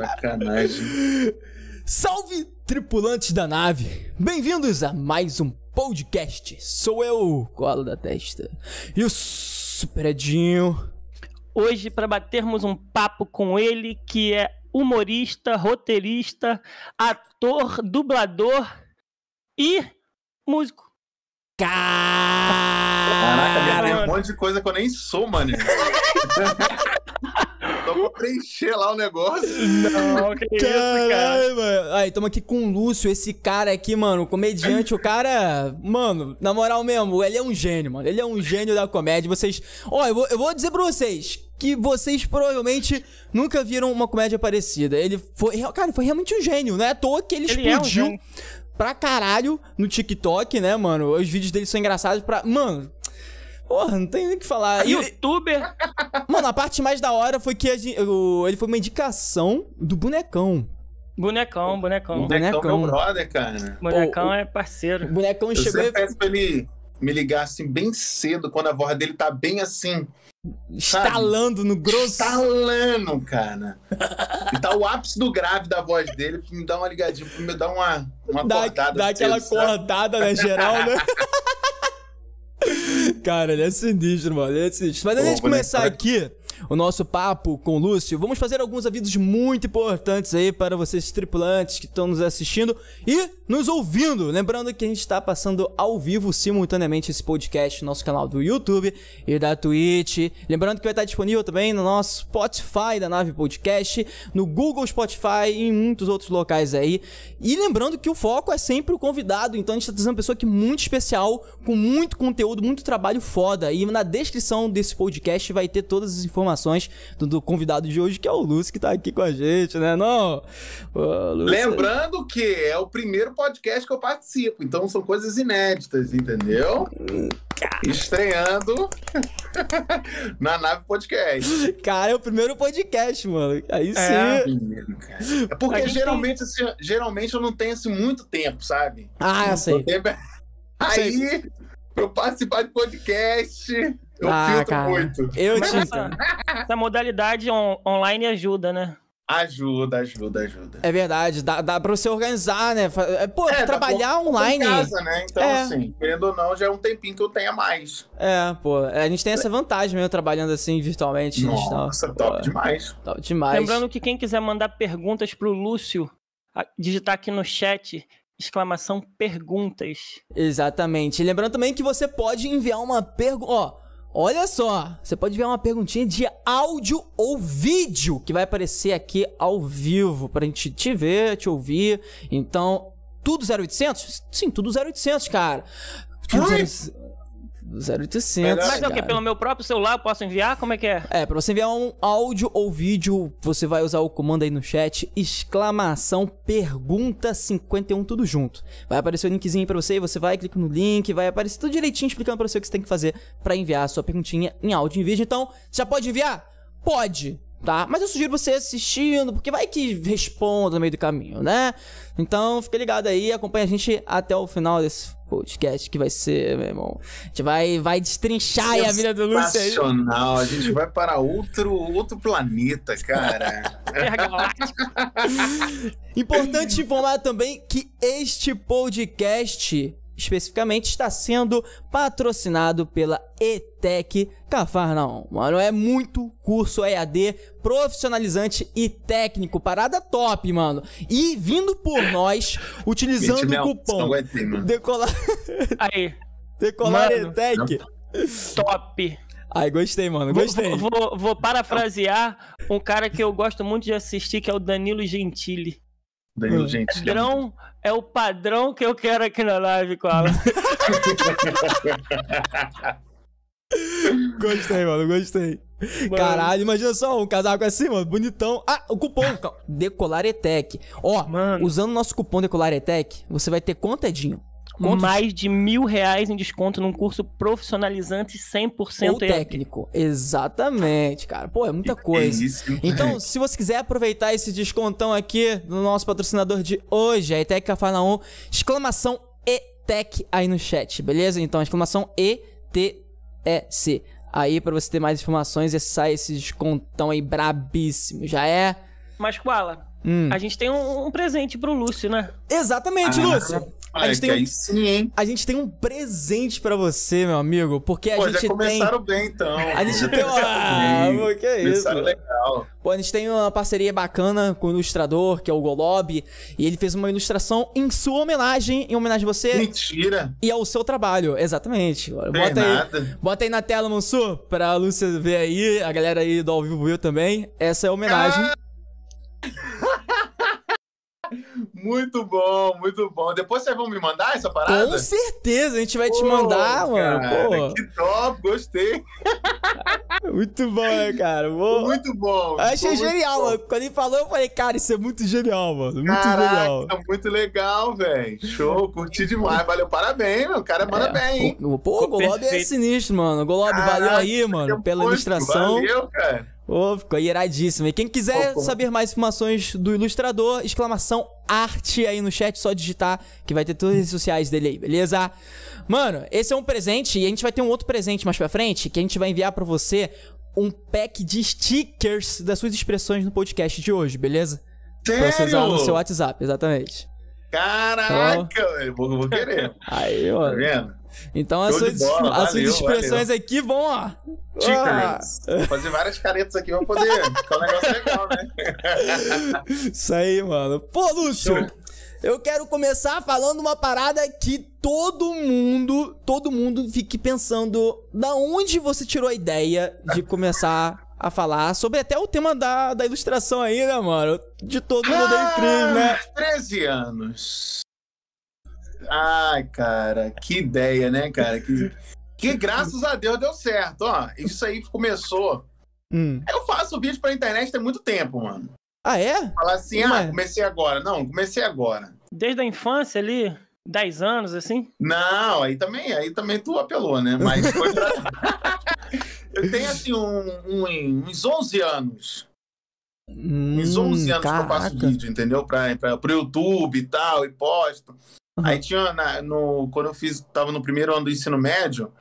Sacanagem. Salve, tripulantes da nave! Bem-vindos a mais um podcast. Sou eu, Colo da Testa, e o Super Edinho. Hoje, para batermos um papo com ele, que é humorista, roteirista, ator, dublador e músico. Caraca, Cara, tem um monte de coisa que eu nem sou, mano. Preencher lá o negócio. Não, que isso, cara. Mano. Aí, tamo aqui com o Lúcio, esse cara aqui, mano, comediante. o cara, mano, na moral mesmo, ele é um gênio, mano. Ele é um gênio da comédia. Vocês. Ó, eu vou, eu vou dizer pra vocês que vocês provavelmente nunca viram uma comédia parecida. Ele foi. Cara, ele foi realmente um gênio, não é à toa que ele, Ele é um explodiu pra caralho no TikTok, né, mano? Os vídeos dele são engraçados pra. Mano. Porra, não tem nem o que falar. E- Youtuber, Mano, a parte mais da hora foi que a gen- o- ele foi uma indicação do bonecão. bonecão, bonecão. O Bonecão, Bonecão. meu brother, cara. Bonecão O- é O parceiro. bonecão Eu chegou sempre e peço pra ele me ligar assim bem cedo, quando a voz dele tá bem assim, estalando no grosso. estalando, cara. E tá o ápice do grave da voz dele, pra me dar uma ligadinha, pra me dar uma, uma Dá, acordada. dá aquela sabe? acordada, né, geral, né? Cara, ele é sinistro, mano. Ele é sinistro. Mas antes de começar boneco. aqui o nosso papo com o Lúcio, vamos fazer alguns avisos muito importantes aí para vocês tripulantes que estão nos assistindo e nos ouvindo. Lembrando que a gente está passando ao vivo simultaneamente esse podcast no nosso canal do YouTube e da Twitch. Lembrando que vai estar disponível também no nosso Spotify da Nave Podcast, no Google Spotify e em muitos outros locais aí. E lembrando que o foco é sempre o convidado, então a gente tá trazendo uma pessoa aqui muito especial, com muito conteúdo, muito trabalho foda. E na descrição desse podcast vai ter todas as informações do, do convidado de hoje, que é o Lúcio, que tá aqui com a gente, né? Não? Ô, Lembrando que é o primeiro podcast que eu participo, então são coisas inéditas, entendeu? Estreando na nave podcast. Cara, é o primeiro podcast, mano. Aí É. sim. Menino, cara. É porque geralmente, assim, geralmente eu não tenho assim, muito tempo, sabe? Ah, eu sei. Eu tenho- Aí, pra eu participar de podcast, eu Ah, filtro cara. muito. Eu Mas te essa, essa modalidade on- online ajuda, né? Ajuda, ajuda, ajuda. É verdade, dá, dá pra você organizar, né? É, Pô, É, trabalhar pra- online. Em casa, né? Então, É. assim, querendo ou não, já é um tempinho que eu tenho a mais. É, pô, a gente tem essa vantagem mesmo trabalhando assim virtualmente. tá- Nossa, pô, top demais. Top demais. Lembrando que quem quiser mandar perguntas pro Lúcio, digitar aqui no chat, exclamação perguntas. Exatamente. E lembrando também que você pode enviar uma pergunta. Ó, Olha só, você pode ver uma perguntinha de áudio ou vídeo que vai aparecer aqui ao vivo pra gente te ver, te ouvir. Então, tudo 0800? Sim, tudo 0800, cara. Tudo 0800. 0800. Mas é o que? Pelo meu próprio celular eu posso enviar? Como é que é? É, pra você enviar um áudio ou vídeo, você vai usar o comando aí no chat, exclamação pergunta 51, tudo junto. Vai aparecer o linkzinho para pra você, você vai, clica no link, vai aparecer tudo direitinho explicando pra você o que você tem que fazer pra enviar a sua perguntinha em áudio e vídeo. Então, já pode enviar? Pode! Tá? Mas eu sugiro você assistindo, porque vai que responda no meio do caminho, né? Então, fica ligado aí, acompanha a gente até o final desse podcast, que vai ser, meu irmão. A gente vai, vai destrinchar aí a vida do Lúcio aí. Sensacional. A gente vai para outro, outro planeta, cara. Intergaláctico. Importante informar também que este podcast especificamente está sendo patrocinado pela ETEC Cafarnaum. Mano, é muito curso EAD profissionalizante e técnico, parada top, mano. E vindo por nós, utilizando Gente, o cupom não aguentei, mano. Decolar, Aí, decolar Mano, ETEC. top. Ai, gostei, mano, Vou, gostei. vou- vou- vou parafrasear um cara que eu gosto muito de assistir, que é o Danilo Gentili. Danilo, gente. Padrão é o padrão que eu quero aqui na live com ela. Gostei, mano, gostei. Caralho, imagina só um casaco assim, mano, bonitão. Ah, o cupom, cal- Decolar ETEC. Ó, Mano. usando o nosso cupom Decolar ETEC, você vai ter quanto, Edinho? Quantos? Mais de mil reais em desconto num curso profissionalizante 100% Ou técnico. Exatamente, cara. Pô, é muita coisa. É isso. Então, se você quiser aproveitar esse descontão aqui do nosso patrocinador de hoje, a ETEC Cafarnaum, exclamação ETEC aí no chat, beleza? Então, exclamação ETEC. Aí, pra você ter mais informações, e sai esse descontão aí brabíssimo. Já é? Mas, Koala, Hum. A gente tem um, um presente pro Lúcio, né? Exatamente, Ah, Lúcio. A gente tem um- sim, hein? A gente tem um presente pra você, meu amigo, porque a Pô, gente já tem. começaram bem, então. A gente tem uma. Ah, que é isso? Legal. Pô, a gente tem uma parceria bacana com o ilustrador, que é o Golob, e ele fez uma ilustração em sua homenagem, em homenagem a você Mentira. e ao seu trabalho. Exatamente. Bota Tem aí, nada. bota aí na tela, Mansur, pra Lúcia ver aí, a galera aí do ao vivo também. Essa é a homenagem. Muito bom, muito bom. Depois vocês vão me mandar essa parada? Com certeza, a gente vai te Pô, mandar, mano. cara, Que top, gostei. muito bom, né, cara? Pô, Muito bom. eu achei muito genial, bom. mano. Quando ele falou, eu falei, cara, isso é muito genial, mano. Muito Caraca, genial. muito legal, velho. Show, curti demais. Valeu, parabéns, meu. O cara manda É, bem, pô, o Golob é sinistro, mano. O Golob, valeu aí, mano, pela ilustração. Valeu, cara. Pô, ficou iradíssimo. E quem quiser pô. saber mais informações do ilustrador, exclamação arte aí no chat, só digitar que vai ter todas as redes sociais dele aí, beleza? Mano, esse é um presente e a gente vai ter um outro presente mais pra frente que a gente vai enviar pra você um pack de stickers das suas expressões no podcast de hoje, beleza? Pra você usar no seu Sério? WhatsApp, exatamente. Caraca, velho. Vou, vou querer. Aí, Tá mano. vendo? Então as suas, bola, as suas valeu, expressões aqui vão, ó. Ah, Stickers. Vou fazer várias caretas aqui pra poder ficar um negócio legal, né? Isso aí, mano. Pô, Lúcio, Show. eu quero começar falando uma parada que todo mundo, todo mundo fique pensando da onde você tirou a ideia de começar a falar sobre até o tema da, da ilustração aí, né, mano? De todo mundo é incrível, né? 13 anos. Ai, cara, que ideia, né, cara? Que, que graças a Deus deu certo, ó. Isso aí começou. Hum. Eu faço vídeo pra internet tem muito tempo, mano. Ah, é? Falar assim, Ué. ah, comecei agora. Não, comecei agora. Desde a infância ali, 10 anos, assim. Não, aí também, aí também tu apelou, né? Mas foi pra... Eu tenho, assim, um, um- uns 11 anos. Uns 11 anos que eu faço Hum, caraca. vídeo, entendeu? Pra, pra, pro YouTube e tal, e posto. Uhum. Aí tinha, na- no, quando eu fiz, tava no primeiro ano do ensino médio,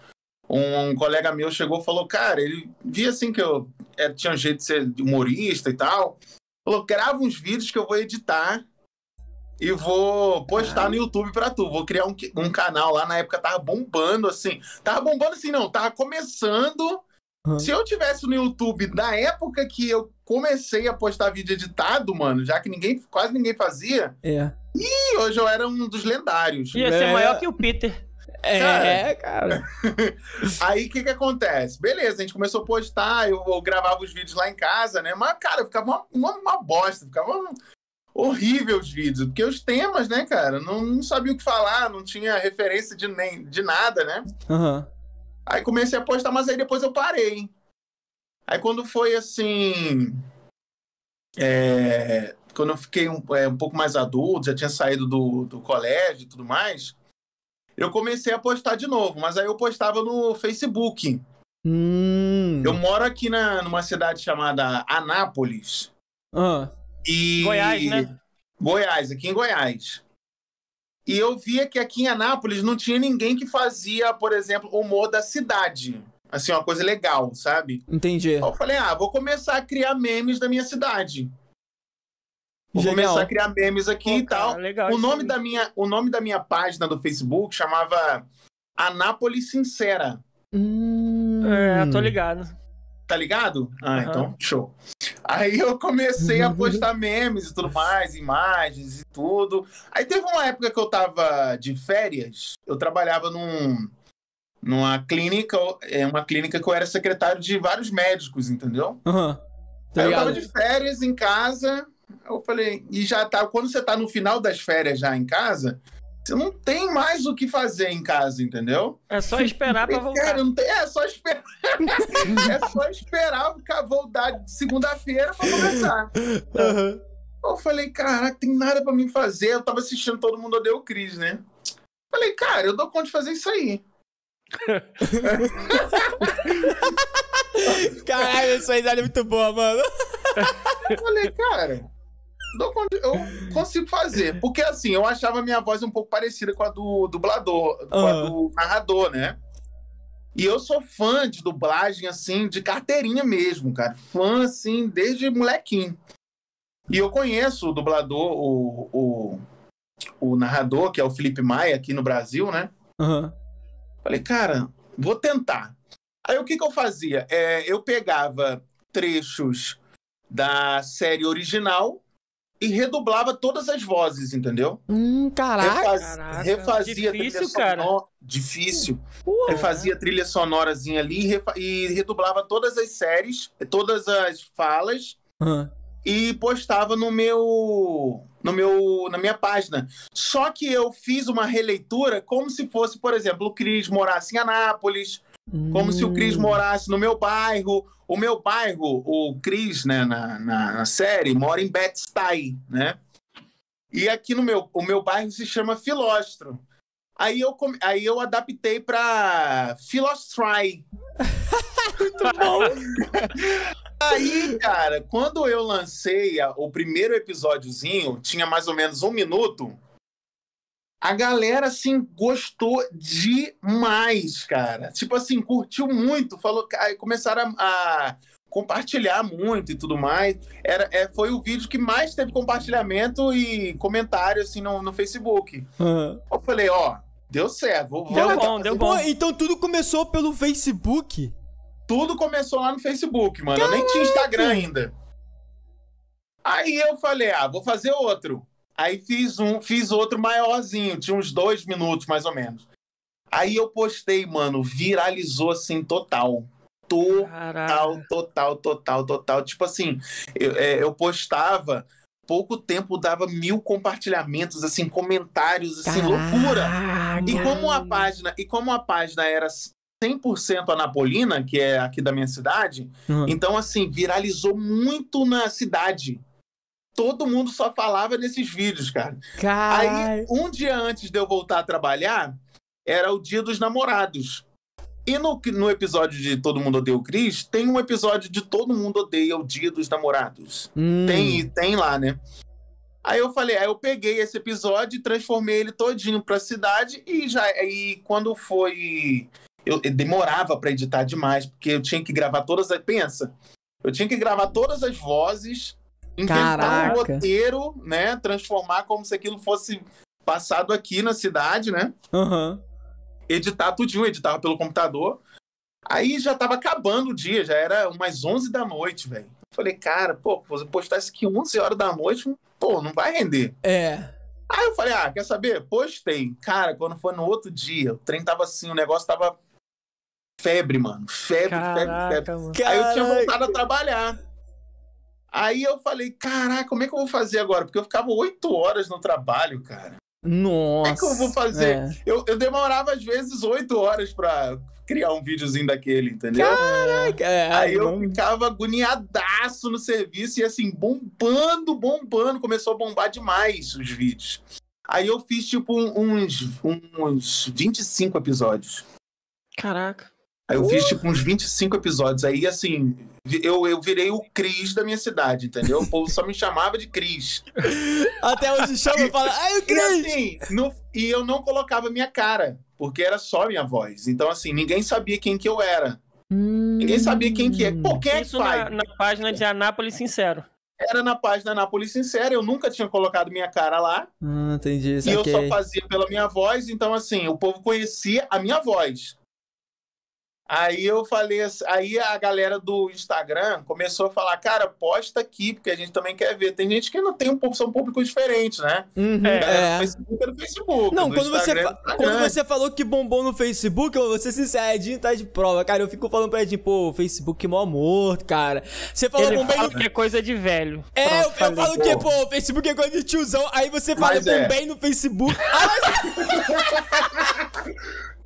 um, colega meu chegou e falou, cara, ele via assim que eu é, tinha um jeito de ser humorista e tal. Falou, grava uns vídeos que eu vou editar e vou postar no YouTube pra tu. Vou criar um, um canal lá, na época tava bombando, assim. Tava bombando assim, não, tava começando. Uhum. Se eu tivesse no YouTube na época que eu comecei a postar vídeo editado, mano, já que ninguém, quase ninguém fazia, É. e hoje eu era um dos lendários. Ia ser É. maior que o Peter. É, cara. Aí o que que acontece? Beleza, a gente começou a postar, eu, eu gravava os vídeos lá em casa, né? Mas, cara, ficava uma, uma, uma bosta, ficava horrível os vídeos, porque os temas, né, cara, não, não sabia o que falar, não tinha referência de, nem, de nada, né? Aham. Aí comecei a postar, mas aí depois eu parei. Aí quando foi assim. é, quando eu fiquei um, é, um pouco mais adulto, já tinha saído do, do colégio e tudo mais, eu comecei a postar de novo, mas aí eu postava no Facebook. Hum. Eu moro aqui na, numa cidade chamada Anápolis. Ah. E... Goiás, né? Goiás, aqui em Goiás. E eu via que aqui em Anápolis não tinha ninguém que fazia, por exemplo, humor da cidade. Assim, uma coisa legal, sabe? Entendi. Aí eu falei, ah, vou começar a criar memes da minha cidade. Vou Genial. começar a criar memes aqui Pô, e tal. cara, legal O nome, da minha, o nome da minha página do Facebook chamava Anápolis Sincera. Hum. É, tô ligado. Tá ligado? Ah, Aham. então, show. Aí eu comecei a postar memes e tudo mais, imagens e tudo. Aí teve uma época que eu tava de férias, eu trabalhava num, numa clínica, é uma clínica que eu era secretário de vários médicos, entendeu? Tá Aí eu tava de férias em casa, eu falei, e já tá, quando você tá no final das férias já em casa, você não tem mais o que fazer em casa, entendeu? É só esperar pra Falei, Cara, voltar. não tem, é só esperar. é só esperar voltar de segunda-feira pra começar. Aham. Eu falei, caraca, tem nada pra mim fazer. Eu tava assistindo Todo Mundo Odeia o Cris, né? Falei, cara, eu dou conta de fazer isso aí. Caralho, essa ideia é muito boa, mano. Eu falei, cara, eu consigo fazer. Porque assim, eu achava a minha voz um pouco parecida com a do dublador, com a Aham. do narrador, né? E eu sou fã de dublagem, assim, de carteirinha mesmo, cara. Fã, assim, desde molequinho. E eu conheço o dublador, o, o, o narrador, que é o Felipe Maia, aqui no Brasil, né? Aham. Falei, cara, vou tentar. Aí o que, que eu fazia? É, eu pegava trechos da série original e redublava todas as vozes, entendeu? Hum, caraca. Refaz- Caraca, refazia difícil, trilha cara. sonora. Difícil. Porra. Refazia trilha sonorazinha ali e refa- e redublava todas as séries, todas as falas Aham. E postava no meu no meu na minha página. Só que eu fiz uma releitura como se fosse, por exemplo, o Cris morasse em Anápolis, como se o Cris Hum. morasse no meu bairro. O meu bairro, o Cris, né, na, na, na série, mora em Bed-Stuy, né? E aqui no meu, o meu bairro se chama Filóstro. Aí eu, aí eu adaptei para Filostry. Aí, cara, quando eu lancei a- o primeiro episódiozinho, tinha mais ou menos um minuto. A galera, assim, gostou demais, cara. Tipo assim, curtiu muito. Falou, aí começaram a, a compartilhar muito e tudo mais. Era, é, foi o vídeo que mais teve compartilhamento e comentário, assim, no, no Facebook. Aham. Eu falei, ó, deu certo. Vou, vou Deu tentar bom, deu fazer. bom. Pô, então tudo começou pelo Facebook? Tudo começou lá no Facebook, mano. Eu nem tinha Instagram ainda. Aí eu falei, ah, vou fazer outro. Aí fiz um, fiz outro maiorzinho, tinha uns dois minutos mais ou menos. Aí eu postei, mano, viralizou assim total. Total, Caraca. total, total, total. Tipo assim, eu, é, eu postava, pouco tempo dava mil compartilhamentos, assim, comentários, assim, loucura. E como a página, e como a página era 100% anapolina, que é aqui da minha cidade, Aham. então assim, viralizou muito na cidade. Todo mundo só falava nesses vídeos, cara. Aí, um dia antes de eu voltar a trabalhar, era o dia dos namorados. E no, no episódio de Todo Mundo Odeia o Cris, tem um episódio de Todo Mundo Odeia o Dia dos Namorados. Hum. Tem, tem lá, né? Aí eu falei, aí eu peguei esse episódio e transformei ele todinho pra cidade e já aí quando foi eu, eu demorava pra editar demais, porque eu tinha que gravar todas as pensa. Eu tinha que gravar todas as vozes, inventar Caraca. um roteiro, né, transformar como se aquilo fosse passado aqui na cidade, né? Aham. Editar tudinho, editava pelo computador. Aí já tava acabando o dia, já era umas 11 da noite, velho. Falei, cara, pô, você postar isso aqui 11 horas da noite, pô, não vai render. É. Aí eu falei, ah, quer saber? Postei. Cara, quando foi no outro dia, o trem tava assim, o negócio tava febre, mano. Febre, febre, febre. Caraca, mano. Aí eu tinha Caraca. voltado a trabalhar. Aí eu falei, caraca, como é que eu vou fazer agora? Porque eu ficava oito horas no trabalho, cara. Nossa. É que eu vou fazer? É. Eu, eu demorava, às vezes, oito horas pra criar um videozinho daquele, entendeu? É, Aí eu vamos- ficava agoniadaço no serviço e assim, bombando, bombando. Começou a bombar demais os vídeos. Aí eu fiz, tipo, uns, uns 25 episódios. Caraca. Aí eu fiz, tipo, uns 25 episódios. Aí, assim, eu, eu virei o Cris da minha cidade, entendeu? O povo só me chamava de Cris. Até hoje chama e fala, ai, o E Cris! assim, no- e eu não colocava minha cara, porque era só minha voz. Então, assim, ninguém sabia quem que eu era. Ninguém sabia quem que é. Pô, quem é que Isso faz? na, na página de Anápolis Sincero. Era na página Nápoles Sincera, eu nunca tinha colocado minha cara lá. Ah, entendi. E eu só fazia pela minha voz, então assim, o povo conhecia a minha voz. Aí eu falei, assim- aí a galera do Instagram começou a falar, cara, posta aqui, porque a gente também quer ver. Tem gente que não tem um pouco, são públicos diferentes, né? Uhum, É, é. Facebook é do Facebook. Não, do quando você, Instagram é Instagram. quando você falou que bombou no Facebook, eu vou ser sincero, Edinho tá de prova. Cara, eu fico falando pra Edinho, pô, o Facebook mó morto, cara. Você falou Ele bombei fala no... que é coisa de velho. É, eu, Pronto, eu falo que, pô, o Facebook é coisa de tiozão. Aí você fala, Mas é. no Facebook. Ah,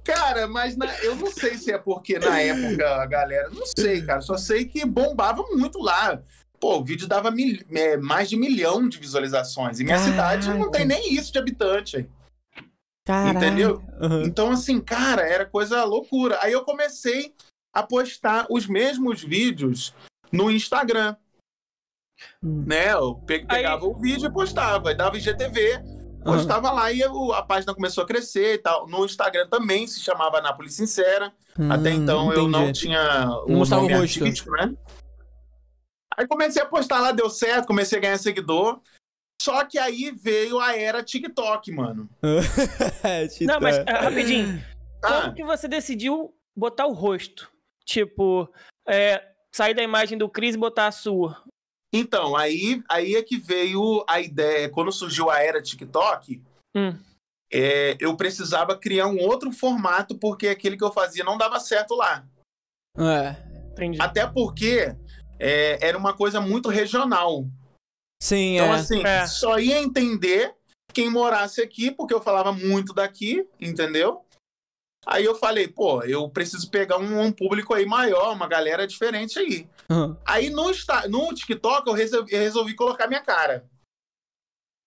Cara, mas na- eu não sei se é porque na época a galera. Não sei, cara. Só sei que bombava muito lá. Pô, o vídeo dava mil- é, mais de milhão de visualizações. E minha Caraca. cidade não tem nem isso de habitante. Caralho. Entendeu? Uhum. Então, assim, cara, era coisa loucura. Aí eu comecei a postar os mesmos vídeos no Instagram. Hum. Né? Eu pe- Aí- pegava o vídeo e postava. Aí dava IGTV, postava lá e o- a página começou a crescer e tal. No Instagram também se chamava Anápolis Sincera. Até Hum, então eu não entendi. tinha o Não mostrava o rosto. artístico, né? Aí comecei a postar lá, deu certo, comecei a ganhar seguidor. Só que aí veio a era TikTok, mano. É, Não, mas ah, rapidinho. Ah, Como que você decidiu botar o rosto? Tipo, é, sair da imagem do Cris e botar a sua. Então, aí, aí é que veio a ideia. Quando surgiu a era TikTok, Hum. é, eu precisava criar um outro formato, porque aquele que eu fazia não dava certo lá. É. Entendi. Até porque é, era uma coisa muito regional. Sim, Então, é. assim, É. só ia entender quem morasse aqui, porque eu falava muito daqui, entendeu? Aí eu falei, pô, eu preciso pegar um, um público aí maior, uma galera diferente aí. Aham. Aí no, no TikTok eu resolvi, eu resolvi colocar minha cara.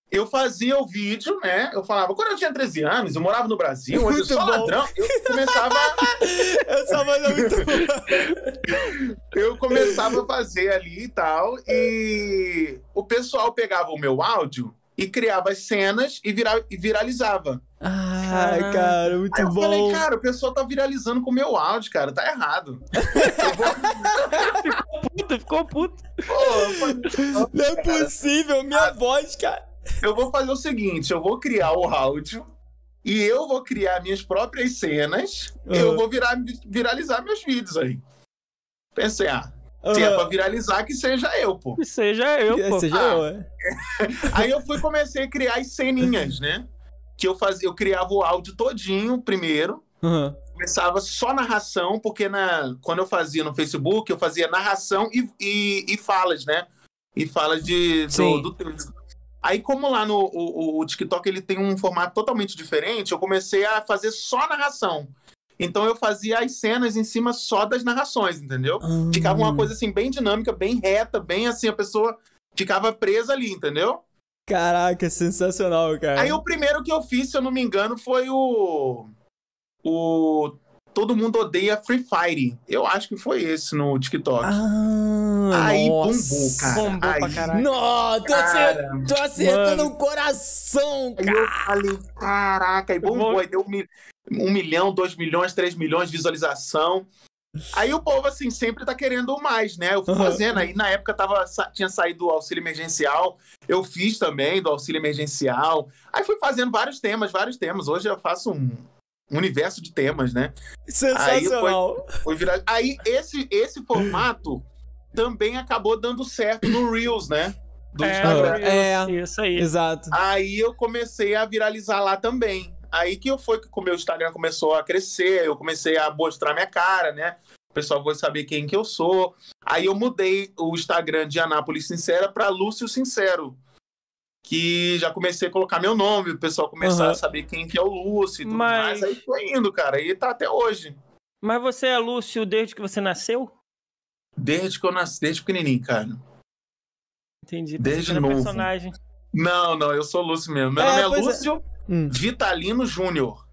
Eu fazia o vídeo, né? Eu falava, quando eu tinha 13 anos, eu morava no Brasil, onde eu Muito sou bom. ladrão. Eu começava, é muito eu começava a fazer ali e tal. E o pessoal pegava o meu áudio e criava as cenas e, vira, e viralizava. Ai, Caraca. cara, Aí muito eu bom. falei, cara, o pessoal tá viralizando com o meu áudio, cara, tá errado. Puta, ficou puto. Pô, Não é possível, minha voz, cara. eu vou fazer o seguinte: eu vou criar o áudio e eu vou criar minhas próprias cenas e eu Uhum. vou virar, viralizar meus vídeos aí. Pensei, ah, se é pra viralizar, que seja eu, pô. Que seja eu, pô. Seja Ah. eu, é. Aí eu fui comecei a criar as ceninhas, né? Que eu fazia, eu criava o áudio todinho primeiro. Aham. Começava só narração, porque na, quando eu fazia no Facebook, eu fazia narração e, e, e falas, né? E falas de, do, do texto. Aí, como lá no o- o TikTok ele tem um formato totalmente diferente, eu comecei a fazer só narração. Então eu fazia as cenas em cima só das narrações, entendeu? Ficava uma coisa assim, bem dinâmica, bem reta, bem assim, a pessoa ficava presa ali, entendeu? Caraca, sensacional, cara. Aí o primeiro que eu fiz, se eu não me engano, foi o. O. Todo mundo odeia Free Fire. Eu acho que foi esse no TikTok. Ah, Aí nossa. bombou, cara. Bombou pra Aí- caralho. Nossa, tô, Cara, acer- tô acertando o coração, Aí cara. eu falei, caraca, aí bombou, aí deu um, mi- milhão, dois milhões, três milhões de visualização. Aí o povo, assim, sempre tá querendo mais, né? Eu fui Aham. fazendo, aí na época tava, tinha saído do auxílio emergencial, eu fiz também do auxílio emergencial. Aí fui fazendo vários temas, vários temas. Hoje eu faço um universo de temas, né? Sensacional. Foi virar... Aí esse, esse formato também acabou dando certo no Reels, né? Do É, Instagram. É. Isso aí. Exato. Aí eu comecei a viralizar lá também. Aí que eu foi que o meu Instagram começou a crescer, eu comecei a mostrar minha cara, né? O pessoal vai saber quem que eu sou. Aí eu mudei o Instagram de Anápolis Sincera para Lúcio Sincero. Que já comecei a colocar meu nome, o pessoal começou Aham. a saber quem que é o Lúcio e tudo Mas- mais. Aí foi indo, cara. E tá até hoje. Mas você é Lúcio desde que você nasceu? Desde que eu nasci, desde pequenininho, cara. Entendi. Desde novo. personagem. Não, não, eu sou Lúcio mesmo. Meu É, nome é pois é. Hum. Vitalino Júnior.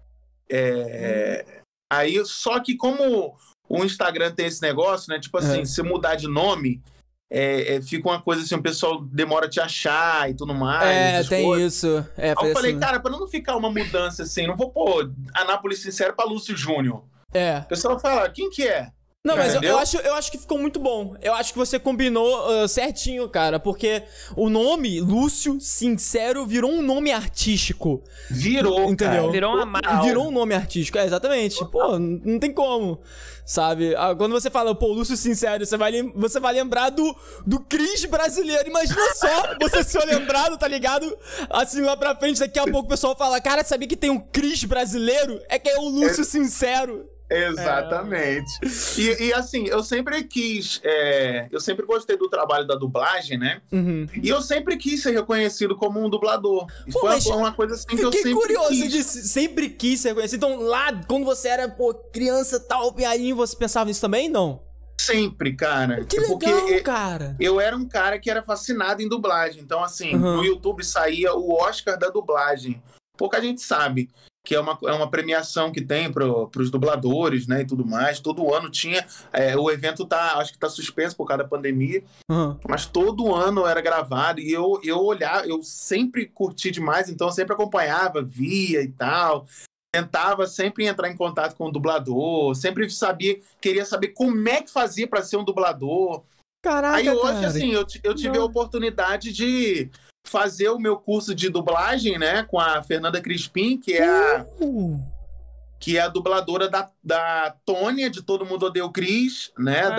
É, Aí, só que como o Instagram tem esse negócio, né? Tipo assim, É. se mudar de nome, é, é, fica uma coisa assim, o pessoal demora a te achar e tudo mais. É, tem coisas. isso. É, Aí eu falei, assim. cara, pra não ficar uma mudança assim, não vou pôr Anápolis Sincero pra Lúcio Júnior. É. O pessoal fala, quem que é? Não, mas eu, eu acho, eu acho que ficou muito bom. Eu acho que você combinou ah, certinho, cara. Porque o nome, Lúcio Sincero, virou um nome artístico. Virou, Entendeu? cara. Virou uma marca. Virou um nome artístico, é, exatamente. Pô, não tem como, sabe? Ah, Quando você fala, pô, Lúcio Sincero, você vai, lem- você vai lembrar do, do Cris brasileiro. Imagina só você ser lembrado, tá ligado? Assim, lá pra frente, daqui a pouco o pessoal fala, cara, sabia que tem um Cris brasileiro? É que é o Lúcio Sincero. Exatamente. E, e, assim, eu sempre quis. é, eu sempre gostei do trabalho da dublagem, né? Uhum. E eu sempre quis ser reconhecido como um dublador. Pô, foi uma, uma coisa assim que eu sempre curioso quis. de sempre quis ser reconhecido. Então, lá, quando você era, pô, criança tal, pianinho, você pensava nisso também? Não. Sempre, cara. Que Porque legal, e- cara. eu era um cara que era fascinado em dublagem. Então, assim, Uhum. no YouTube saía o Oscar da dublagem. Pouca gente sabe que é uma, é uma premiação que tem para os dubladores, né, e tudo mais. Todo ano tinha. é, o evento tá, acho que tá suspenso por causa da pandemia. Uhum. mas todo ano era gravado e eu, eu olhava, eu sempre curti demais, então eu sempre acompanhava, via e tal. Tentava sempre entrar em contato com o dublador, sempre sabia, queria saber como é que fazia para ser um dublador. Caraca, Aí hoje, cara. assim, eu, eu tive a Não. oportunidade de fazer o meu curso de dublagem, né, com a Fernanda Crispim, que é a, Uh, que é a dubladora da, da Tônia, de Todo Mundo Odeia o Cris, né, Ah,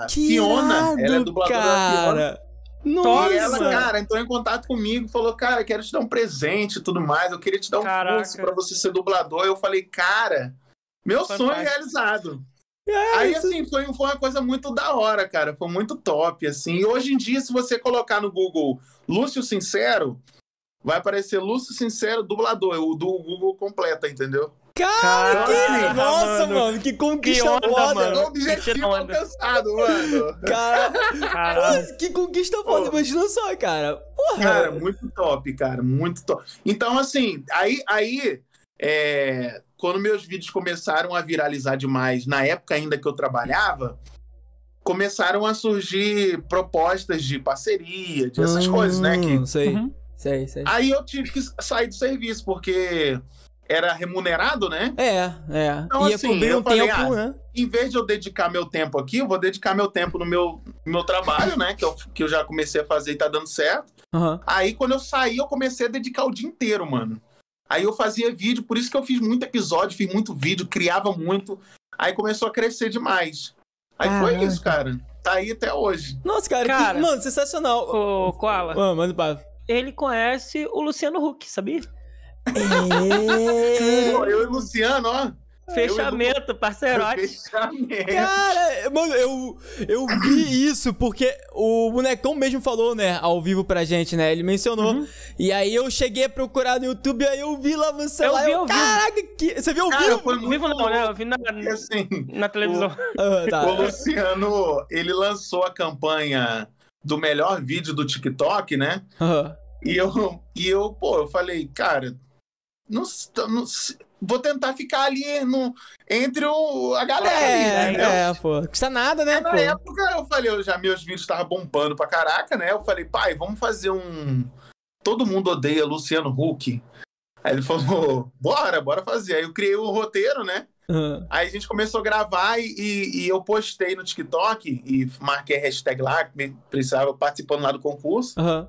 da que Fiona. irado, ela é dubladora da Fiona. cara. Nossa. E ela, cara, entrou em contato comigo, falou, cara, quero te dar um presente e tudo mais, eu queria te dar um Caraca. curso pra você ser dublador. Eu falei, cara, meu sonho Fantástico. realizado. É, Aí, isso- assim, foi, foi uma coisa muito da hora, cara. Foi muito top, assim. E hoje em dia, se você colocar no Google Lúcio Sincero, vai aparecer Lúcio Sincero dublador. O do Google completa, entendeu? Cara, que- Caraca, nossa, mano. mano, que conquista Que onda, foda. mano. Objetivo Tira onda. alcançado, mano. Cara, que conquista foda, Pô. imagina só, cara. Porra. Cara, muito top, cara. Muito top. Então, assim, aí, aí é, quando meus vídeos começaram a viralizar demais, na época ainda que eu trabalhava, começaram a surgir propostas de parceria, de essas coisas, né? Que Hum, Sei, Uhum. sei, sei. Aí eu tive que sair do serviço, porque era remunerado, né? É, é. Então, Ia assim, cobrir eu um falei, tempo, ah, né? Em vez de eu dedicar meu tempo aqui, eu vou dedicar meu tempo no meu, no meu trabalho, né? Que eu, que eu já comecei a fazer e tá dando certo. Aham. Aí, quando eu saí, eu comecei a dedicar o dia inteiro, mano. Aí eu fazia vídeo, por isso que eu fiz muito episódio, fiz muito vídeo, criava muito. Aí começou a crescer demais. Aí Caraca. foi isso, cara. Tá aí até hoje. Nossa, cara, Cara. que, mano, sensacional. Ô, Koala, Ah, manda pra... ele conhece o Luciano Huck, sabia? É... Eu e o Luciano, ó. Fechamento, parceirote. Fechamento. Cara, mano, eu, eu vi isso porque o bonecão mesmo falou, né, ao vivo pra gente, né? Ele mencionou. Uhum. E aí eu cheguei a procurar no YouTube, aí eu vi lá você Eu lá. vi eu, vivo. caraca, que... você viu ao Cara, vivo? foi muito vivo não, né? Eu vi na, assim, na televisão. Ah, tá. o Luciano, ele lançou a campanha do melhor vídeo do TikTok, né? Aham. E eu, e eu, pô, eu falei, cara, não, não vou tentar ficar ali no, entre o, a galera ali, entendeu? É, é, pô. Custa nada, né, Na pô? época eu falei, eu já meus vídeos estavam bombando pra caraca, né? Eu falei, pai, vamos fazer um. Todo mundo odeia Luciano Huck. Aí ele falou, bora, bora fazer. Aí eu criei o roteiro, né? Aham. Aí a gente começou a gravar e, e- e eu postei no TikTok e marquei a hashtag lá, que me- precisava participando lá do concurso. Aham.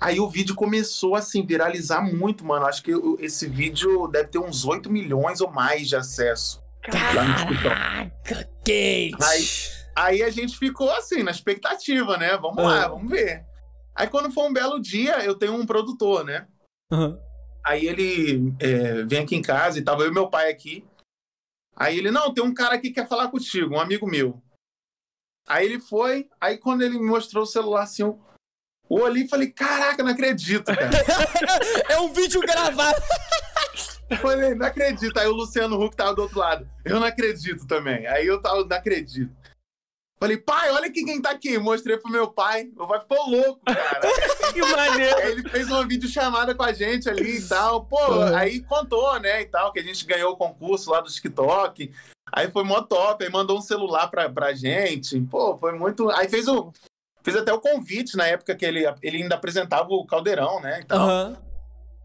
Aí o vídeo começou assim, viralizar muito, mano. Acho que esse vídeo deve ter uns 8 milhões ou mais de acesso. Caraca, Kate! Aí- Aí a gente ficou assim, na expectativa, né? Vamos lá, Ah. vamos ver. Aí quando foi um belo dia, eu tenho um produtor, né? Aham. Aí ele é, vem aqui em casa e tava eu e meu pai aqui. Aí ele, não, tem um cara aqui que quer falar contigo, um amigo meu. Aí ele foi, aí quando ele me mostrou o celular assim, eu eu olhei e falei, caraca, não acredito, cara. É um vídeo gravado. Eu falei, não acredito. Aí o Luciano Huck tava do outro lado. Eu não acredito também. Aí eu tava, não acredito. Falei, pai, olha aqui quem tá aqui. Mostrei pro meu pai. Meu pai ficou louco, cara. Que maneiro. Aí ele fez uma videochamada com a gente ali e tal. Pô, Uhum. aí contou, né, e tal, que a gente ganhou o concurso lá do TikTok. Aí foi mó top. Aí mandou um celular pra, pra gente. Pô, foi muito. Aí fez o. Fez até o convite na época que ele, ele ainda apresentava o Caldeirão, né? e tal. Aham.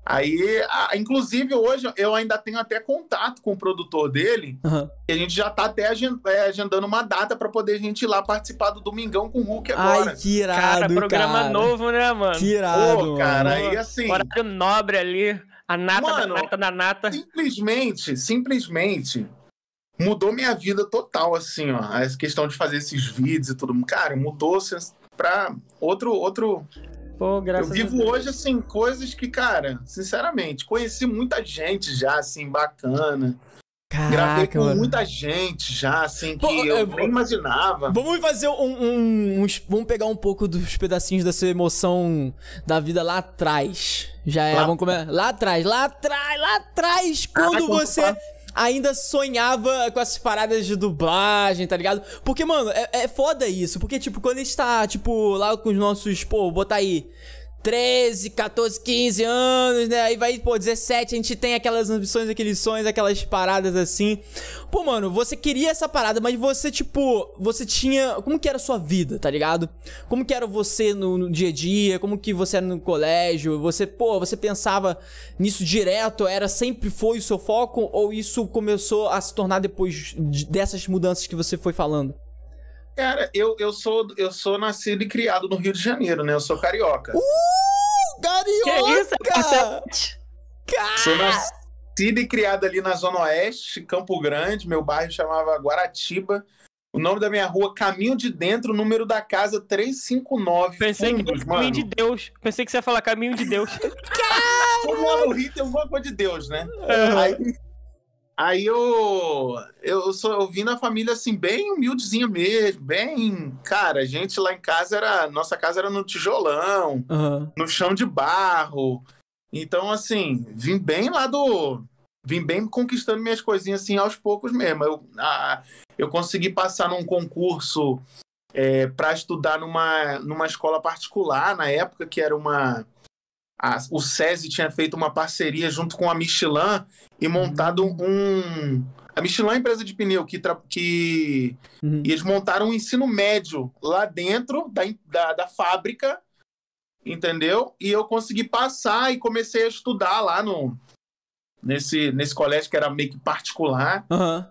Aí, a- inclusive, hoje eu ainda tenho até contato com o produtor dele. Aham. E a gente já tá até é, agendando uma data pra poder a gente ir lá participar do Domingão com o Hulk agora. Ai, que irado, Cara, cara. programa novo, né, mano? Que irado, Pô, cara, mano. aí assim, Horário nobre ali. A nata Mano, da nata da nata. simplesmente, simplesmente mudou minha vida total, assim, ó. Essa questão de fazer esses vídeos e tudo. Cara, mudou pra outro, outro. Pô, Eu vivo Deus. hoje, assim, coisas que, cara, sinceramente, conheci muita gente já, assim, bacana. Gravei Caraca, com mano. muita gente já, assim, que Pô, eu é, nem imaginava. Vamos fazer um, um- uns- Vamos pegar um pouco dos pedacinhos dessa emoção da vida lá atrás. Já é, Lá- vamos começar. Lá atrás, lá atrás, lá atrás, quando quando você ainda sonhava com essas paradas de dublagem, tá ligado? Porque, mano, é, é foda isso. Porque, tipo, quando a gente tá, tipo, lá com os nossos, pô, botar aí. 13, 14, 15 anos, né? Aí vai, pô, 17, a gente tem aquelas ambições, aqueles sonhos, aquelas paradas assim. Pô, mano, você queria essa parada, mas você, tipo, você tinha. Como que era a sua vida, tá ligado? Como que era você no, no dia a dia? Como que você era no colégio? Você, pô, você pensava nisso direto? Era sempre foi o seu foco? Ou isso começou a se tornar depois de- dessas mudanças que você foi falando? Cara, eu, eu, sou, eu sou nascido e criado no Rio de Janeiro, né? Eu sou carioca. Uh, Que isso, carioca! Marcelo? Sou nascido e criado ali na Zona Oeste, Campo Grande. Meu bairro chamava Guaratiba. O nome da minha rua, Caminho de Dentro, o número da casa 359. Pensei que Fundos, caminho mano. de Deus. Pensei que você ia falar caminho de Deus. Todo mundo no Rio tem alguma coisa de Deus, né? Aham. Aí, aí eu, eu, sou, eu vim na família assim, bem humildezinha mesmo, bem. Cara, a gente lá em casa era. Nossa casa era no tijolão, Aham. no chão de barro. Então, assim, vim bem lá do. Vim bem conquistando minhas coisinhas assim aos poucos mesmo. Eu, a- eu consegui passar num concurso para estudar numa, numa escola particular na época, que era uma. A- o SESI tinha feito uma parceria junto com a Michelin e montado um. A Michelin é empresa de pneu que, que Uhum. e eles montaram um ensino médio lá dentro da, da, da fábrica, entendeu? E eu consegui passar e comecei a estudar lá no, nesse, nesse colégio que era meio que particular. Aham.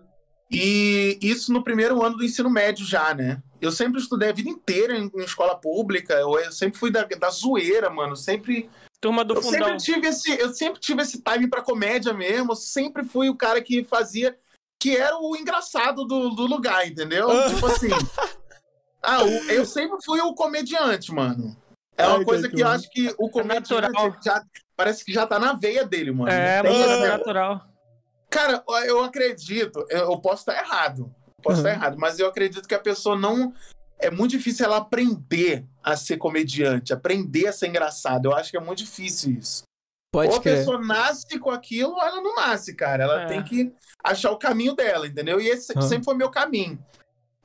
E isso no primeiro ano do ensino médio já, né? Eu sempre estudei a vida inteira em, em escola pública, eu, eu sempre fui da, da zoeira, mano. Sempre Turma do eu fundão. sempre tive esse, eu sempre tive esse time pra comédia mesmo. Eu sempre fui o cara que fazia, que era o engraçado do, do lugar, entendeu? tipo assim. Ah, o- eu sempre fui o comediante, mano. É uma Ai, coisa que eu acho que o comediante natural. já, parece que já tá na veia dele, mano. É, esse é natural. Cara, eu acredito, eu eu posso estar errado, posso Uhum. estar errado, mas eu acredito que a pessoa não. É muito difícil ela aprender a ser comediante, aprender a ser engraçado. Eu acho que é muito difícil isso. Pode ou a crer. pessoa nasce com aquilo, ou ela não nasce, cara. Ela É. tem que achar o caminho dela, entendeu? E esse sempre foi meu caminho.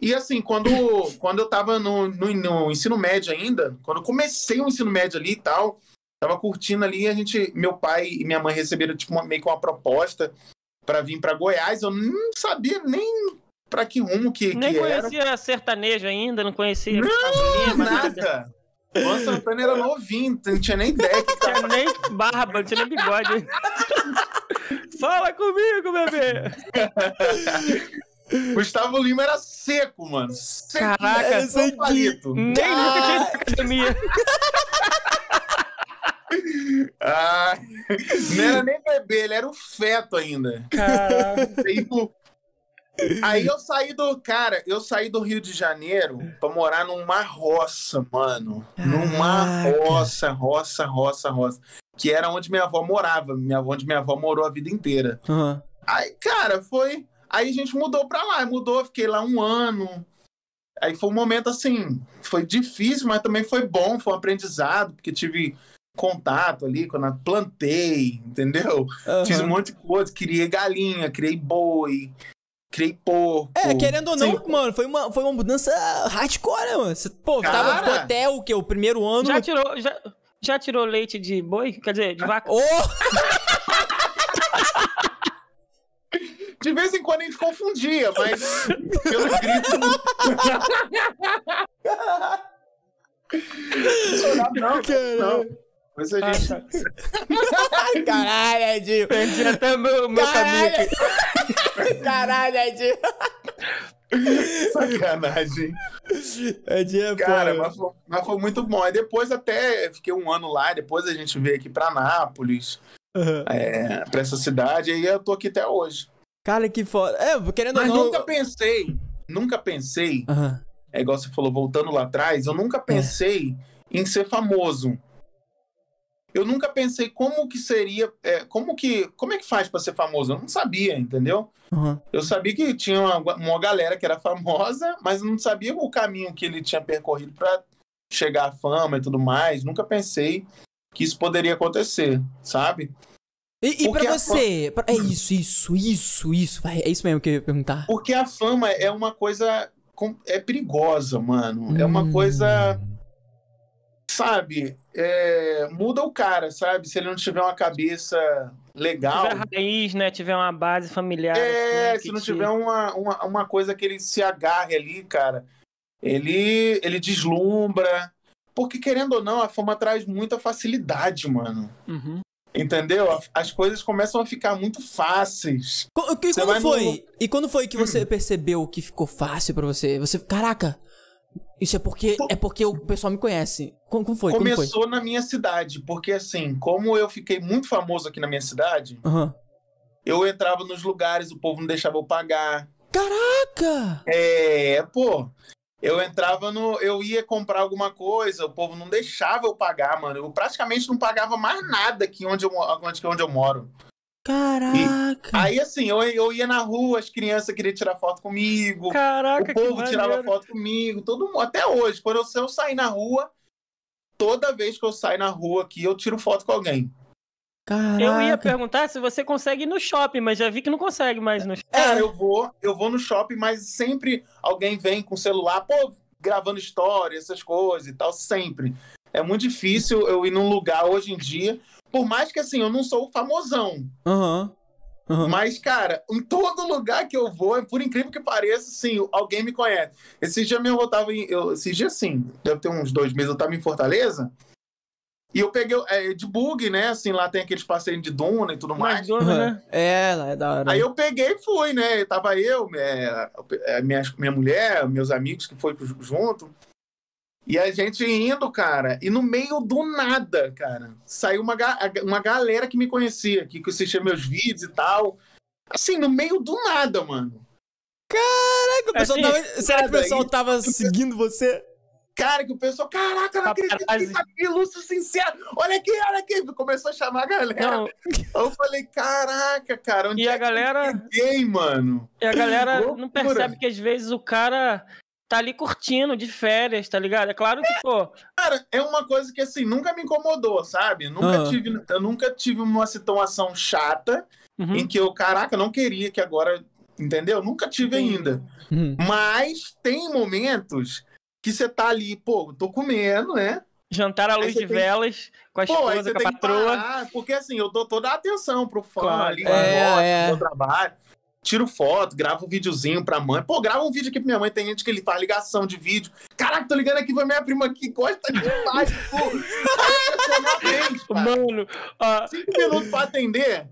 E assim, quando, quando eu tava no, no, no ensino médio ainda, quando eu comecei o ensino médio ali e tal, tava curtindo ali, a gente, meu pai e minha mãe receberam tipo uma- meio que uma proposta pra vir pra Goiás. Eu não sabia nem pra que rumo que, Nem que era. conhecia sertanejo ainda, não conhecia Não, Gustavo Lima, nada. Nada. Luan Santana era novinho, não tinha nem ideia que Não tinha nem barba, não tinha nem bigode. Fala comigo, bebê! Gustavo Lima era seco, mano. Seco. Caraca, palito. Nem nunca tinha academia. Ah, não era nem bebê, ele era o feto ainda. Caraca. Aí, o- aí eu saí do. Cara, eu saí do Rio de Janeiro pra morar numa roça, mano. Numa Caraca. roça, roça, roça, roça. Que era onde minha avó morava. Minha, onde minha avó morou a vida inteira. Aham. Aí, cara, foi. Aí a gente mudou pra lá, mudou, fiquei lá um ano. Aí foi um momento assim, foi difícil, mas também foi bom, foi um aprendizado, porque tive contato ali quando eu plantei, entendeu? Fiz um monte de coisa, criei galinha, criei boi, criei porco. É, querendo ou não, Sim, mano, foi uma, foi uma mudança hardcore, né, mano? Você, pô, Cara. tava ficou até o quê? O primeiro ano. Já tirou, já, já tirou leite de boi? Quer dizer, de vaca? Ô! De vez em quando a gente confundia, mas pelo grito. não, não. Mas a Ah, gente. tá. Caralho, Edinho. Perdi até meu, meu caminho aqui. Caralho, Edinho. Sacanagem. É Cara, mas foi, mas foi muito bom. Aí depois até fiquei um ano lá, depois a gente veio aqui pra Nápoles, Aham. é, pra essa cidade, e aí eu tô aqui até hoje. Cara, que foda. É, querendo Mas ou não. nunca pensei, nunca pensei, Aham. é igual você falou, voltando lá atrás, eu nunca pensei em ser famoso. Eu nunca pensei como que seria, é, como que, como é que faz pra ser famoso? Eu não sabia, entendeu? Aham. Eu sabia que tinha uma, uma galera que era famosa, mas eu não sabia o caminho que ele tinha percorrido pra chegar à fama e tudo mais. Nunca pensei que isso poderia acontecer, sabe? E, e Porque pra a você? pra- É isso, isso, isso, isso. Vai, é isso mesmo que eu ia perguntar. Porque a fama é uma coisa com- é perigosa, mano. É uma Hum. coisa, sabe? é, muda o cara, sabe? Se ele não tiver uma cabeça legal. Tiver raiz, né? Tiver uma base familiar. É, assim, se que não te- tiver uma, uma, uma coisa que ele se agarre ali, cara, ele, ele deslumbra. Porque, querendo ou não, a fama traz muita facilidade, mano. Uhum. Entendeu? As coisas começam a ficar muito fáceis. Você quando vai no- foi? E quando foi que você percebeu que ficou fácil pra você? Você, caraca, Isso é porque, é porque o pessoal me conhece. Como, como foi? Como foi? Começou na minha cidade, porque assim, como eu fiquei muito famoso aqui na minha cidade, Aham. eu entrava nos lugares, o povo não deixava eu pagar. Caraca! É, pô. Eu entrava no. Eu ia comprar alguma coisa, o povo não deixava eu pagar, mano. Eu praticamente não pagava mais nada aqui onde eu, onde, onde eu moro. Caraca! Aí, assim, eu, eu ia na rua, as crianças queriam tirar foto comigo. Caraca, o povo que tirava foto comigo, todo mundo. Até hoje, quando eu, se eu sair na rua, toda vez que eu saio na rua aqui, eu tiro foto com alguém. Caraca! Eu ia perguntar se você consegue ir no shopping, mas já vi que não consegue mais no shopping. Cara, eu vou, eu vou no shopping, mas sempre alguém vem com o celular, pô, gravando história, essas coisas e tal, sempre. É muito difícil eu ir num lugar hoje em dia, por mais que assim, eu não sou o famosão, Aham. Aham. mas cara, em todo lugar que eu vou, por incrível que pareça, sim, alguém me conhece. Esses dias mesmo eu tava em, eu, esses dias sim, deve ter uns dois meses, eu tava em Fortaleza, e eu peguei é, de bug, né, assim, lá tem aqueles passeios de duna e tudo mais. Mais dona, né? É, lá é da hora. Aí eu peguei e fui, né? Tava eu, é, é, minha, minha mulher, meus amigos que foi junto. E a gente indo, cara, e no meio do nada, cara, saiu uma, ga- uma galera que me conhecia, que assistia meus vídeos e tal. Assim, no meio do nada, mano. Caraca, o pessoal Assim, tava- será que o pessoal isso- tava seguindo você? Cara, que o pessoal, caraca, não acredito que tá aqui, Lúcio Sincero. Olha aqui, olha aqui. Começou a chamar a galera. Não, eu falei, caraca, cara, onde e é a galera, que eu mano? e a galera não percebe que às vezes o cara tá ali curtindo de férias, tá ligado? É claro que, pô, Cara, é uma coisa que assim nunca me incomodou, sabe? Nunca Aham. tive, eu nunca tive uma situação chata uhum. em que eu, caraca, não queria que agora, entendeu? Nunca tive ainda. Hum. Mas tem momentos que você tá ali, pô, eu tô comendo, né? jantar à luz de tem- velas com a Pô, esposa, você com a patroa. parar, porque assim, eu dou toda a atenção pro fã Claro. ali, É, é. meu trabalho. Tiro foto, gravo um videozinho pra mãe. Pô, grava um vídeo aqui pra minha mãe. Tem gente que ele faz ligação de vídeo. Caraca, tô ligando aqui pra minha prima que gosta demais, pô. Cara. Mano, ó, cinco minutos pra atender.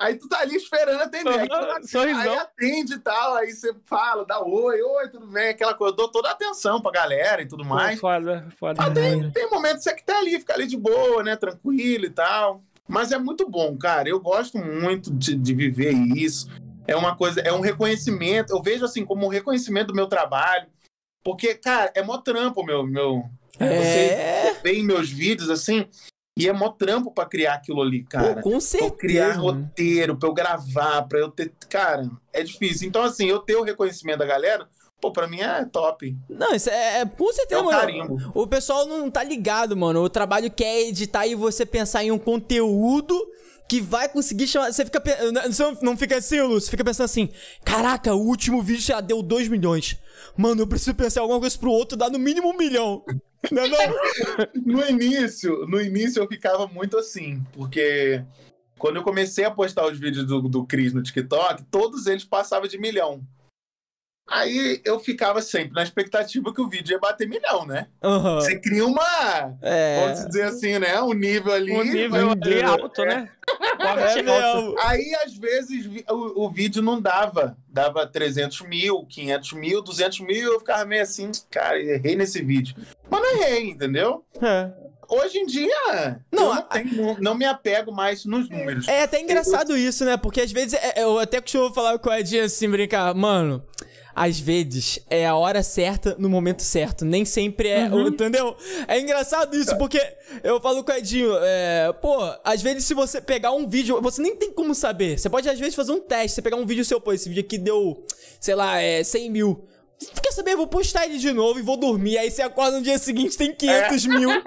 Aí tu tá ali esperando atender. Aí, tu aí atende e tal. Aí você fala, dá oi, oi, tudo bem, aquela coisa. Eu dou toda a atenção pra galera e tudo pô, mais. foda, foda. Mas tem, tem momentos que você que tá ali, fica ali de boa, né? Tranquilo e tal. Mas é muito bom, cara. Eu gosto muito de, de viver isso. É uma coisa, é um reconhecimento. Eu vejo assim como um reconhecimento do meu trabalho. Porque, cara, é mó trampo, meu. meu É, Você vê em meus vídeos assim. E é mó trampo pra criar aquilo ali, cara. pô, com Pra eu certeza. criar roteiro, pra eu gravar, pra eu ter. Cara, é difícil. Então, assim, eu ter o reconhecimento da galera, pô, pra mim é top. Não, isso é, é com É certeza, um mano. carimbo. O pessoal não tá ligado, mano. O trabalho que é editar e você pensar em um conteúdo que vai conseguir chamar. Você fica. Você não- não fica assim, Lúcio? Você fica pensando assim: caraca, o último vídeo já deu 2 milhões. Mano, eu preciso pensar em alguma coisa pro outro, dá no mínimo um milhão. Não é não? No início, no início eu ficava muito assim, porque quando eu comecei a postar os vídeos do, do Cris no TikTok, todos eles passavam de milhão. Aí eu ficava sempre na expectativa que o vídeo ia bater milhão, né? Aham. Você cria uma, É. vamos dizer assim, né? Um nível ali. Um nível ali alto, né? É. Aí, às vezes, o, o vídeo não dava. Dava 300 mil, 500 mil, 200 mil. Eu ficava meio assim, cara, errei nesse vídeo. Mas não errei, entendeu? É. Hoje em dia, Não, não, tenho- não- não me apego mais nos números. É até engraçado isso, né? Porque às vezes é- eu até costumo falar com a Edinha assim, brincar, mano. Às vezes é a hora certa no momento certo. Nem sempre é. Uhum. Entendeu? É engraçado isso, porque eu falo com o Edinho, é, pô, às vezes se você pegar um vídeo, você nem tem como saber. Você pode às vezes fazer um teste, você pegar um vídeo seu, pô, esse vídeo aqui deu, sei lá, é 100 mil. Você quer saber? Eu vou postar ele de novo e vou dormir. Aí você acorda no dia seguinte tem 500 mil.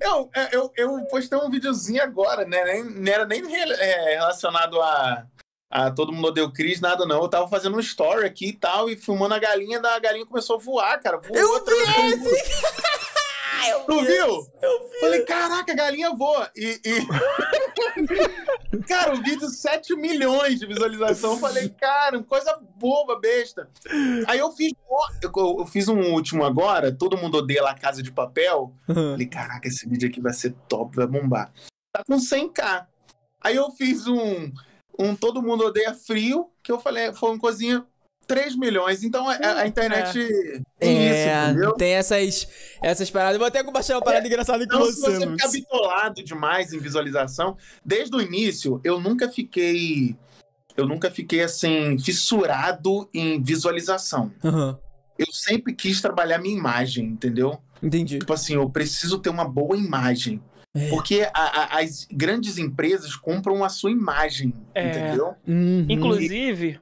Eu, eu, eu postei um videozinho agora, né? Nem, não era nem é, relacionado a, a Todo Mundo Odeia o Cris, nada não. Eu tava fazendo um story aqui e tal, e filmando a galinha, da galinha começou a voar, cara. Voou, Eu vi atravessou- Tu viu? Eu vi. Falei, caraca, a galinha voa. E, e- cara, o vídeo 7 milhões de visualização. Eu falei, cara, coisa boba, besta. Aí eu fiz, eu, eu fiz um último agora, todo mundo odeia lá Casa de Papel. Falei, caraca, esse vídeo aqui vai ser top, vai bombar. Tá com 100k. Aí eu fiz um, um Todo Mundo Odeia Frio, que eu falei, foi uma coisinha 3 milhões. Então a, a internet É, tem isso, entendeu? tem essas, essas paradas. Eu vou até baixar uma parada engraçada com Então, se você, você Lúcio. ficar bitolado demais em visualização, desde o início, eu nunca fiquei. Eu nunca fiquei assim, fissurado em visualização. Aham, Eu sempre quis trabalhar minha imagem, entendeu? entendi. Tipo assim, eu preciso ter uma boa imagem. É. Porque a- a- as grandes empresas compram a sua imagem, É. entendeu? Uhum. Inclusive,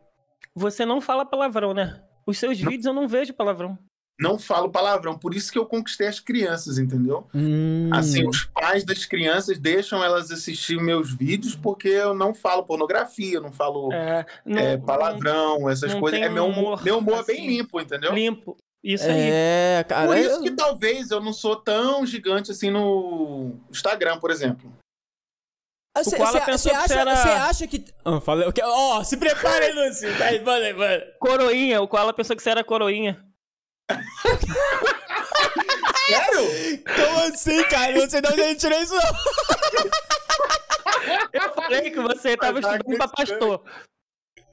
você não fala palavrão, né? Os seus vídeos eu não vejo palavrão. Não falo palavrão, por isso que eu conquistei as crianças, entendeu? Hum. Assim, os pais das crianças deixam elas assistir meus vídeos porque eu não falo pornografia, eu não falo É, não, é, palavrão, essas não coisas. É meu humor, humor, meu humor é assim, bem limpo, entendeu? não- limpo. Isso aí. É, cara. Por isso eu- que talvez eu não sou tão gigante assim no Instagram, por exemplo. Você Koala você- acha, você era- acha que. Ah, falei, ok. Ó, se prepare aí, Lúcio. Vai, vai, vai. Coroinha, o Koala pensou que você era coroinha. Sério? Como assim, cara? Não sei de onde a gente tirou isso, não. Eu falei que você tava Tá estudando pra pastor.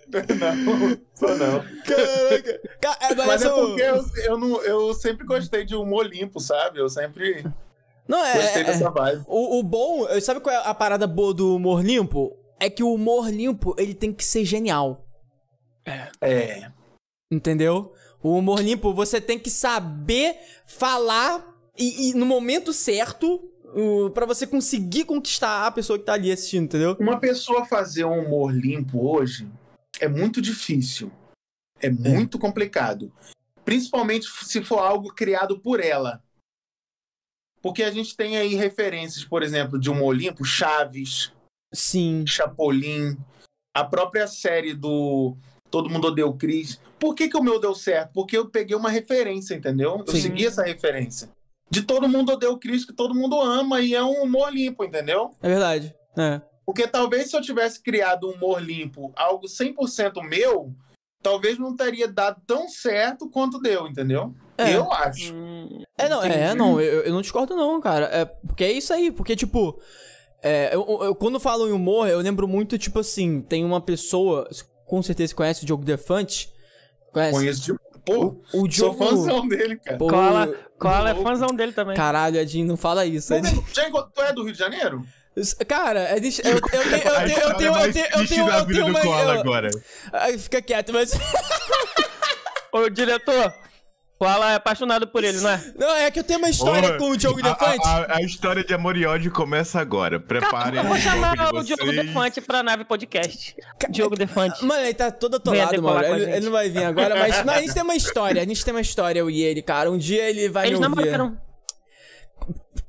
não, sou não. Caraca. Ca- é, mas é eu- porque eu, eu, não, eu sempre gostei de humor limpo, sabe? Eu sempre Não, é. gostei é- dessa vibe. o, o bom. Sabe qual é a parada boa do humor limpo? É que o humor limpo, ele tem que ser genial. É. Entendeu? O humor limpo, você tem que saber falar e, e no momento certo uh, para você conseguir conquistar a pessoa que tá ali assistindo, entendeu? Uma pessoa fazer um humor limpo hoje é muito difícil. É muito complicado. Principalmente se for algo criado por ela. Porque a gente tem aí referências, por exemplo, de humor limpo, Chaves, Sim. Chapolin, a própria série do Todo Mundo Odeia o Chris. Por que, que o meu deu certo? Porque eu peguei uma referência, entendeu? Eu Sim. segui essa referência. De Todo Mundo Odeia o Chris, que todo mundo ama, e é um humor limpo, entendeu? É verdade. É. Porque talvez se eu tivesse criado um humor limpo, algo 100% meu, talvez não teria dado tão certo quanto deu, entendeu? É. Eu acho. É, não, é, não, eu, eu não discordo não, cara. É, porque é isso aí, porque, tipo, é, eu, eu- quando falo em humor, eu lembro muito, tipo assim, tem uma pessoa, com certeza você conhece o Diogo Defante, conhece? Conheço de. Pô, O, o sou Diogo... fãzão dele, cara. Pô, Koala, Koala é fãzão dele também. Caralho, Edinho, não fala isso. Edinho. Tu é do Rio de Janeiro? Cara, é de- eu, eu, tenho- eu, tenho- eu, eu tenho, mais eu tenho, eu tenho, eu tenho uma... Eu- agora. Ai, fica quieto, mas... Ô, diretor, Koala é apaixonado por ele, não é? Não, é que eu tenho uma história Ô, com o Diogo Defante. A, a- a história de amor e ódio começa agora. Preparem Eu vou chamar o Diogo. Defante pra nave podcast. Diogo Defante. Mano, ele tá todo atolado, mano. Ele, ele não vai vir agora, mas, mas a gente tem uma história. A gente tem uma história, eu e ele, cara. Um dia ele vai Eles me ouvir. namoraram.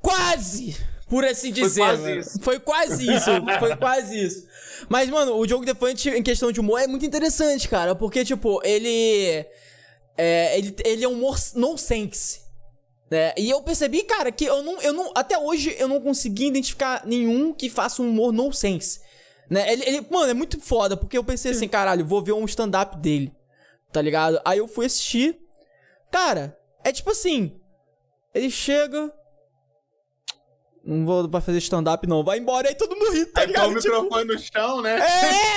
Quase! Por assim dizer. quase mano. isso. Foi quase isso. Foi quase isso. Mas, mano, o Diogo Defante, em questão de humor, é muito interessante, cara. Porque, tipo, ele. É, ele, ele é um humor nonsense. Né? E eu percebi, cara, que eu não, eu não. Até hoje eu não consegui identificar nenhum que faça um humor nonsense. Né? Ele, ele, mano, é muito foda, porque eu pensei assim, caralho, vou ver um stand-up dele. Tá ligado? Aí eu fui assistir. Cara, é tipo assim. Ele chega. Não vou pra fazer stand-up, não. Vai embora aí todo mundo ri, tá Aí põe o ligado? Tipo, microfone no chão, né?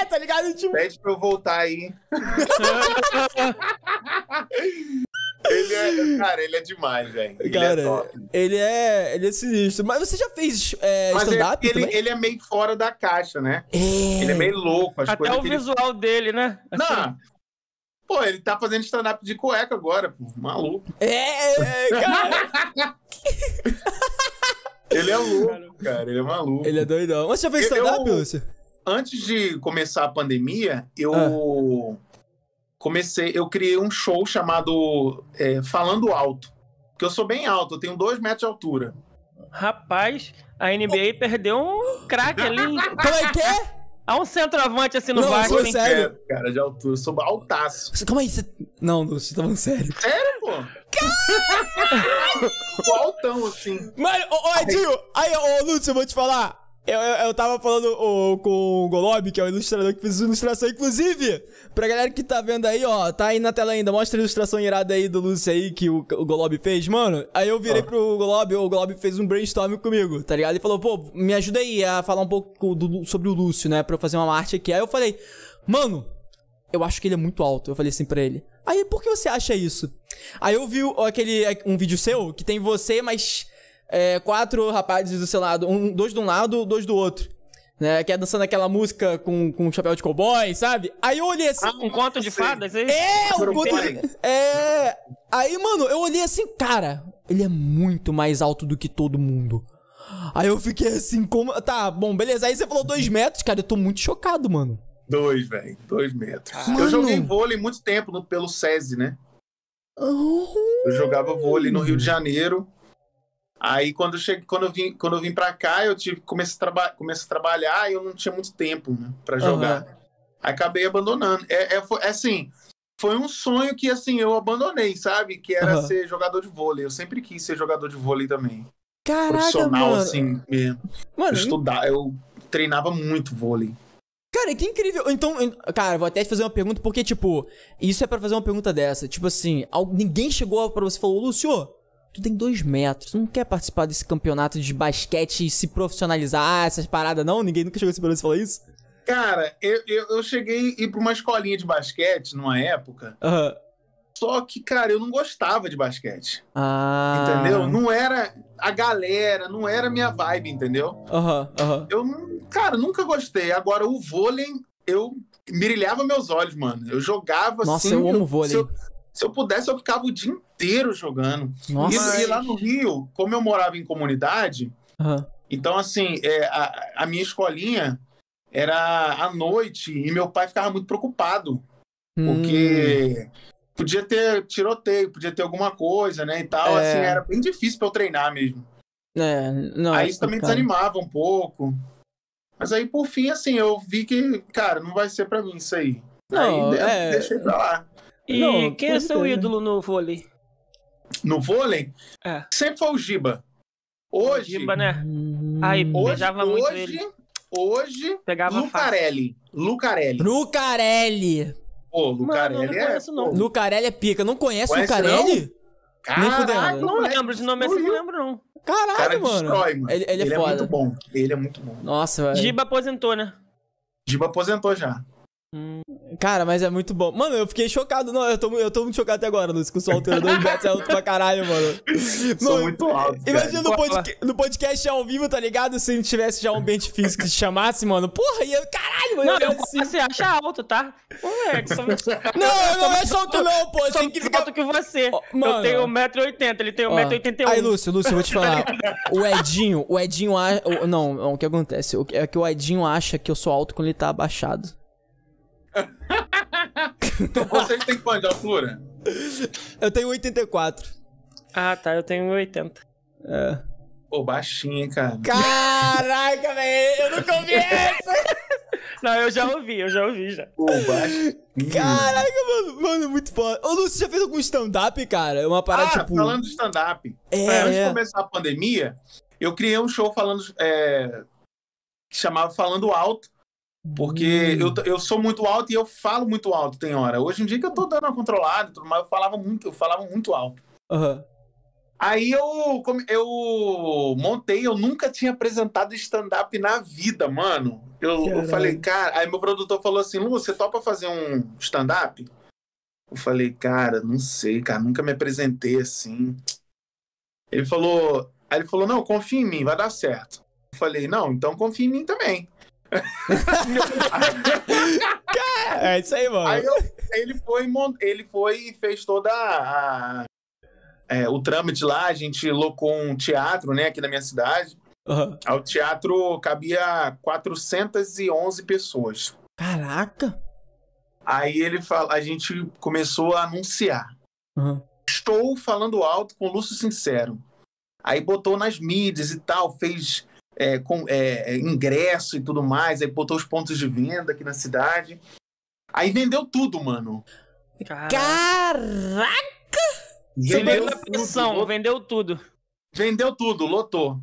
é, tá ligado? Tipo, Pede pra eu voltar aí. Ele é, cara, ele é demais, velho. Ele Cara, é top. ele é. Ele é sinistro. Mas você já fez é, é stand-up ele, também? ele é meio fora da caixa, né? É. Ele é meio louco. As Até o que ele... visual dele, né? Assim, Não. Pô, ele tá fazendo stand-up de cueca agora, pô. Maluco. É, é, cara. Ele é louco, cara. Ele é maluco. ele é doidão. Mas você já fez Eu- stand-up, Lúcio? Antes de começar a pandemia, eu Ah. comecei, eu criei um show chamado é, Falando Alto. Porque eu sou bem alto, eu tenho dois metros de altura. Rapaz, a NBA perdeu um craque ali. Como é que é? Há um centroavante assim no Não, Vasco, hein? sério. É, cara, de altura. Eu sou altaço. Você- Calma aí, você. Não, Lúcio, tá falando sério. Sério, pô? Sou altão, assim. Mano, ô, ô Edinho, aí, ô Lúcio, eu vou te falar. Eu, eu, eu tava falando com o Golob, que é o ilustrador que fez essa ilustração. Inclusive, pra galera que tá vendo aí, ó, tá aí na tela ainda. Mostra a ilustração irada aí do Lúcio aí que o, o Golob fez. Mano, aí eu virei pro Golob, o Golob fez um brainstorm comigo, tá ligado? Ele falou, pô, me ajuda aí a falar um pouco do- sobre o Lúcio, né? Pra eu fazer uma arte aqui. Aí eu falei, mano, eu acho que ele é muito alto. Eu falei assim pra ele. Aí, por que você acha isso? Aí eu vi aquele, um vídeo seu que tem você, mas é, quatro rapazes do seu lado. Um, dois de um lado, dois do outro. Né, que é dançando aquela música com, com chapéu de cowboy, sabe? Aí eu olhei assim. Um conto de sei. fadas, é? É, o Foram conto de... É. Aí, mano, eu olhei assim, cara, ele é muito mais alto do que todo mundo. Aí eu fiquei assim, como. Tá, bom, beleza. Aí você falou dois metros, cara, eu tô muito chocado, mano. Dois, velho. Dois metros. Mano. Eu joguei vôlei muito tempo no- pelo SESI, né? Oh. Eu jogava vôlei no Rio de Janeiro. Aí quando eu, cheguei, quando eu, vim, quando eu vim pra cá, eu tive comecei a, traba comecei a trabalhar e eu não tinha muito tempo né, pra jogar. Aí acabei abandonando. É, é, foi, é assim, foi um sonho que assim eu abandonei, sabe? Que era Aham. ser jogador de vôlei. Eu sempre quis ser jogador de vôlei também. Caraca, Profissional, mano. assim, mesmo. Mano, Eu estudar, eu treinava muito vôlei. Cara, que incrível. Então, en- cara, vou até te fazer uma pergunta, porque, tipo, isso é pra fazer uma pergunta dessa. Tipo assim, ninguém chegou pra você e falou, Lúcio, tu tem dois metros, tu não quer participar desse campeonato de basquete e se profissionalizar, essas paradas, não? Ninguém nunca chegou pra você e falou isso? Cara, eu, eu, eu cheguei a ir pra uma escolinha de basquete numa época, Aham. só que, cara, eu não gostava de basquete. Ah. Entendeu? Não era a galera, não era a minha vibe, entendeu? Aham, aham. Eu, não- cara, nunca gostei. Agora, o vôlei, eu brilhava meus olhos, mano. Eu jogava Nossa, assim. eu amo vôlei. Se eu, se eu pudesse, eu ficava o dia inteiro jogando. Nossa. E, e lá no Rio, como eu morava em comunidade, Aham. então, assim, é, a, a minha escolinha era à noite e meu pai ficava muito preocupado. Hum. Porque podia ter tiroteio, podia ter alguma coisa, né? E tal. É. Assim, era bem difícil pra eu treinar mesmo. É, não. aí é isso também complicado. desanimava um pouco. Mas aí, por fim, assim, eu vi que, cara, não vai ser pra mim isso aí. Não, aí é- deixei pra lá. E Não, quem é seu crer. ídolo no vôlei? No vôlei, É. sempre foi o Giba. Hoje, Giba, né? Hum. Aí, hoje, Beijava muito hoje, hoje, Pegava fácil. Lucarelli. Lucarelli. Lucarelli. Pô, Mano, Lucarelli eu não é. conheço, não. Lucarelli é pica. Não conhece, Conhece, Lucarelli? Caraca, fudendo. Não lembro de nome assim, não lembro não. O cara Caralho, mano. destrói, mano. Ele, ele é é foda. muito bom. Ele é muito bom. Nossa, velho. Giba aposentou, né? Giba aposentou já. Cara, mas é muito bom. Mano, eu fiquei chocado. Não, eu tô, eu tô muito chocado até agora, Luiz, com sua altura. Dois metros é alto pra caralho, mano. Sou Mano, muito alto. cara. Imagina no, podca- no podcast ao vivo, tá ligado? Se não tivesse já um bench físico que te chamasse, mano. Porra, ia. Caralho, mano. Não, eu eu assim. você acha alto, tá? É, que. Não, eu não é só alto, não, pô. Você sou que mais ficar. alto que você. Mano. eu tenho 1,80m, ele tem Ó, 1,81m. Aí, Lúcio, Lúcio, eu vou te falar. O Edinho, o Edinho acha. Não, não, o que acontece? O que- É que o Edinho acha que eu sou alto quando ele tá abaixado. Você tem quanto de altura? Eu tenho 84. Ah, tá, eu tenho 1,80m. É. Pô, baixinho, hein, cara. Caraca, velho, eu nunca ouvi essa! Não, eu já ouvi, eu já ouvi já. Pô, baixinho. Caraca, mano, mano, muito foda. Ô, Lúcio, você já fez algum stand-up, cara? É Uma parada, ah, tipo... falando de stand-up. É, Antes é. de começar a pandemia, eu criei um show falando. é, que chamava Falando Alto. Porque Hum. eu, eu sou muito alto e eu falo muito alto, tem hora. Hoje em dia que eu tô dando uma controlada e tudo mais, eu falava muito, eu falava muito alto. Aham. Aí eu, eu montei, eu nunca tinha apresentado stand-up na vida, mano. Eu, eu falei, cara, aí meu produtor falou assim: Lu, você topa fazer um stand-up? Eu falei, cara, não sei, cara, nunca me apresentei assim. Ele falou, aí ele falou, não, confia em mim, vai dar certo. Eu falei, não, então confia em mim também. É isso aí, mano. Aí eu- ele foi, ele foi e fez toda a, é, o trâmite lá, a gente locou um teatro, né, aqui na minha cidade. Aham. Ao teatro cabia 411 pessoas. Caraca. Aí ele fala, a gente começou a anunciar. Aham. Estou falando alto com Lúcio Sincero. Aí botou nas mídias e tal, fez é, com, é, ingresso e tudo mais, aí botou os pontos de venda aqui na cidade. Aí vendeu tudo, mano. Caraca. Vendeu na tudo, pressão, lo- vendeu tudo. vendeu tudo, lotou.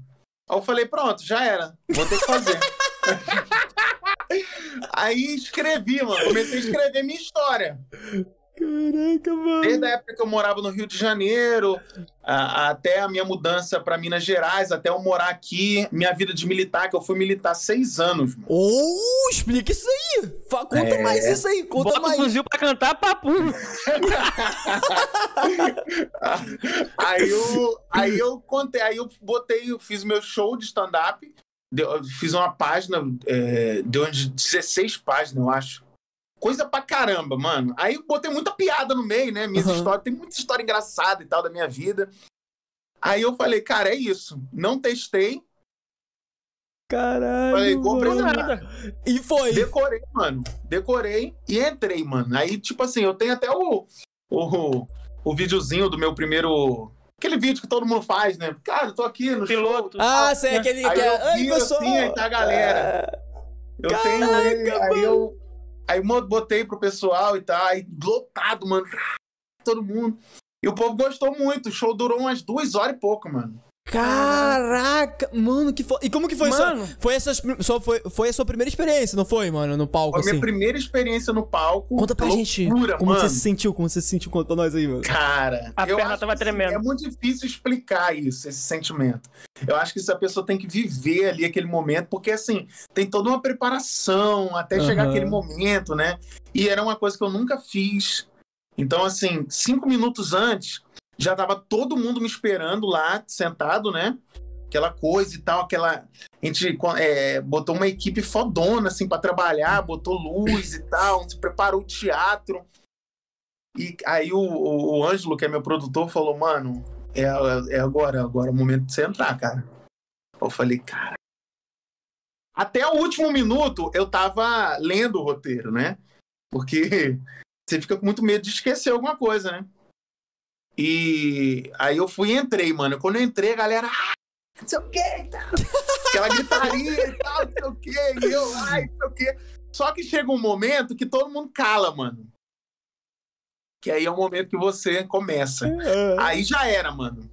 Aí eu falei, pronto, já era. Vou ter que fazer. Aí escrevi, mano. Comecei a escrever minha história. Caraca, mano. Desde a época que eu morava no Rio de Janeiro, a- até a minha mudança para Minas Gerais, até eu morar aqui, minha vida de militar, que eu fui militar seis anos, mano. Oh, explica isso aí. Fa- conta É. mais isso aí, conta Bota o mais. fuzil pra cantar, papo. aí eu, aí eu contei, aí eu botei, eu fiz meu show de stand-up, fiz uma página, é, deu umas 16 páginas, eu acho. Coisa pra caramba, mano. Aí eu botei muita piada no meio, né? Minhas Uhum. histórias, tem muita história engraçada e tal da minha vida. Aí eu falei, cara, é isso. Não testei, Caralho. Falei, vou apresentar. Nada. E foi. Decorei, mano. Decorei e entrei, mano. Aí, tipo assim, eu tenho até o, o, o videozinho do meu primeiro. Aquele vídeo que todo mundo faz, né? Cara, eu tô aqui no Piloto. show. Ah, sei, aquele Aí que é. eu Ai, viro pessoal. assim, aí tá a galera. É. Eu Caraca, tenho mano. aí eu. Aí botei pro pessoal e tal, aí lotado, mano. Todo mundo. E o povo gostou muito. O show durou umas duas horas e pouco, mano. Caraca, mano, que foda. E como que foi isso? Mano. Foi, essas, só foi, foi a sua primeira experiência, não foi, mano, no palco, Foi a minha assim? primeira experiência no palco. Conta pra gente Loucura, como mano. você se sentiu, como você se sentiu, conta pra nós aí, mano. Cara, A eu perna acho tava que, assim, tremendo. É muito difícil explicar isso, esse sentimento. Eu acho que essa pessoa tem que viver ali aquele momento, porque assim, tem toda uma preparação até chegar Aham. aquele momento, né? E era uma coisa que eu nunca fiz. Então, assim, cinco minutos antes, já tava todo mundo me esperando lá, sentado, né? Aquela coisa e tal, aquela. A gente é, botou uma equipe fodona, assim, pra trabalhar, botou luz e tal, se preparou o teatro. E aí o, o, o Ângelo, que é meu produtor, falou, mano, é, é agora, agora é o momento de você entrar, cara. Eu falei, cara. Até o último minuto eu tava lendo o roteiro, né? Porque você fica com muito medo de esquecer alguma coisa, né? E aí eu fui e entrei, mano. Quando eu entrei, a galera. "Ah, não sei o quê e tal. Aquela gritaria e tal, não sei o quê. E eu, ai, não sei o quê. Só que chega um momento que todo mundo cala, mano. Que aí é o momento que você começa. Aí já era, mano.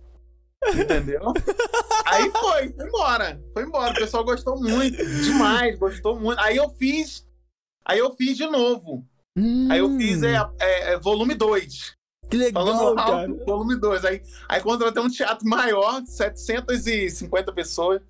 Entendeu? Aí foi, foi embora. Foi embora. O pessoal gostou muito. Demais, gostou muito. Aí eu fiz. Aí eu fiz de novo. Aí eu fiz é, é, é, volume 2. Que legal, Falando cara. alto, volume 2. Aí, aí contratei um teatro maior, 750 pessoas.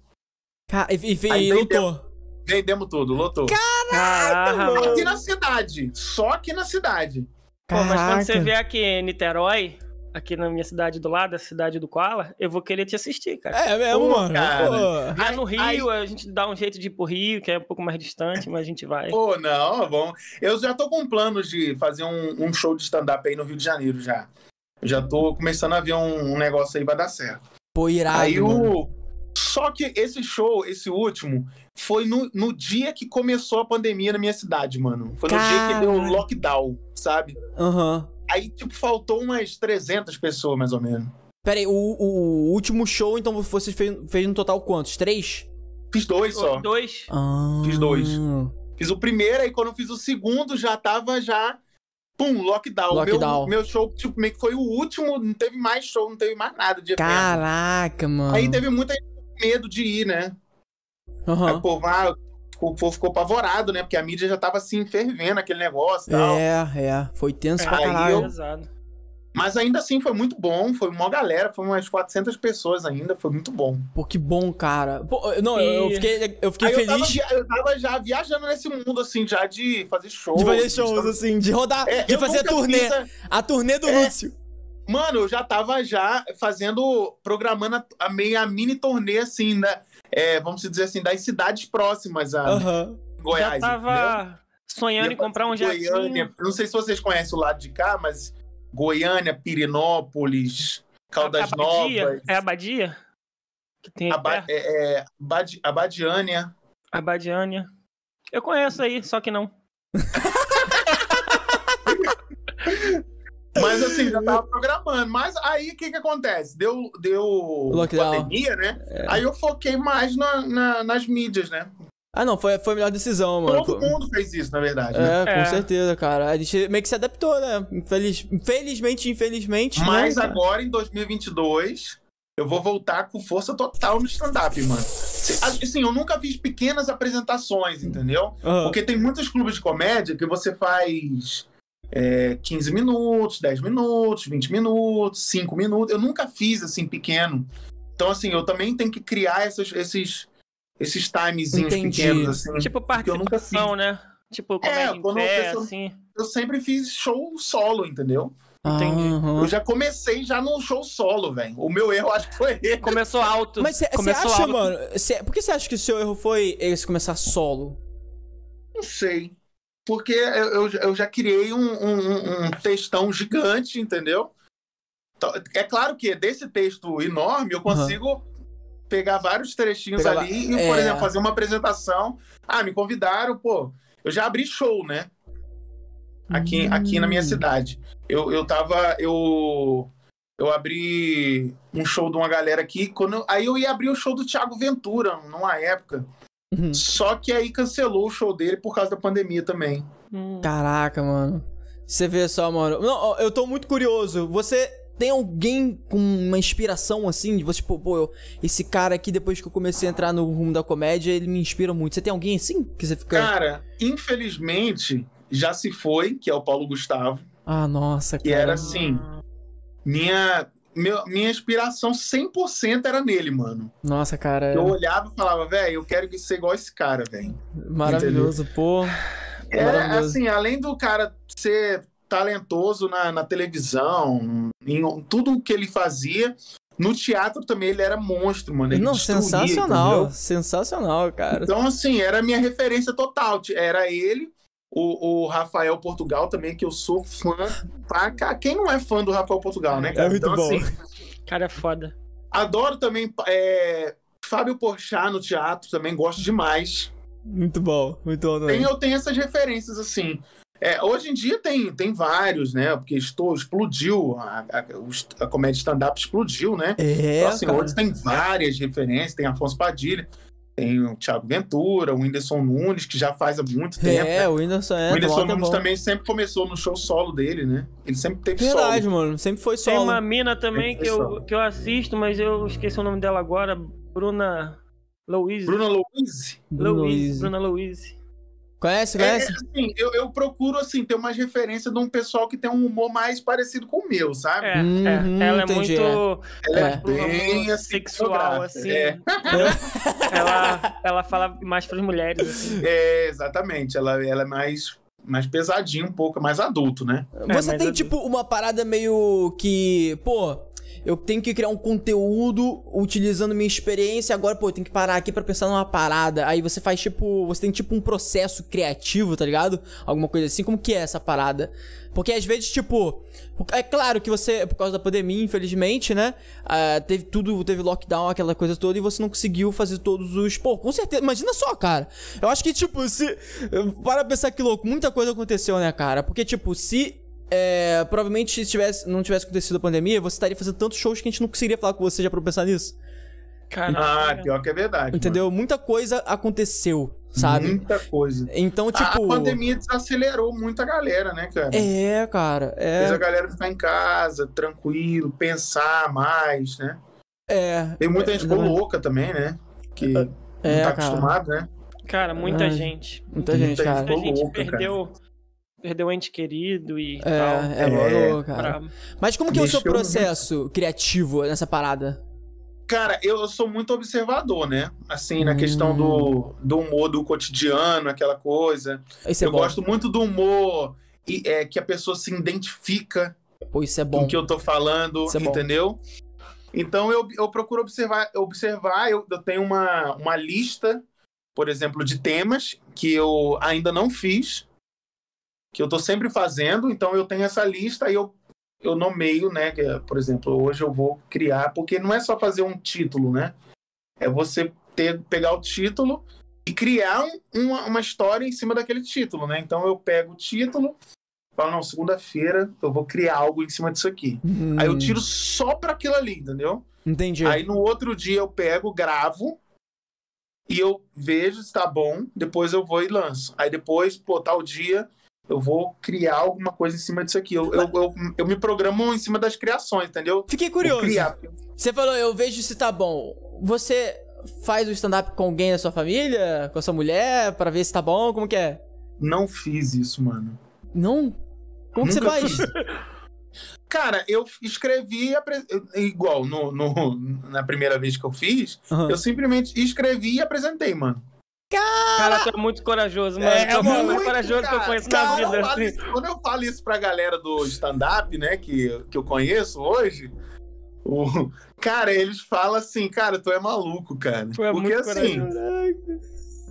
Ca- E, e, Aí e vendeu. lutou. Vendemos tudo, lotou. Caraca. Aqui na cidade. Só aqui na cidade. Pô, mas quando você vier aqui em Niterói, aqui na minha cidade do lado, a cidade do Koala, eu vou querer te assistir, cara. É mesmo, Pô, mano. cara. Pô. Aí- no Rio, aí- a gente dá um jeito de ir pro Rio, que é um pouco mais distante, mas a gente vai. Pô, não, vamos. Eu já tô com planos de fazer um, um show de stand-up aí no Rio de Janeiro já. Eu já tô começando a ver um, um negócio aí, vai dar certo. Pô, irado, aí mano. o. Só que esse show, esse último, foi no, no dia que começou a pandemia na minha cidade, mano. Foi no dia que deu o lockdown, sabe? Aham. Aí, tipo, faltou umas 300 pessoas, mais ou menos. Pera aí, o, o último show, então, você fez, fez no total quantos? Três? Fiz dois só. Dois. Ah. Fiz dois. Fiz o primeiro, aí quando eu fiz o segundo, já tava já. Pum, lockdown. Lockdown. Meu, meu show, tipo, meio que foi o último, não teve mais show, não teve mais nada de evento. Caraca, mano. Aí teve muita gente com medo de ir, né? Aí Aham. o povo, ah, o povo ficou apavorado, né? Porque a mídia já tava assim, fervendo aquele negócio e tal. É, é. Foi tenso pra caralho. eu-. Mas ainda assim foi muito bom, foi uma galera, foi umas 400 pessoas ainda, foi muito bom. Pô, que bom, cara. Pô, não, eu, eu E- fiquei, eu fiquei Aí eu tava, feliz eu tava já viajando nesse mundo, assim, já de fazer show. de fazer shows, assim, de rodar, É, de fazer a turnê. fiz a- A turnê do É. Lúcio. Mano, eu já tava já fazendo, programando a, a meia mini turnê, assim, da, é, vamos dizer assim, das cidades próximas a Aham. Goiás. Já entendeu? tava sonhando em comprar um jatinho. Goiânia, não sei se vocês conhecem o lado de cá, mas Goiânia, Pirinópolis, Caldas Abadia? Novas, É Abadia? Que tem Aba é, é, Abadi- Abadiânia. Abadiânia. Eu conheço aí, só que não. Mas assim, já tava programando. Mas aí o que que acontece? Deu, deu Lockdown. pandemia, né? Aí eu foquei mais na- na- nas mídias, né? Ah, não, foi, foi a melhor decisão, mano. Todo mundo fez isso, na verdade. né? É, com É. certeza, cara. A gente meio que se adaptou, né? Infeliz... Felizmente, infelizmente. Mas não, cara. agora, em 2022, eu vou voltar com força total no stand-up, mano. Assim, eu nunca fiz pequenas apresentações, entendeu? Aham. Porque tem muitos clubes de comédia que você faz é, 15 minutos, 10 minutos, 20 minutos, 5 minutos. Eu nunca fiz assim pequeno. Então, assim, eu também tenho que criar essas, esses, esses timezinhos Entendi. pequenos, assim. Tipo eu participação, né? Tipo, comédia em quando a pé, pessoa- assim. Eu sempre fiz show solo, entendeu? Entendi. Aham. Eu já comecei já no show solo, velho. O meu erro acho que foi esse. Começou alto. Mas você acha, alto. mano? cê- por que você acha que o seu erro foi esse começar solo? Não sei. Porque eu, eu, já criei um, um, um- textão gigante, entendeu? Então, É claro que desse texto enorme eu consigo pegar vários trechinhos Pegar ali va- e, por é. exemplo, fazer uma apresentação. Ah, me convidaram, pô. Eu já abri show, né? Aqui, Hum. aqui na minha cidade. Eu, eu tava. Eu. Eu abri um show de uma galera aqui. Quando eu- aí eu ia abrir o show do Thiago Ventura, numa época. Uhum. Só que aí cancelou o show dele por causa da pandemia também. Hum. Caraca, mano. Você vê só, mano. Não, eu tô muito curioso. Você tem alguém com uma inspiração assim? De você, tipo, pô, eu- esse cara aqui, depois que eu comecei a entrar no rumo da comédia, ele me inspira muito. Você tem alguém assim? Que você fica. Cara, infelizmente, já se foi, que é o Paulo Gustavo, Ah, nossa, que cara. era assim, minha, meu- minha inspiração 100% era nele, mano. Nossa, cara. Eu olhava e falava, velho, eu quero que ser igual esse cara, velho. Maravilhoso, pô. É, Maravilhoso. assim, além do cara ser talentoso na, na televisão, em tudo que ele fazia, no teatro também ele era monstro, mano. Ele Não, destruía, sensacional. entendeu? Sensacional, cara. Então, assim, era a minha referência total. Era ele, o, o Rafael Portugal também, que eu sou fã. pra cá. Quem não é fã do Rafael Portugal, né, cara? É muito então, bom. assim, Cara é foda. adoro também é, Fábio Porchat no teatro, também gosto demais. Muito bom, muito bom. Tem, eu tenho essas referências, assim. É, hoje em dia tem, tem vários, né? Porque estou, explodiu, a, a, os- a comédia stand-up explodiu, né? É, Então, assim, cara. hoje tem várias referências, tem Afonso Padilha, tem o Thiago Ventura, o Whindersson Nunes, que já faz há muito tempo. né? É, o Whindersson é. o Whindersson é Nunes também sempre começou no show solo dele, né? Ele sempre teve Verdade, solo. mano. Sempre foi Tem solo. uma mina também Tem que eu, que eu assisto, mas eu esqueci o nome dela agora. Bruna Louise. Bruna Louise. Louise. Luiz. Bruna Louise. Conhece, É, conhece? assim, eu, eu procuro, assim, ter umas referências de um pessoal que tem um humor mais parecido com o meu, sabe? É, Uhum, é. Ela é entendi, muito Ela é, É. bem, assim, sexual, assim. É. Ela, ela fala mais pras mulheres, assim. É, exatamente. Ela, ela é mais, mais pesadinha um pouco, mais adulto, né? Você tem, eu- tipo, uma parada meio que. Pô, eu tenho que criar um conteúdo utilizando minha experiência. Agora, pô, eu tenho que parar aqui pra pensar numa parada. Aí você faz, tipo. Você tem, tipo, um processo criativo, tá ligado? Alguma coisa assim. Como que é essa parada? Porque às vezes, tipo. É claro que você, por causa da pandemia, infelizmente, né? ah, teve tudo, teve lockdown, aquela coisa toda, e você não conseguiu fazer todos os. Pô, com certeza. Imagina só, cara. Eu acho que, tipo, se. Para pensar que louco, muita coisa aconteceu, né, cara? Porque, tipo, se. É, provavelmente se tivesse, não tivesse acontecido a pandemia, você estaria fazendo tantos shows que a gente não conseguiria falar com você já pra pensar nisso. Cara, Ah, pior que é verdade. Entendeu? Muita coisa aconteceu, mano. sabe? Muita coisa. Então, tipo. A pandemia desacelerou muito a galera, né, cara? É, cara. Fez a É. galera ficar em casa, tranquilo, pensar mais, né? É. Tem muita gente ficou louca também, né? Que É, não tá cara. acostumado, né? cara, muita Ai, gente. Muita gente, Muita cara. Muita gente louca, cara. Perdeu, perdeu ente querido e tal. É, é, É, louco, cara. Pra- Mas como que é o seu processo criativo nessa parada? Cara, eu, eu sou muito observador, né? Assim, na Hum. questão do, do humor do cotidiano, aquela coisa. Isso é eu bom. gosto muito do humor e, é, que a pessoa se identifica Pô, isso é com bom. o que eu tô falando, é entendeu? Então eu, eu procuro observar, observar eu, eu tenho uma, uma lista, por exemplo, de temas que eu ainda não fiz, que eu tô sempre fazendo, então eu tenho essa lista e eu, eu nomeio, né? que é, por exemplo, hoje eu vou criar, porque não é só fazer um título, né? É você ter, pegar o título e criar um- uma, uma história em cima daquele título, né? Então eu pego o título, falo, não, segunda-feira eu vou criar algo em cima disso aqui. Hum, Aí eu tiro só pra aquilo ali, entendeu? Entendi. Aí no outro dia eu pego, gravo e eu vejo se tá bom, depois eu vou e lanço. Aí depois, pô, tal dia eu vou criar alguma coisa em cima disso aqui. Eu, eu, eu, eu me programo em cima das criações, entendeu? Fiquei curioso. Você falou, eu vejo se tá bom. Você faz o stand-up com alguém da sua família? Com a sua mulher? Pra ver se tá bom? Como que é? Não fiz isso, mano. Não? Como que você Nunca faz? Cara, eu escrevi apre- igual no, no- na primeira vez que eu fiz, Aham. eu simplesmente escrevi e apresentei, mano. Cara, tu é muito corajoso, mano. É, tu é o mano, mais Muito, corajoso que eu cara. conheço Cara, na eu vida. falo assim. isso- quando eu falo isso pra galera do stand-up, né, que, que eu conheço hoje, o- cara, eles falam assim, cara, tu é maluco, cara. Tu é Porque muito assim, corajoso.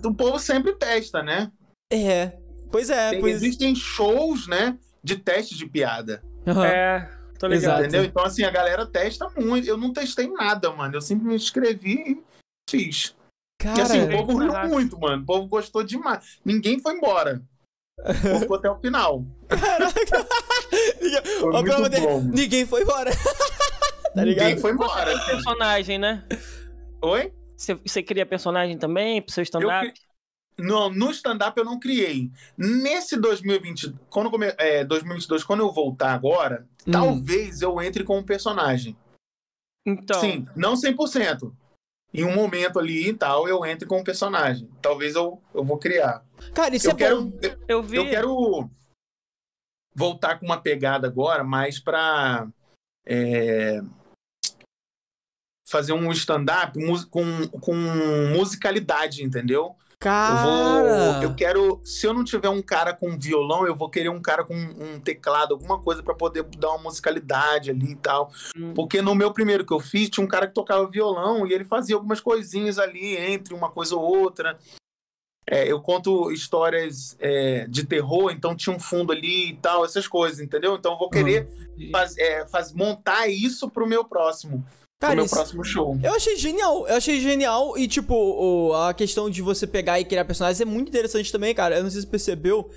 o povo sempre testa, né? É. Pois é, Tem- pois Existem shows, né, de teste de piada. Aham. É, tô ligado. Exato. Entendeu? Então, assim, a galera testa muito. Eu não testei nada, mano. Eu simplesmente escrevi e fiz. Cara, e assim, o é povo riu barato. muito, mano. O povo gostou demais. Ninguém foi embora. O povo ficou até o final. Foi Ó, muito pelo amor de- bom. Ninguém foi embora. tá ligado? Ninguém foi embora. assim. Personagem, né? Oi? Você, você cria personagem também pro seu Eu stand-up? cri- Não, no stand-up eu não criei. Nesse 2020, quando come... é, 2022, quando eu voltar agora, Hum. talvez eu entre com um personagem. Então, Sim, não 100%. Em um momento ali e tal, eu entre com um personagem. Talvez eu, eu vou criar. Cara, isso eu é quero, bom. eu, eu vi. eu quero voltar com uma pegada agora mais pra é, fazer um stand-up com, com musicalidade, entendeu? Eu Cara. vou. Eu quero. Se eu não tiver um cara com violão, eu vou querer um cara com um teclado, alguma coisa pra poder dar uma musicalidade ali e tal. Hum. Porque no meu primeiro que eu fiz, tinha um cara que tocava violão e ele fazia algumas coisinhas ali entre uma coisa ou outra. É, eu conto histórias é, de terror, então tinha um fundo ali e tal, essas coisas, entendeu? Então eu vou querer faz- é, faz- montar isso pro meu próximo. Cara, pro meu isso- próximo show. Eu achei genial, eu achei genial e, tipo, o- a questão de você pegar e criar personagens é muito interessante também, cara. Eu não sei se você percebeu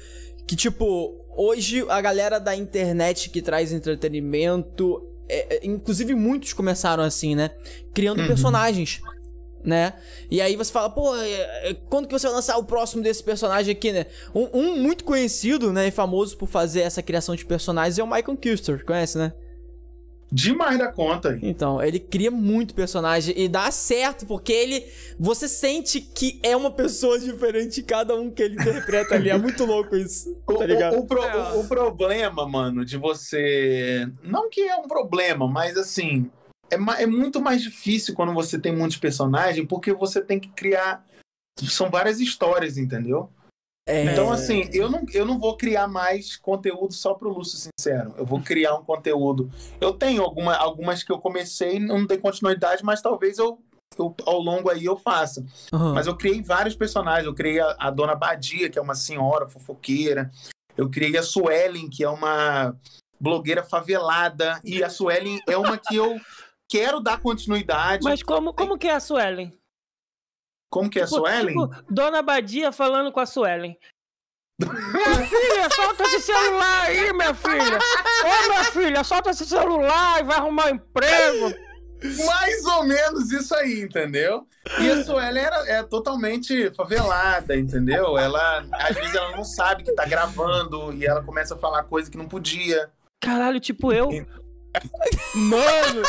que, tipo, hoje a galera da internet que traz entretenimento, é, é, inclusive muitos começaram assim, né? Criando Uhum. personagens. Né? E aí você fala, pô, é, é, quando que você vai lançar o próximo desse personagem aqui, né? Um, um muito conhecido, né, e famoso por fazer essa criação de personagens é o Michael Kister, conhece, né? Demais da conta. Então, ele cria muito personagem e dá certo, porque ele. Você sente que é uma pessoa diferente cada um que ele interpreta ali. É muito louco isso. O, Tá ligado? o- o pro- É. o- o problema, mano, de você. Não que é um problema, mas assim. É, é muito mais difícil quando você tem muitos personagens, porque você tem que criar. São várias histórias, entendeu? É. Então, assim, eu não, eu não vou criar mais conteúdo só pro Lúcio Sincero. Eu vou criar um conteúdo. Eu tenho alguma, algumas que eu comecei, não dei continuidade, mas talvez eu, eu ao longo aí eu faça. Aham. Mas eu criei vários personagens. Eu criei a, a Dona Badia, que é uma senhora fofoqueira. Eu criei a Suelen, que é uma blogueira favelada. E a Suelen é uma que eu quero dar continuidade. Mas como, como que é a Suelen? Como que é a Tipo, Suelen? tipo, Dona Badia falando com a Suelen. Minha filha, solta esse celular aí, minha filha. Ô, minha filha, solta esse celular e vai arrumar um emprego. Mais ou menos isso aí, entendeu? E a Suelen era, é totalmente favelada, entendeu? Ela, às vezes, ela não sabe que tá gravando e ela começa a falar coisa que não podia. Caralho, tipo eu. Mano,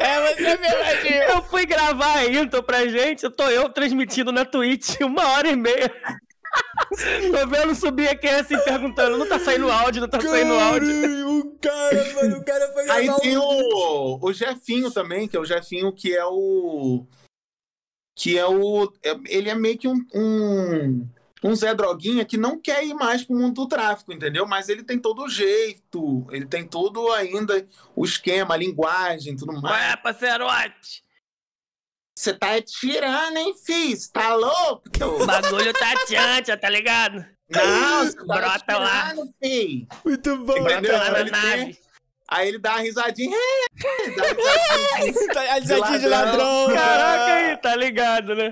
É, mas é verdade. eu fui gravar a intro pra gente, eu tô eu transmitindo na Twitch uma hora e meia. Tô vendo subir aqui assim perguntando, não tá saindo áudio, não tá saindo áudio. O cara, mano, o cara foi Aí tem o, o Jefinho também, que é o Jefinho que é o. Que é o. é- ele é meio que um, um. Um Zé Droguinha que não quer ir mais pro mundo do tráfico, entendeu? Mas ele tem todo o jeito, ele tem todo ainda o esquema, a linguagem, tudo mais. Ué, parceirote, Você tá tirando, hein, filho? Você tá louco? o bagulho tá tchancha, tá ligado? Não, tá Brota lá. filho. Muito bom, Entendeu? Lá na Ele tem- nave. Aí ele dá uma risadinha. Dá uma risadinha. Tá- A risadinha de ladrão. ladrão. Caraca aí, tá ligado, né?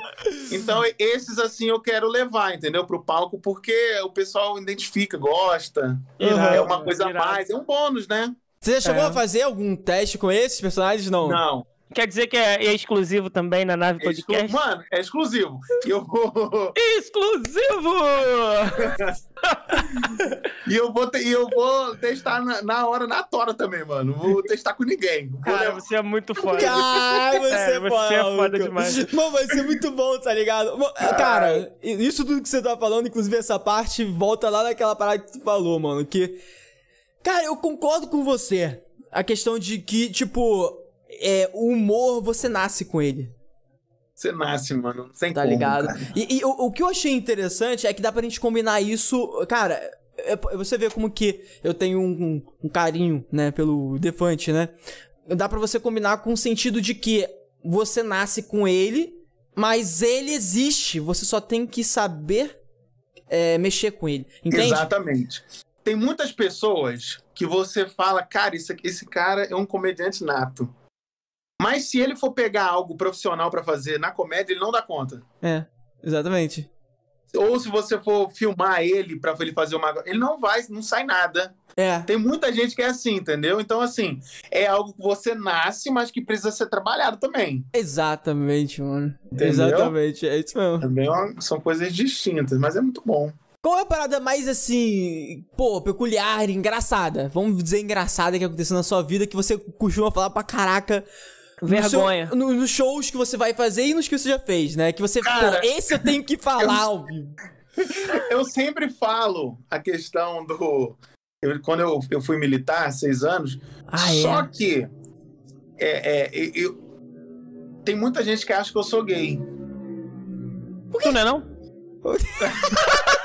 Então, esses assim eu quero levar, entendeu? Pro palco, porque o pessoal identifica, gosta. Irado, é uma coisa a irado. mais, é um bônus, né? Você já chegou É. a fazer algum teste com esses personagens? Não. Não. Quer dizer que é, é exclusivo também na nave É exclu... podcast? Mano, é exclusivo. E eu vou, Exclusivo! e eu vou, te- e eu vou testar na, na hora, na tora também, mano. Não Vou testar com ninguém. Vou Cara, levar- você é muito foda. Cara, você, É, é, você foda, é foda demais. Mano, vai ser muito bom, tá ligado? Cara, isso tudo que você tá falando, inclusive essa parte, volta lá naquela parada que tu falou, mano, que Cara, eu concordo com você. A questão de que, tipo, é, o humor, você nasce com ele. Você nasce, mano. Não tem Tá como, ligado? cara. E, e o, o que eu achei interessante é que dá pra gente combinar isso. Cara, é- você vê como que eu tenho um, um- um carinho, né, pelo Defante, né? Dá pra você combinar com o sentido de que você nasce com ele, mas ele existe. Você só tem que saber é, mexer com ele. Entende? Exatamente. Tem muitas pessoas que você fala, cara, esse, esse cara é um comediante nato. Mas se ele for pegar algo profissional pra fazer na comédia, ele não dá conta. É, exatamente. Ou se você for filmar ele pra ele fazer uma. Ele não vai, não sai nada. É. Tem muita gente que é assim, entendeu? Então, assim, é algo que você nasce, mas que precisa ser trabalhado também. Exatamente, mano. Entendeu? Exatamente, é isso mesmo. Também é são coisas distintas, mas é muito bom. Qual é a parada mais assim, pô, peculiar, engraçada? Vamos dizer engraçada que aconteceu na sua vida que você costuma falar pra caraca. No Vergonha. seu- no- nos shows que você vai fazer e nos que você já fez, né? Que você, Cara, pô, esse eu tenho que falar vivo. Eu sempre falo a questão do. eu- quando eu, eu fui militar, seis anos, Ah, é? só que. É, é, eu- tem muita gente que acha que eu sou gay. Tu não é não?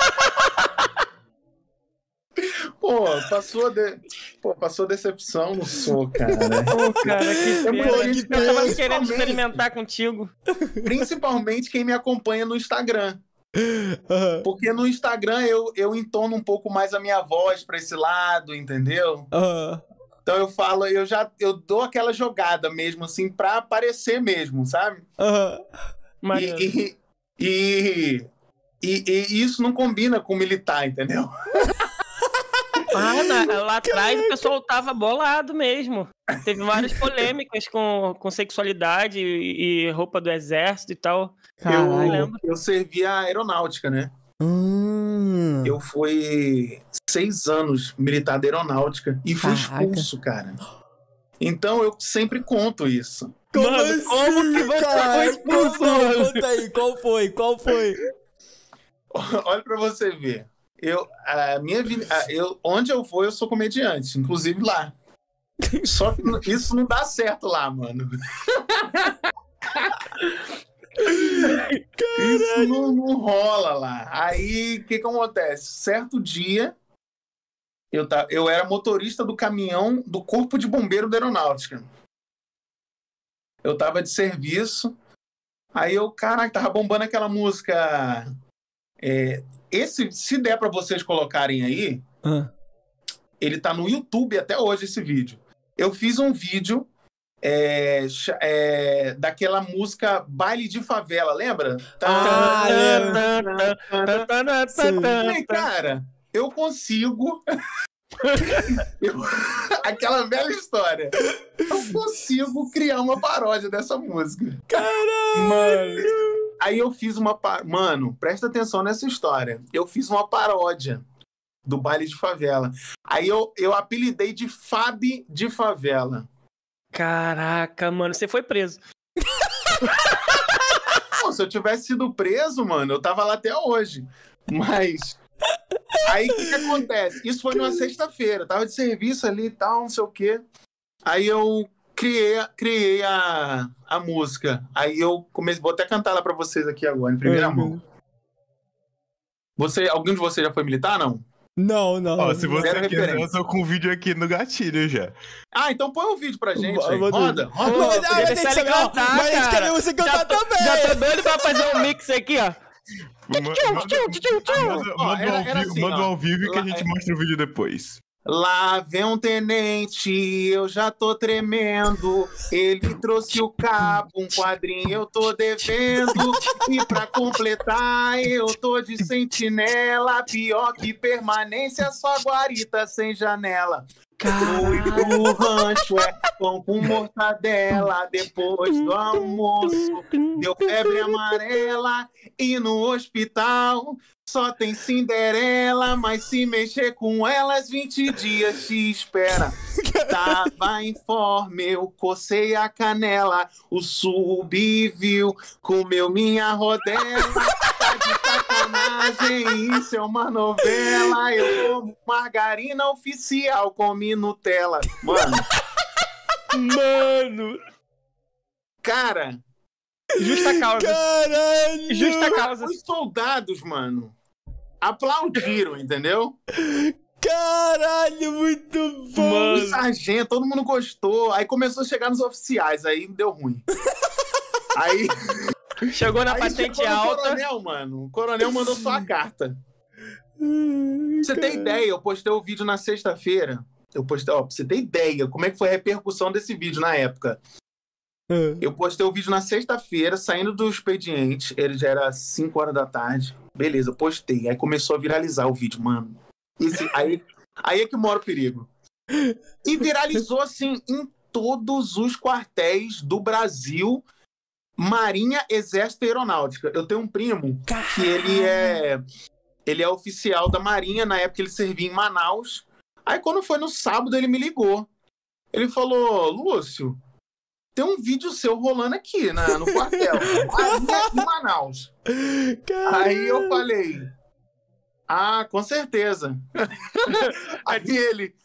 Pô, passou, de... Pô, passou decepção, não sou, cara. Pô, cara, que É pena. que Eu tava eu- querendo experimentar contigo. Principalmente quem me acompanha no Instagram. Aham, Porque no Instagram eu, eu entono um pouco mais a minha voz pra esse lado, entendeu? aham. Então eu falo, eu já eu dou aquela jogada mesmo, assim, pra aparecer mesmo, sabe? aham. Mas E, e, e, e- e isso não combina com militar, entendeu? ah, na- lá atrás o pessoal tava bolado mesmo. Teve várias polêmicas com, com sexualidade e, e roupa do exército e tal. Caralho. Eu, lembro. eu servi a aeronáutica, né? Hum. Eu fui seis anos militar da aeronáutica e fui Caraca. expulso, cara. Então eu sempre conto isso. Como Mano, assim, como que você cara? foi expulso, mano? conta aí, qual foi? Qual foi? Olha pra você ver. Eu, a minha vida, a- eu, onde eu vou, eu sou comediante, inclusive lá. Só que isso não dá certo lá, mano. Isso não, não rola lá. Aí, o que que acontece? Certo dia, eu, ta- eu era motorista do caminhão do Corpo de Bombeiro da Aeronáutica. Eu tava de serviço, aí eu, caraca, tava bombando aquela música... é, esse, se der pra vocês colocarem aí, Ah. ele tá no YouTube até hoje, esse vídeo. Eu fiz um vídeo é, é, daquela música Baile de Favela, lembra? Ah, Tá- cara, eu consigo. Eu- Aquela velha história. Eu consigo criar uma paródia dessa música. Caralho! Mano. Aí eu fiz uma. pa- Mano, presta atenção nessa história. Eu fiz uma paródia do baile de favela. Aí eu, eu apelidei de Fabi de Favela. Caraca, mano, você foi preso. Pô, se eu tivesse sido preso, mano, eu tava lá até hoje. Mas. Aí o que, que acontece? Isso foi numa sexta-feira. Tava de serviço ali e tal, não sei o quê. Aí eu criei, a- criei a, a música. Aí eu comecei. Vou até cantar ela pra vocês aqui agora, em primeira Uhum. mão. Você, algum de vocês já foi militar, não? Não, não. Ó, se você quiser, eu tô com o vídeo aqui no gatilho já. Ah, então põe um vídeo pra gente aí. Roda, roda. Pô, Mas, podia ah, mas saber, cantar, mas a gente cara. queria você cantar já, tô- também. já tô doido pra fazer um mix aqui, ó. Ma- Manda, ao, vivo, assim, que a Lá- gente mostra o vídeo depois. Lá vem um tenente, eu já tô tremendo. Ele trouxe o cabo, um quadrinho eu tô devendo. E pra completar, eu tô de sentinela. Pior que permanência, só guarita sem janela. Fui pro rancho, é pão com mortadela. Depois do almoço, deu febre amarela. E no hospital só tem Cinderela, mas se mexer com elas, 20 dias te espera. Tava informe, eu cocei a canela. O sub viu, comeu minha rodela. De sacanagem, isso é uma novela. Eu como margarina oficial, comi Nutella. Mano, Mano, cara, justa causa. Caralho! Justa causa. os soldados, mano, aplaudiram, entendeu? Caralho, muito bom! Mano. O sargento, todo mundo gostou. Aí começou a chegar nos oficiais, aí deu ruim. Aí, Chegou na aí patente chegou alta. coronel, mano. O coronel mandou só a carta. Pra você ter ideia, eu postei o vídeo na sexta-feira. Eu postei, ó, pra você ter ideia, como é que foi a repercussão desse vídeo na época. Eu postei o vídeo na sexta-feira, saindo do expediente. Ele já era 5 horas da tarde. Beleza, postei. Aí começou a viralizar o vídeo, mano. Esse- aí, aí é que mora o perigo. E viralizou, assim, em todos os quartéis do Brasil. Marinha, Exército e Aeronáutica. Eu tenho um primo que ele é ele é oficial da Marinha, na época ele servia em Manaus. Aí quando foi no sábado ele me ligou. Ele falou: "Lúcio, tem um vídeo seu rolando aqui na, no quartel, Marinha em Manaus". Aí eu falei: "Ah, com certeza". aí ele: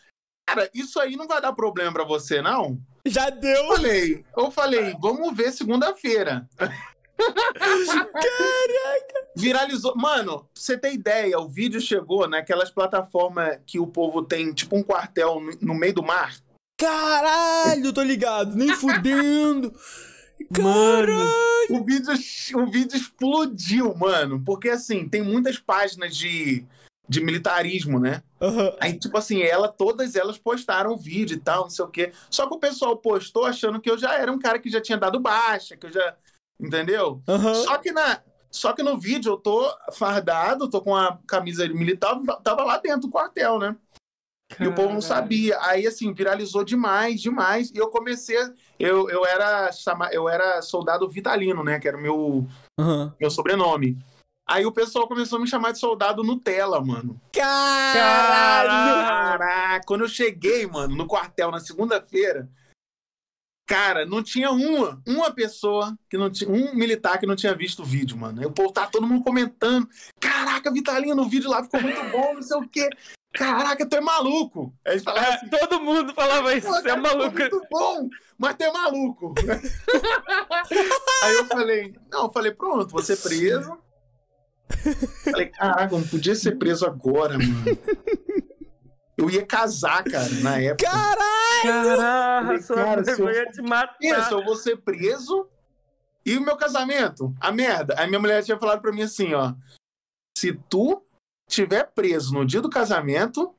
"Cara, isso aí não vai dar problema pra você, não?" Já Eu deu! falei, eu falei, vamos ver segunda-feira. Viralizou. Mano, pra você ter ideia, o vídeo chegou naquelas plataformas que o povo tem, tipo um quartel no- no meio do mar. Caralho, tô ligado, nem fudendo! Mano. O vídeo, o vídeo explodiu, mano. Porque assim, tem muitas páginas de, de militarismo, né? Aham. Aí, tipo assim, ela, todas elas postaram o vídeo e tal, não sei o quê. Só que o pessoal postou achando que eu já era um cara que já tinha dado baixa, que eu já. Entendeu? Aham. Só que, na, só que no vídeo eu tô fardado, tô com a camisa militar, tava lá dentro do quartel, né? E o povo não sabia. Aí, assim, viralizou demais, demais. E eu comecei. Eu, eu, era, chama, eu era soldado Vitalino, né? Que era o meu, Aham. meu sobrenome. Aí o pessoal começou a me chamar de soldado Nutella, mano. Caralho! Caraca, quando eu cheguei, mano, no quartel na segunda-feira, cara, não tinha uma, uma pessoa que não tinha, um militar que não tinha visto o vídeo, mano. Aí o povo tá todo mundo comentando. Caraca, Vitalino, o vídeo lá ficou muito bom, não sei o quê. Caraca, tu é maluco. Aí eles falavam assim, É, todo mundo falava isso, você é maluco. muito bom, mas tu é maluco. Aí eu falei, não, eu falei, pronto, vou ser preso. Falei, caraca, não podia ser preso agora, mano. Eu ia casar, cara, na época. Caralho! Falei, sua cara, se eu for te matar. Isso, eu vou ser preso. E o meu casamento? A merda. Aí minha mulher tinha falado pra mim assim, ó. Se tu tiver preso no dia do casamento,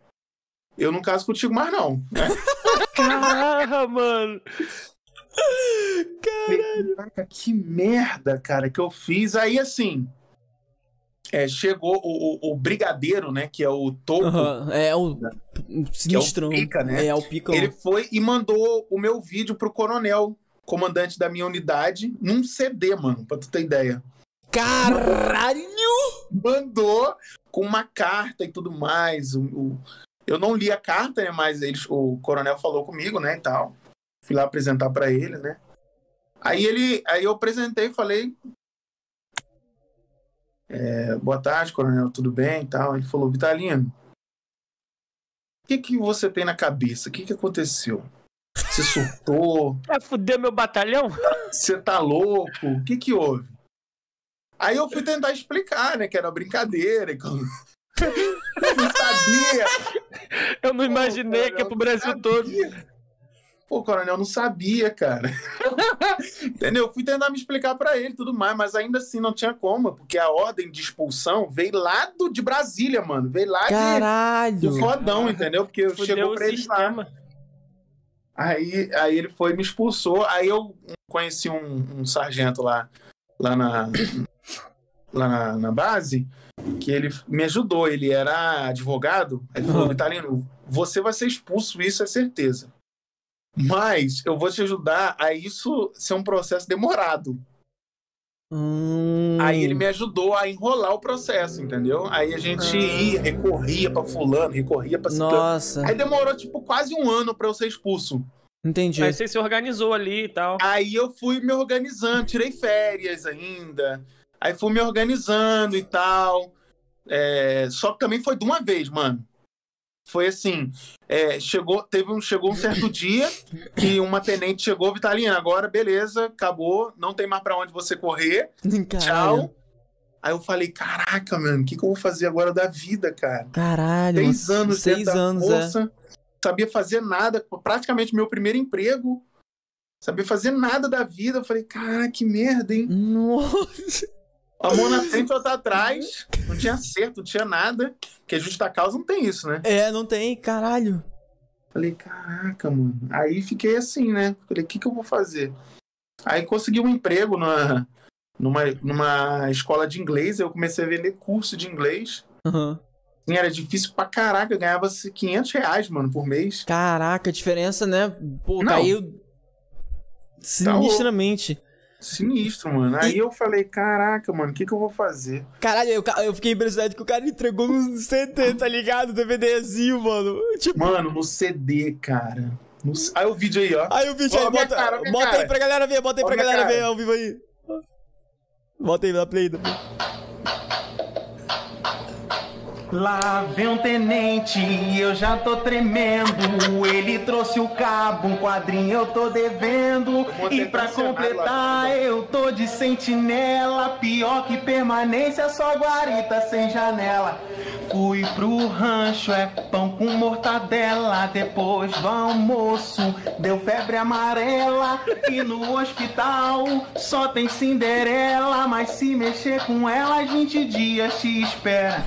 eu não caso contigo mais, não. Caraca, mano. Falei, Caraca, que merda, cara, que eu fiz. Aí, assim, é, chegou o, o- o brigadeiro, né, que é o topo, Aham, É o sinistrão. pica, né? É o picão. ele foi e mandou o meu vídeo pro coronel, comandante da minha unidade, num CD, mano, pra tu ter ideia. Caralho! Mandou com uma carta e tudo mais. O, o- eu não li a carta, né, mas eles, o coronel falou comigo, né, e tal. Fui lá apresentar pra ele, né. Aí ele, aí eu apresentei e falei, é, boa tarde, coronel, tudo bem e tal. Ele falou, Vitalino, o que que você tem na cabeça? O que que aconteceu? Você surtou? Vai fuder meu batalhão? Você tá louco? O que que houve? Aí eu fui tentar explicar, né, que era uma brincadeira, que eu eu não sabia. Eu não imaginei que é pro Brasil todo. Pô, o coronel não sabia, cara. Entendeu? Eu fui tentar me explicar pra ele e tudo mais, mas ainda assim não tinha como, porque a ordem de expulsão veio lá do, de Brasília, mano. Veio lá de, Caralho! do fodão, entendeu? Porque Fudeu chegou pra ele lá. Aí, aí ele foi e me expulsou. Aí eu conheci um, um sargento lá, lá, na, lá na, na base, que ele me ajudou. Ele era advogado. Aí ele falou. Vitalino, você vai ser expulso, isso é certeza. Mas eu vou te ajudar a isso ser um processo demorado. Hum. Aí ele me ajudou a enrolar o processo, entendeu? Aí a gente ia, recorria pra fulano, recorria pra ciclano. Nossa, Aí demorou, tipo, quase um ano pra eu ser expulso. entendi. Aí você se organizou ali e tal. Aí eu fui me organizando, tirei férias ainda. Aí fui me organizando e tal. É, só que também foi de uma vez, mano. Foi assim, é, chegou, teve um, chegou um certo dia que uma tenente chegou, Vitalina, agora beleza, acabou, não tem mais pra onde você correr, Caralho. tchau. Aí eu falei, caraca, mano, o que, que eu vou fazer agora da vida, cara? Caralho. Seis anos Seis anos, é. força, sabia fazer nada, praticamente meu primeiro emprego, sabia fazer nada da vida. Eu falei, caraca, que merda, hein? Nossa. A mão na frente, outra atrás, não tinha acerto, não tinha nada, porque justa causa não tem isso, né? É, não tem, caralho. Falei, caraca, mano. Aí fiquei assim, né? Falei, o que, que eu vou fazer? Aí consegui um emprego numa, numa, numa escola de inglês, eu comecei a vender curso de inglês. Aham. E era difícil pra caraca, eu ganhava 500 reais, mano, por mês. Caraca, a diferença, né? Pô, Não. caiu sinistramente. Sinistro, mano. Aí eu falei, caraca, mano, o que, que eu vou fazer? Caralho, eu, eu fiquei impressionado que o cara entregou no CD, tá ligado? DVDzinho, mano. Tipo, Mano, no CD, cara. No... Aí o vídeo aí, ó. aí o vídeo aí, bota, cara, bota cara. aí pra galera ver, bota aí pra galera cara. ver ao vivo aí. Bota aí, dá play. Dá play. Lá vem um tenente, eu já tô tremendo. Ele trouxe o cabo, um quadrinho eu tô devendo. E pra completar, eu tô de sentinela. Pior que permanência, só guarita sem janela. Fui pro rancho, é pão com mortadela. Depois do almoço, deu febre amarela. E no hospital só tem Cinderela. Mas se mexer com ela, 20 dias te espera.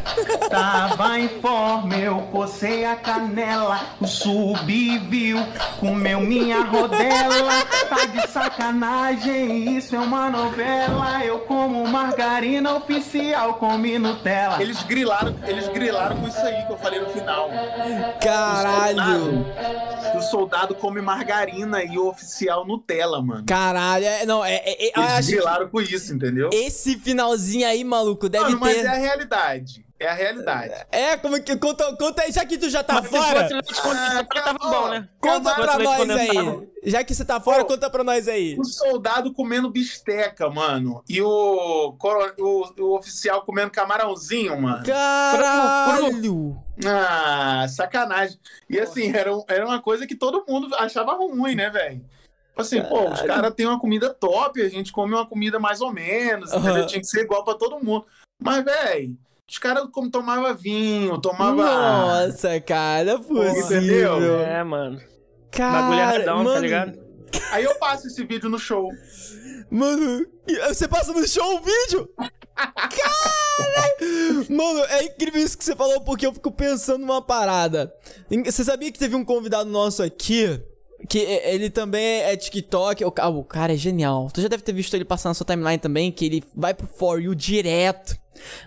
Tava em forma, eu cocei a canela. O subviu, comeu minha rodela. Tá de sacanagem, isso é uma novela. Eu como margarina oficial, come Nutella. Eles grilaram, eles grilaram com isso aí que eu falei no final. Caralho. Que o soldado come margarina e o oficial Nutella, mano. Caralho, é, não, é, é, é, Eles grilaram com isso, entendeu? esse finalzinho aí, maluco, deve Mano, mas ter. é a realidade. É a realidade. É, como que. Conta, conta aí, já que tu já tá Mas se fora. fosse leite condensado, tava bom, né? Conta Se pra nós aí. Já que você tá fora, Pô. conta pra nós aí. O soldado comendo bisteca, mano. E o, o, o oficial comendo camarãozinho, mano. Caralho! Ah, sacanagem. E assim, era, um- era uma coisa que todo mundo achava ruim, né, velho? Tipo Assim, pô, os caras têm uma comida top, a gente come uma comida mais ou menos, Aham. entendeu? Tinha que ser igual pra todo mundo. Mas, velho, os caras como tomava vinho, tomava. Nossa, cara, é possível. Entendeu? É, mano. Cara, Bagulho erradão, mano, tá ligado? Aí eu passo esse vídeo no show. Mano, você passa no show o vídeo? Caralho! Mano, é incrível isso que você falou, porque eu fico pensando numa parada. Você sabia que teve um convidado nosso aqui, que ele também é TikTok. O ca- o cara é genial. Tu já deve ter visto ele passar na sua timeline também, que ele vai pro For You direto.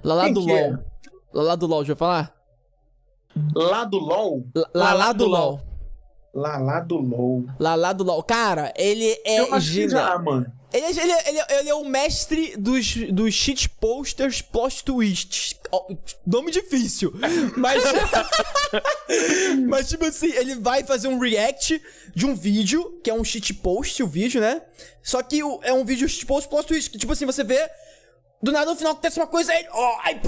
Lá lá Quem do que é? LOL. Lá lá do LOL, já falar? Lá do LOL. Lá, lá do LOL. Lá, lá do LOL. Lá lá do LOL. Cara, ele é eu acho que já, mano. Ele, é- ele, é- ele, é- ele é o mestre dos, dos shit posters plot twists. Ó, Nome difícil. Mas. mas, tipo assim, ele vai fazer um react de um vídeo, que é um shit post, o vídeo, né? Só que é um vídeo shit post plot twist, que, tipo assim, você vê. Do nada no final acontece uma coisa aí. Oh, ai.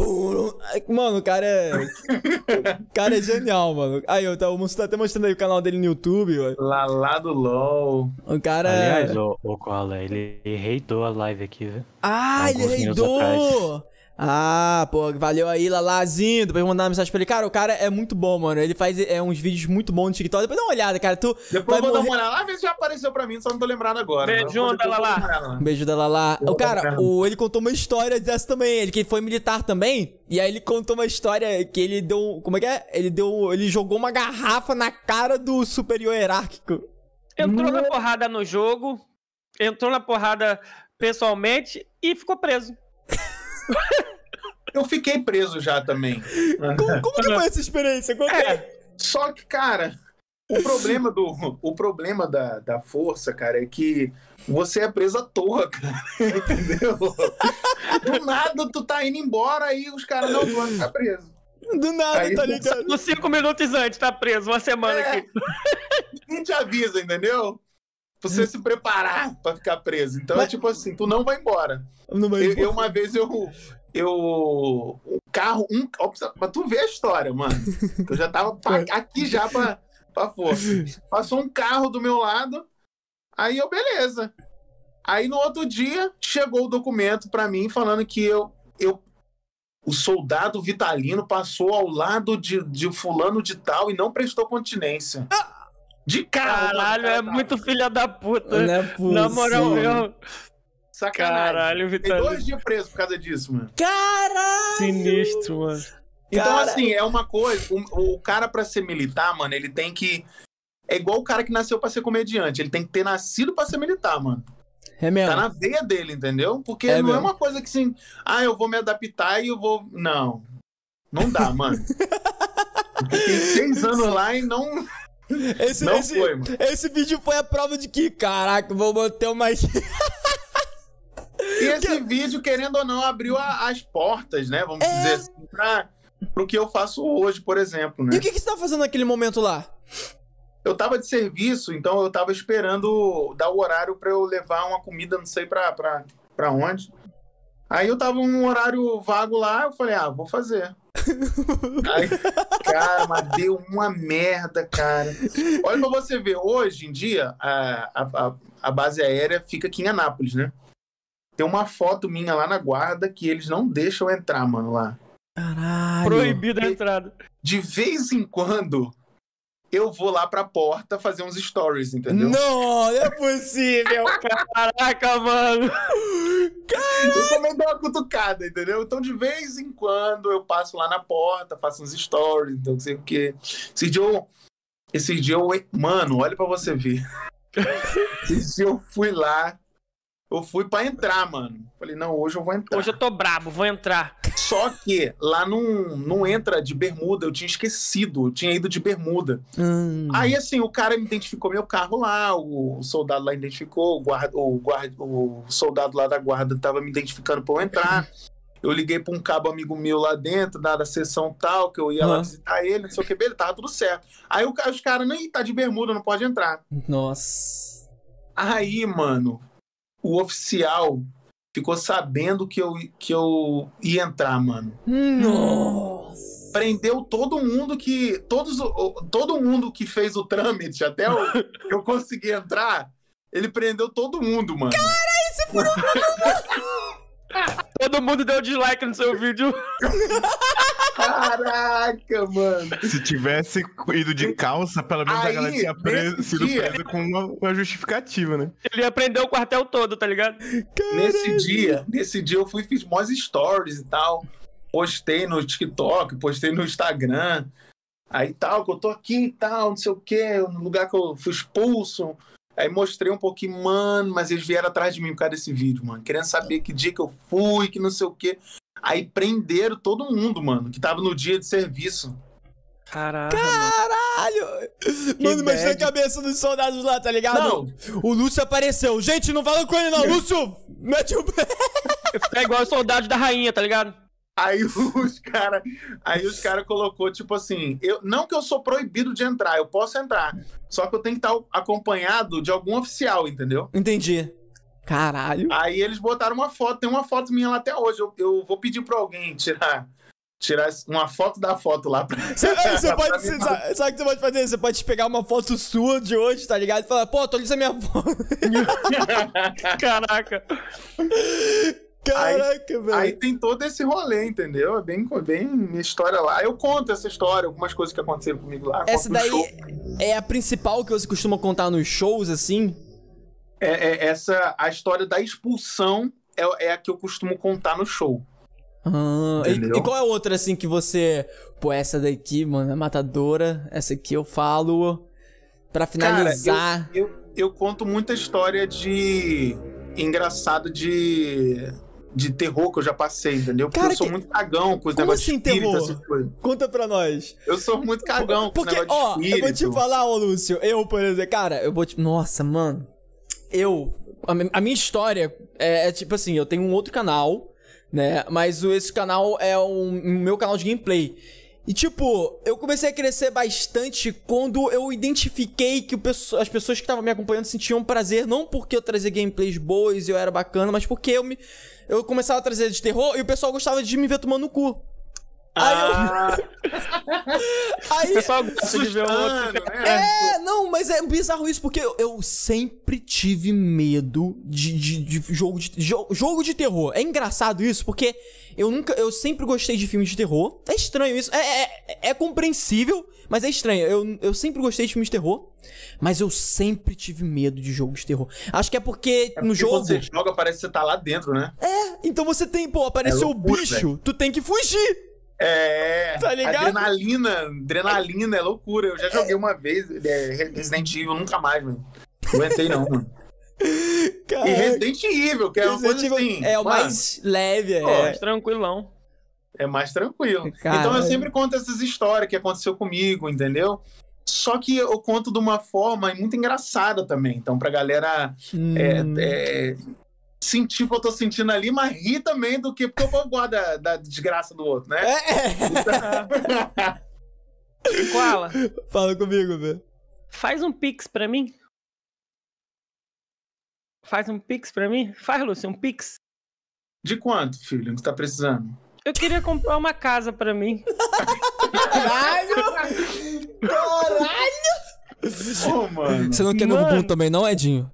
Ai, Mano, o cara é. o cara é genial, mano. Aí, eu tá, o Musso tá até mostrando aí o canal dele no YouTube, ó. Lá, lá do LOL. O cara é. Aliás, o, o Koala, ele reitou a live aqui, viu? Ah, ele Alguns minutos reidou! Ah, pô, valeu aí, Lalazinho. Depois mandar uma mensagem pra ele. Cara, o cara é muito bom, mano. Ele faz é, uns vídeos muito bons no TikTok. Depois dá uma olhada, cara. Tu Depois eu vou dar morrer... uma olhada. lá, ver se já apareceu pra mim, só não tô lembrado agora. Beijo, Mas eu vou- depois eu vou Lala. dar uma olhada lá. Um beijo da Lala. O cara, cara. o, ele contou uma história dessa também. Ele que foi militar também. E aí ele contou uma história que ele deu. Como é que é? Ele deu. Ele jogou uma garrafa na cara do superior hierárquico. Entrou na porrada no jogo, entrou na porrada pessoalmente e ficou preso. Eu fiquei preso já também. Como, como que foi essa experiência? Conta aí. É, Só que, cara, o problema do o problema da, da força, cara, é que você é preso à toa, cara. Entendeu? Do nada tu tá indo embora e os caras não vão ficar preso. Do nada, Aí- tá ligado? uns cinco minutos antes, tá preso, uma semana É. aqui. Ninguém te avisa, entendeu? pra você se preparar pra ficar preso. Então Mas- é tipo assim, tu não vai embora. Não vai Eu, eu, uma vez eu. Eu. Um carro. Um, ó, pra- pra tu ver a história, mano. Eu já tava pa- aqui já pra, pra força. Passou um carro do meu lado. Aí eu, beleza. Aí no outro dia, chegou o documento pra mim falando que eu. eu o soldado Vitalino passou ao lado de, de fulano de tal e não prestou continência. De carro. mano, Caralho, cara é muito filha da puta. Não é Na moral, possível. eu... Sacanagem. Caralho, Tem Vitalino. dois dias preso por causa disso, mano. Caralho! Sinistro, mano. Então, Cara- assim, é uma coisa. O, o cara, pra ser militar, mano, ele tem que. É igual o cara que nasceu pra ser comediante. Ele tem que ter nascido pra ser militar, mano. É mesmo. Tá na veia dele, entendeu? Porque É não é mesmo. uma coisa que assim. Ah, eu vou me adaptar e eu vou. Não. Não dá, mano. Fiquei seis anos lá e não, Esse, não esse, foi, mano. esse vídeo foi a prova de que, caraca, vou manter uma. E esse vídeo, querendo ou não, abriu a- as portas, né? Vamos É. dizer assim, pra, pro que eu faço hoje, por exemplo, né? E o que, que você tá fazendo naquele momento lá? Eu tava de serviço, então eu tava esperando dar o horário pra eu levar uma comida, não sei pra, pra, pra onde. Aí eu tava num horário vago lá, eu falei, ah, vou fazer. Aí, cara, mas deu uma merda, cara. Olha pra você ver, hoje em dia, a, a- a base aérea fica aqui em Anápolis, né? Tem uma foto minha lá na guarda que eles não deixam entrar, mano, lá. Caralho. Proibida a entrada. De vez em quando, eu vou lá pra porta fazer uns stories, entendeu? Não, não é possível. Caraca, mano. Eu também dou uma cutucada, entendeu? Então, de vez em quando, eu passo lá na porta, faço uns stories, então não sei o quê. Esse dia eu. Esse dia eu. Mano, olha pra você ver. Esse dia eu fui lá. Eu fui pra entrar, mano. Falei, não, hoje eu vou entrar. Hoje eu tô brabo, vou entrar. Só que lá não, não entra de bermuda, eu tinha esquecido, eu tinha ido de bermuda. Hum. Aí, assim, o cara me identificou meu carro lá, o, o soldado lá identificou, o, guarda, o, guarda, o soldado lá da guarda tava me identificando pra eu entrar. Eu liguei pra um cabo amigo meu lá dentro, da, da sessão tal, que eu ia lá Aham. visitar ele, não sei o que, beleza, tava tudo certo. Aí o, os caras, nem tá de bermuda, não pode entrar. Nossa. Aí, mano, o oficial ficou sabendo que eu, que eu ia entrar, mano. Nossa. Prendeu todo mundo que. Todos, o- todo mundo que fez o trâmite até eu, eu conseguir entrar. Ele prendeu todo mundo, mano. Todo mundo deu dislike no seu vídeo. Caraca, mano. Se tivesse ido de calça, pelo menos a Aí, galera tinha pre- nesse sido dia- presa com uma, uma justificativa, né? Ele ia prender o quartel todo, tá ligado? Nesse dia, nesse dia eu fui fiz mais stories e tal. Postei no TikTok, postei no Instagram. Aí tal, que eu tô aqui e tal, não sei o quê, no lugar que eu fui expulso. Aí mostrei um pouquinho, mano, mas eles vieram atrás de mim por causa desse vídeo, mano. Querendo saber que dia que eu fui, que não sei o quê. Aí prenderam todo mundo, mano, que tava no dia de serviço. Caraca, mano. Caralho! Mano, mas na bad. cabeça dos soldados lá, tá ligado? Não. O Lúcio apareceu. Gente, não fala com ele não. Lúcio, mete o pé. É igual os soldados da rainha, tá ligado? Aí os cara, aí os cara colocou tipo assim, eu não que eu sou proibido de entrar, eu posso entrar, só que eu tenho que estar acompanhado de algum oficial, entendeu? Entendi. Caralho. Aí eles botaram uma foto, tem uma foto minha lá até hoje. Eu, eu vou pedir pra alguém tirar tirar uma foto da foto lá pra Você, pra pode. mim Você, sabe, sabe o que você pode fazer? Você pode pegar uma foto sua de hoje, tá ligado? E falar, pô, atualiza minha foto. Caraca. Caraca, velho. Aí tem todo esse rolê, entendeu? É bem, bem minha história lá. Eu conto essa história, algumas coisas que aconteceram comigo lá. Essa daí é a principal que você costuma contar nos shows, assim? É, é- essa a história da expulsão é, é a que eu costumo contar no show. Ah, e, e qual é a outra, assim, que você. Pô, essa daqui, mano, é matadora. Essa aqui eu falo. Pra finalizar. Eu, eu conto muita história de engraçado de de terror que eu já passei, entendeu? Porque Cara, eu sou que- muito cagão com os Como negócios assim, de espírito, terror? essas coisas. Conta pra nós. Eu sou muito cagão com Porque, esse negócio ó, de eu espírito. vou te falar, ô Lúcio, eu, por exemplo, cara, eu vou te. Nossa, mano. Eu. A, a minha história é, é tipo assim, eu tenho um outro canal, né? Mas o- esse canal é um, um meu canal de gameplay. E tipo, eu comecei a crescer bastante quando eu identifiquei que o pesso- as pessoas que estavam me acompanhando sentiam prazer, não porque eu trazia gameplays boas e eu era bacana, mas porque eu me. Eu começava a trazer de terror e o pessoal gostava de me ver tomando no cu. Aí eu. Ah, O pessoal gosta de ver o outro. assustando, né? É, não, mas é bizarro isso, porque eu, eu sempre tive medo de, de, de jogo de jo- jogo de terror. É engraçado isso, porque eu nunca, eu sempre gostei de filmes de terror. É estranho isso, é, é, é compreensível, mas é estranho. Eu, eu sempre gostei de filmes de terror, mas eu sempre tive medo de jogo de terror. Acho que é porque É no porque jogo, Quando você joga, parece que você tá lá dentro, né? então você tem, pô, apareceu o loucura, bicho, tu tem que fugir. É. Tá ligado? Adrenalina, adrenalina, é loucura. Eu já joguei uma vez é, Resident Evil, nunca mais, mano. Não aguentei, não, mano. Cara, E Resident Evil, que é uma Resident coisa assim. é o mano, mais leve, é. Pô, tranquilão. É mais tranquilo. Caralho. Então eu sempre conto essas histórias que aconteceu comigo, entendeu? Só que eu conto de uma forma muito engraçada também. Então, pra galera é, Hum. é, sentir o que eu tô sentindo ali, mas rir também do que porque eu gosto da, da desgraça do outro, né? É. Koala, Fala comigo, velho. faz um pix pra mim. Faz um pix pra mim? Faz, Lúcio, um pix. De quanto, filho, que você tá precisando? Eu queria comprar uma casa pra mim. Caralho! Caralho! Ô, mano. Você não quer Mano. Ubuntu também, não, Edinho?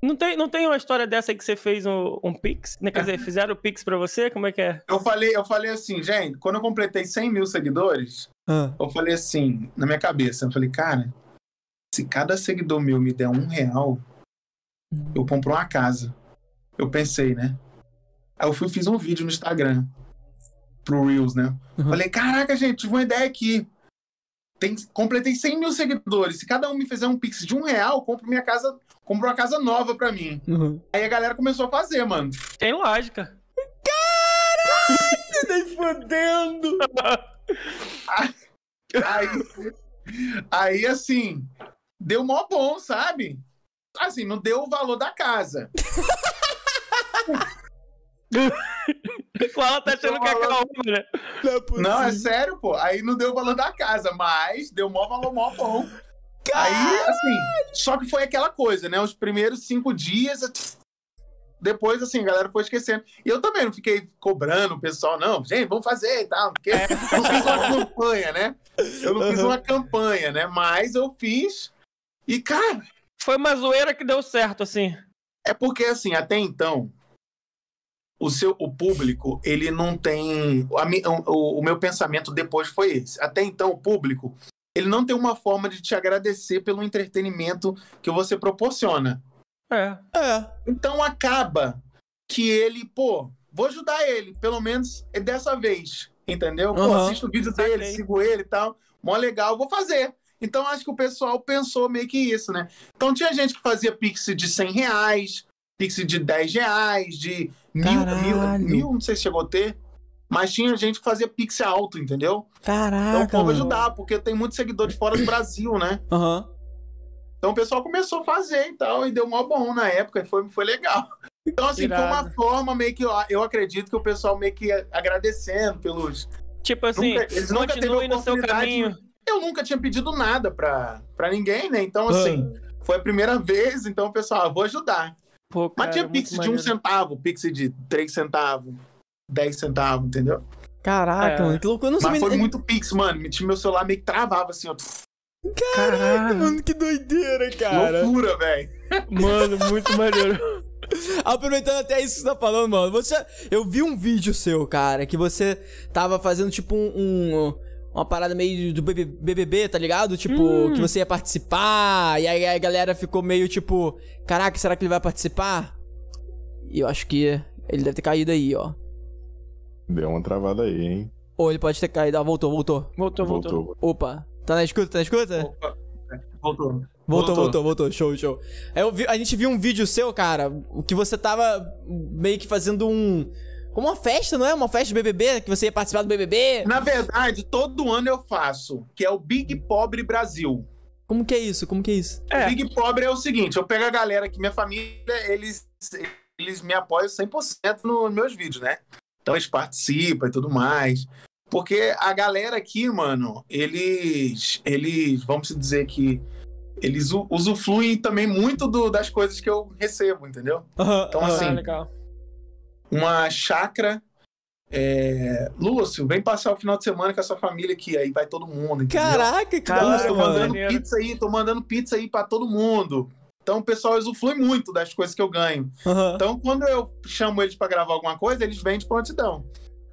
Não tem, não tem uma história dessa aí que você fez um, um pix? Né, Quer dizer, fizeram o pix pra você? Como é que é? Eu falei, eu falei assim, gente, quando eu completei 100 mil seguidores, Ah. eu falei assim, na minha cabeça, eu falei, cara, se cada seguidor meu me der um real, eu compro uma casa. Eu pensei, né? Aí eu fui fiz um vídeo no Instagram pro Reels, né? Uhum. Falei, caraca, gente, tive uma ideia aqui. Tem, completei 100 mil seguidores. Se cada um me fizer um pix de um real, eu compro minha casa, compro uma casa nova pra mim. Uhum. Aí a galera começou a fazer, mano. Tem lógica. Nem fodendo! Aí, aí, assim, deu mó bom, sabe? Assim, não deu o valor da casa. O tá achando que é calma, né? Não é possível. Não, é sério, pô. Aí não deu o valor da casa, mas deu mó valor mó bom. Aí, assim, só que foi aquela coisa, né? Os primeiros cinco dias, depois, assim, a galera foi esquecendo. E eu também não fiquei cobrando o pessoal, não, gente, vamos fazer e tal. Porque eu não fiz uma campanha, né? Eu não fiz uma campanha, né? Mas eu fiz. E, cara, Foi uma zoeira que deu certo, assim. É porque, assim, até então, o seu o público, ele não tem. a o, o meu pensamento depois foi esse. Até então, o público, ele não tem uma forma de te agradecer pelo entretenimento que você proporciona. É. É. Então acaba que ele, pô, vou ajudar ele, pelo menos dessa vez. Entendeu? Pô, assisto o vídeo dele, Saquei. sigo ele e tal. Mó legal, vou fazer. Então acho que o pessoal pensou meio que isso, né? Então tinha gente que fazia pix de 100 reais, pix de 10 reais, de mil, mil, mil, não sei se chegou a ter. Mas tinha gente que fazia pix alto, entendeu? Então o Caraca, povo ajudar, porque tem muito seguidor de fora do Brasil, né? Aham. Então o pessoal começou a fazer e tal, e deu mó bom na época, e foi, foi legal. Então, assim, foi uma Irado. forma meio que, eu acredito que o pessoal meio que agradecendo pelos. Tipo assim, Nunca- eles nunca teve no seu oportunidade caminho. Eu nunca tinha pedido nada pra, pra ninguém, né? Então, assim, foi a primeira vez, então o pessoal, ah, vou ajudar. Pô, Mas cara, tinha muito pix de um centavo, pix de três centavos, dez centavos, entendeu? Caraca, É. mano, que loucura. Eu não Mas sabia. foi muito pix, mano. Tinha meu celular meio que travava assim, ó. Caraca, mano, que doideira, cara. Loucura, velho. Mano, muito maneiro. Aproveitando até isso que você tá falando, mano. Você, eu vi um vídeo seu, cara, que você tava fazendo tipo um. um- uma parada meio do BB BBB, tá ligado? Tipo, Hum. que você ia participar, e aí a galera ficou meio tipo: Caraca, será que ele vai participar? E eu acho que ele deve ter caído aí, ó. Deu uma travada aí, hein? Ou ele pode ter caído. Ah, voltou, voltou. Voltou, voltou. Opa, tá na escuta? Tá na escuta? Opa. Voltou. Voltou, Voltou. voltou, voltou. Show, show. Aí eu vi- a gente viu um vídeo seu, cara, o que você tava meio que fazendo um. Como uma festa, não é? Uma festa de BBB, que você ia participar do BBB. Na verdade, todo ano eu faço, que é o Big Pobre Brasil. Como que é isso? Como que é isso? É. O Big Pobre é o seguinte, eu pego a galera aqui, minha família, eles, eles me apoiam 100% nos meus vídeos, né? Então eles participam e tudo mais. Porque a galera aqui, mano, eles. Eles. Vamos dizer que. Eles usufruem também muito do- das coisas que eu recebo, entendeu? Aham, Então, assim, Ah, legal. Uma chácara. É... Lúcio, vem passar o final de semana com a sua família aqui, aí vai todo mundo. Entendeu? Caraca, que da Caralho, Lúcio, tô mano. mandando Maneiro. pizza aí, tô mandando pizza aí pra todo mundo. Então o pessoal usufrui muito das coisas que eu ganho. Aham. Então quando eu chamo eles pra gravar alguma coisa, eles vêm de prontidão.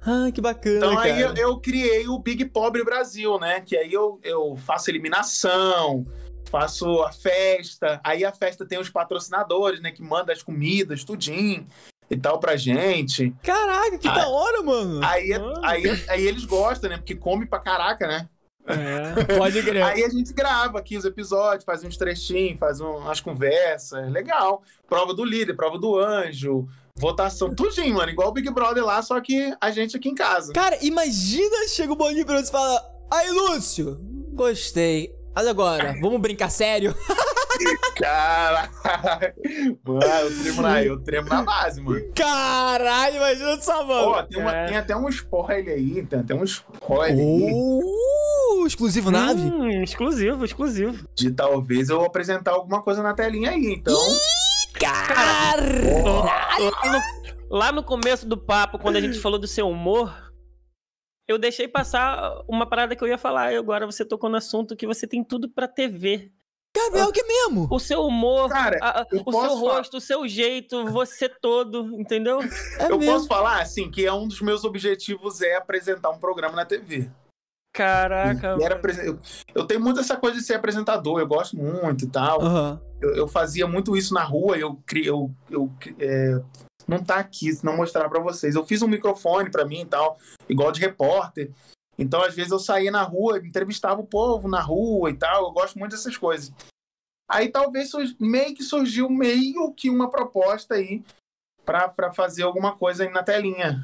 Ah, que bacana, Então cara. aí eu, eu criei o Big Pobre Brasil, né? Que aí eu, eu faço eliminação, faço a festa. Aí a festa tem os patrocinadores, né? Que mandam as comidas, tudinho e tal pra gente. Caraca, que Ah. da hora, mano. Aí, Ah. aí, aí eles gostam, né? Porque come pra caraca, né? É. Pode crer. Aí a gente grava aqui os episódios, faz uns trechinhos, faz um- umas conversas, legal. Prova do líder, prova do anjo, votação, tudinho, mano. Igual o Big Brother lá, só que a gente aqui em casa. Cara, imagina, chega o você e fala: Aí, Lúcio, gostei. Mas agora, vamos brincar sério? Cara, mano, eu tremo na, eu tremo na base, mano. Caralho, imagina só, mano. Ó, tem, uma- É. tem até um spoiler aí, tem até um spoiler aí Uh, exclusivo nave? Hum, exclusivo, exclusivo. de talvez eu apresentar alguma coisa na telinha aí. Então, Caralho! Lá no, lá no começo do papo, quando a gente falou do seu humor, eu deixei passar uma parada que eu ia falar. E agora você tocou no assunto que você tem tudo pra TV. Gabriel, que mesmo? O seu humor, cara, a- o seu falar- rosto, o seu jeito, você todo, entendeu? É eu mesmo. posso falar, assim, que é um dos meus objetivos é apresentar um programa na TV. Caraca. Era eu, eu tenho muito essa coisa de ser apresentador, eu gosto muito e tal. Aham. Eu, eu fazia muito isso na rua, eu criei. Eu, eu, é, não tá aqui, se não mostrar pra vocês. Eu fiz um microfone pra mim e tal, igual de repórter. Então, às vezes, eu saía na rua, entrevistava o povo na rua e tal. Eu gosto muito dessas coisas. Aí talvez meio que surgiu meio que uma proposta aí pra, pra fazer alguma coisa aí na telinha.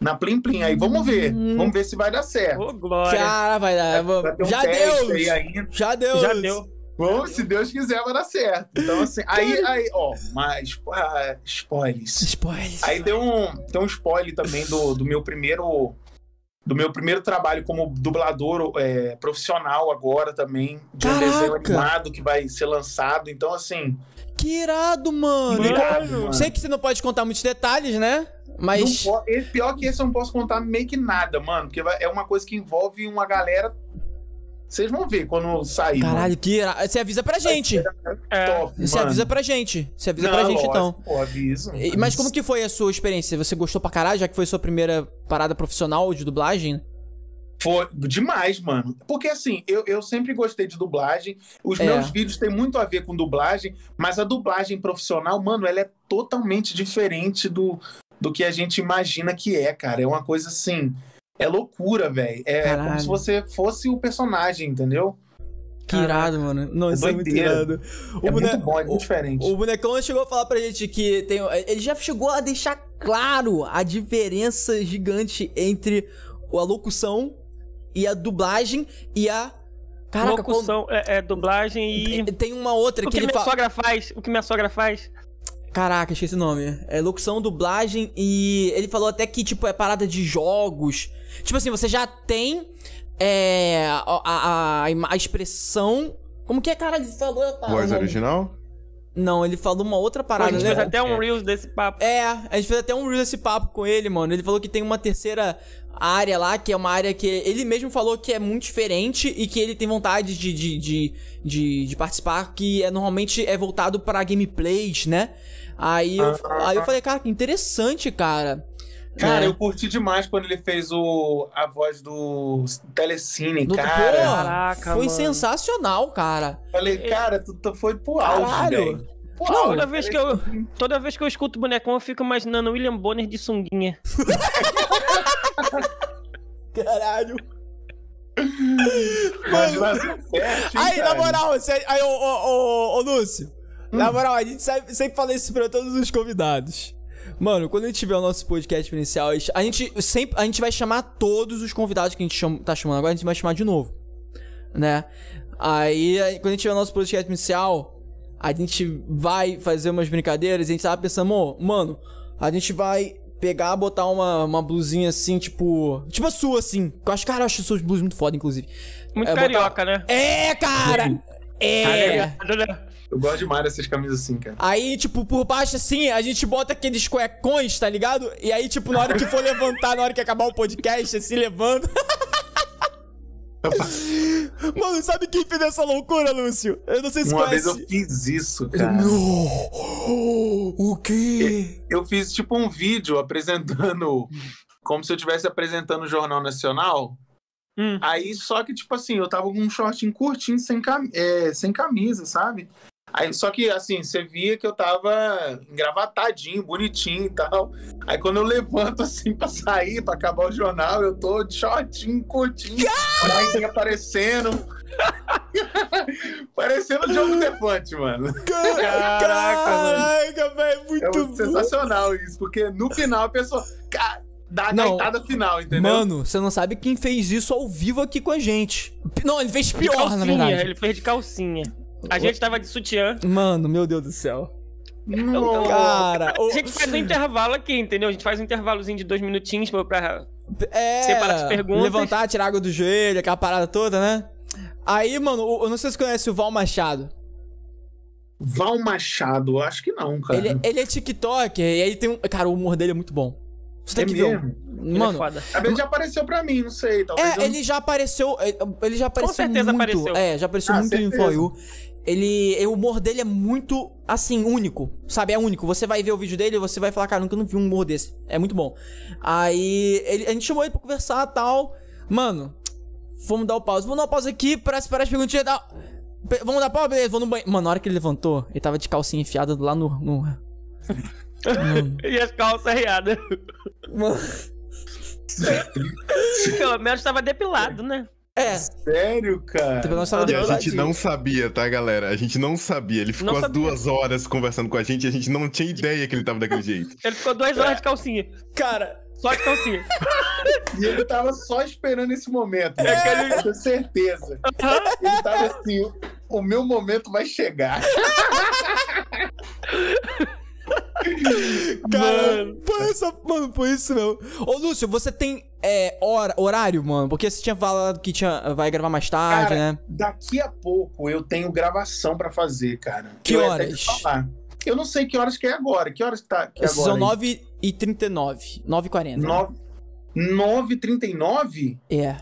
Na Plim Plim. Aí vamos ver. Hum. Vamos ver se vai dar certo. Ô, glória. Cara, vai dar. Vai ter um Já deu! aí ainda. Já deu! Já deu. Bom, se Deus quiser, vai dar certo. Então, assim, aí, aí ó, mas, ah, spoilers. Spoiler. Aí tem um, tem um spoiler também do, do meu primeiro. Do meu primeiro trabalho como dublador é, profissional agora também. De um desenho Caraca! animado que vai ser lançado. Então, assim. Que irado, mano. Obrigado, Mano. Sei que você não pode contar muitos detalhes, né? Mas. não pior que esse eu não posso contar meio que nada, mano. Porque é uma coisa que envolve uma galera. Vocês vão ver quando sair. Caralho, que irado. Você avisa pra gente. mano. É. Top, Você mano. avisa pra gente. Você avisa Não, pra gente, lógico, então. Pô, aviso. E- Mas como que foi a sua experiência? Você gostou pra caralho, já que foi sua primeira parada profissional de dublagem? Foi demais, mano. Porque assim, eu, eu sempre gostei de dublagem. Os É. meus vídeos têm muito a ver com dublagem, mas a dublagem profissional, mano, ela é totalmente diferente do, do que a gente imagina que é, cara. É uma coisa assim. É loucura, velho. É Caralho. como se você fosse o personagem, entendeu? Que irado, mano. Não, isso é muito irado. é bone- muito bom, é muito diferente. O bonecão chegou a falar pra gente que tem. Ele já chegou a deixar claro a diferença gigante entre a locução e a dublagem e a. Caraca, qual- Locução, é, é dublagem e. tem- tem uma outra O que que ele minha fala. sogra faz? O que minha sogra faz? Caraca, esqueci o nome. É locução, dublagem e ele falou até que, tipo, é parada de jogos. Tipo assim, você já tem é, a, a, a a expressão. Como que é, cara? Ele falou. tá, Voz não- original? Não, ele falou uma outra a parada, gente né? fez até um Reels desse papo. É, a gente fez até um reel desse papo com ele, mano. Ele falou que tem uma terceira área lá, que é uma área que ele mesmo falou que é muito diferente e que ele tem vontade de, de, de, de, de participar, que é, normalmente é voltado pra gameplays, né? Aí eu, aí eu falei, cara, que interessante, cara. Cara, É. eu curti demais quando ele fez o, a voz do Telecine, Do- cara. Pô, Caraca, foi mano. sensacional, cara. Falei, cara, tu, tu foi pro auge, Caralho. velho. Não. Toda vez, que eu, toda vez que eu escuto bonecão, eu fico imaginando o William Bonner de sunguinha. Caralho. Fértil, Aí, na moral, você, aí, ô, ô, ô, ô, Lúcio. Hum. Na moral, a gente sempre, sempre fala isso pra todos os convidados. Mano, quando a gente tiver o nosso podcast inicial, a gente sempre a gente vai chamar todos os convidados que a gente chama- tá chamando agora, a gente vai chamar de novo. Né? Aí, quando a gente tiver o nosso podcast inicial, a gente vai fazer umas brincadeiras e a gente tava pensando, "Mo, mano, a gente vai pegar, botar uma, uma blusinha assim, tipo. Tipo a sua, assim. Eu acho, cara, eu acho suas blusas muito foda, inclusive. Muito É, botar- carioca, né? É, cara! É! Eu gosto demais dessas camisas assim, cara. Aí, tipo, por baixo assim, a gente bota aqueles cuecões, tá ligado? E aí, tipo, na hora que for levantar, na hora que acabar o podcast, assim, levanta. Mano, sabe quem fez essa loucura, Lúcio? Eu não sei se Uma conhece. vez eu fiz isso, cara. Não! O quê? Eu fiz tipo um vídeo apresentando. Como se eu estivesse apresentando o Jornal Nacional. Hum. Aí, só que, tipo assim, eu tava com um shortinho curtinho, sem, cam é, sem camisa, sabe? Aí, só que, assim, você via que eu tava engravatadinho, bonitinho e tal. Aí, quando eu levanto, assim, pra sair, pra acabar o jornal, eu tô de shortinho, curtinho. Aí, aparecendo. Parecendo o Diogo Defante, mano. Caraca, mano. Caraca, velho, É muito muito sensacional isso, porque no final a pessoa ca- dá a Não. gaitada final, entendeu? Mano, você não sabe quem fez isso ao vivo aqui com a gente. Não, ele fez pior, na calcinha, verdade. ele fez de calcinha. A gente tava de sutiã. Mano, meu Deus do céu. Nossa. Cara, A gente faz um intervalo aqui, entendeu? A gente faz um intervalozinho de dois minutinhos pra- pra. É, Separa as perguntas. levantar, tirar água do joelho, aquela parada toda, né? Aí, mano, eu não sei se você conhece o Val Machado. Val Machado, eu acho que não, cara. Ele, ele é TikToker e aí tem um. Cara, o humor dele é muito bom. Você tem É que ver. mesmo? Ele é Mano, foda. Já apareceu pra mim, não sei. Talvez é, eu... ele já apareceu. Ele já apareceu certeza muito. apareceu. É, já apareceu Ah, muito em certeza. For You. Ele. O humor dele é muito, assim, único. Sabe? É único. Você vai ver o vídeo dele e você vai falar, cara, nunca não vi um humor desse. É muito bom. Aí. ele- a gente chamou ele pra conversar e tal. Mano, vamos dar o pause. Vamos dar o pause aqui pra separar as perguntinhas. Pe- Vamos dar pause, beleza, vou no banheiro. Mano, na hora que ele levantou, ele tava de calcinha enfiada lá no. no... E as calças riadas. Mano, Pelo menos tava depilado, né? É, Sério, cara? Tipo, E a gente não sabia, tá, galera? A gente não sabia. Ele ficou Não as sabia. duas horas conversando com a gente e a gente não tinha ideia que ele tava daquele jeito. Ele ficou duas horas de calcinha. Cara, Só de calcinha. E ele tava só esperando esse momento. É né? aquele- Eu tenho certeza. Ele tava assim, o- o meu momento vai chegar. Cara, Mano. por essa, mano, por isso mesmo. Ô, Lúcio, você tem é, hora, horário, mano? Porque você tinha falado que tinha, vai gravar mais tarde, Cara, né? Daqui a pouco eu tenho gravação pra fazer, cara. Que Eu horas? Eu não sei que horas que é agora. Que horas que tá que é São agora? 9h39. 9h40. né? 9 9h39? É.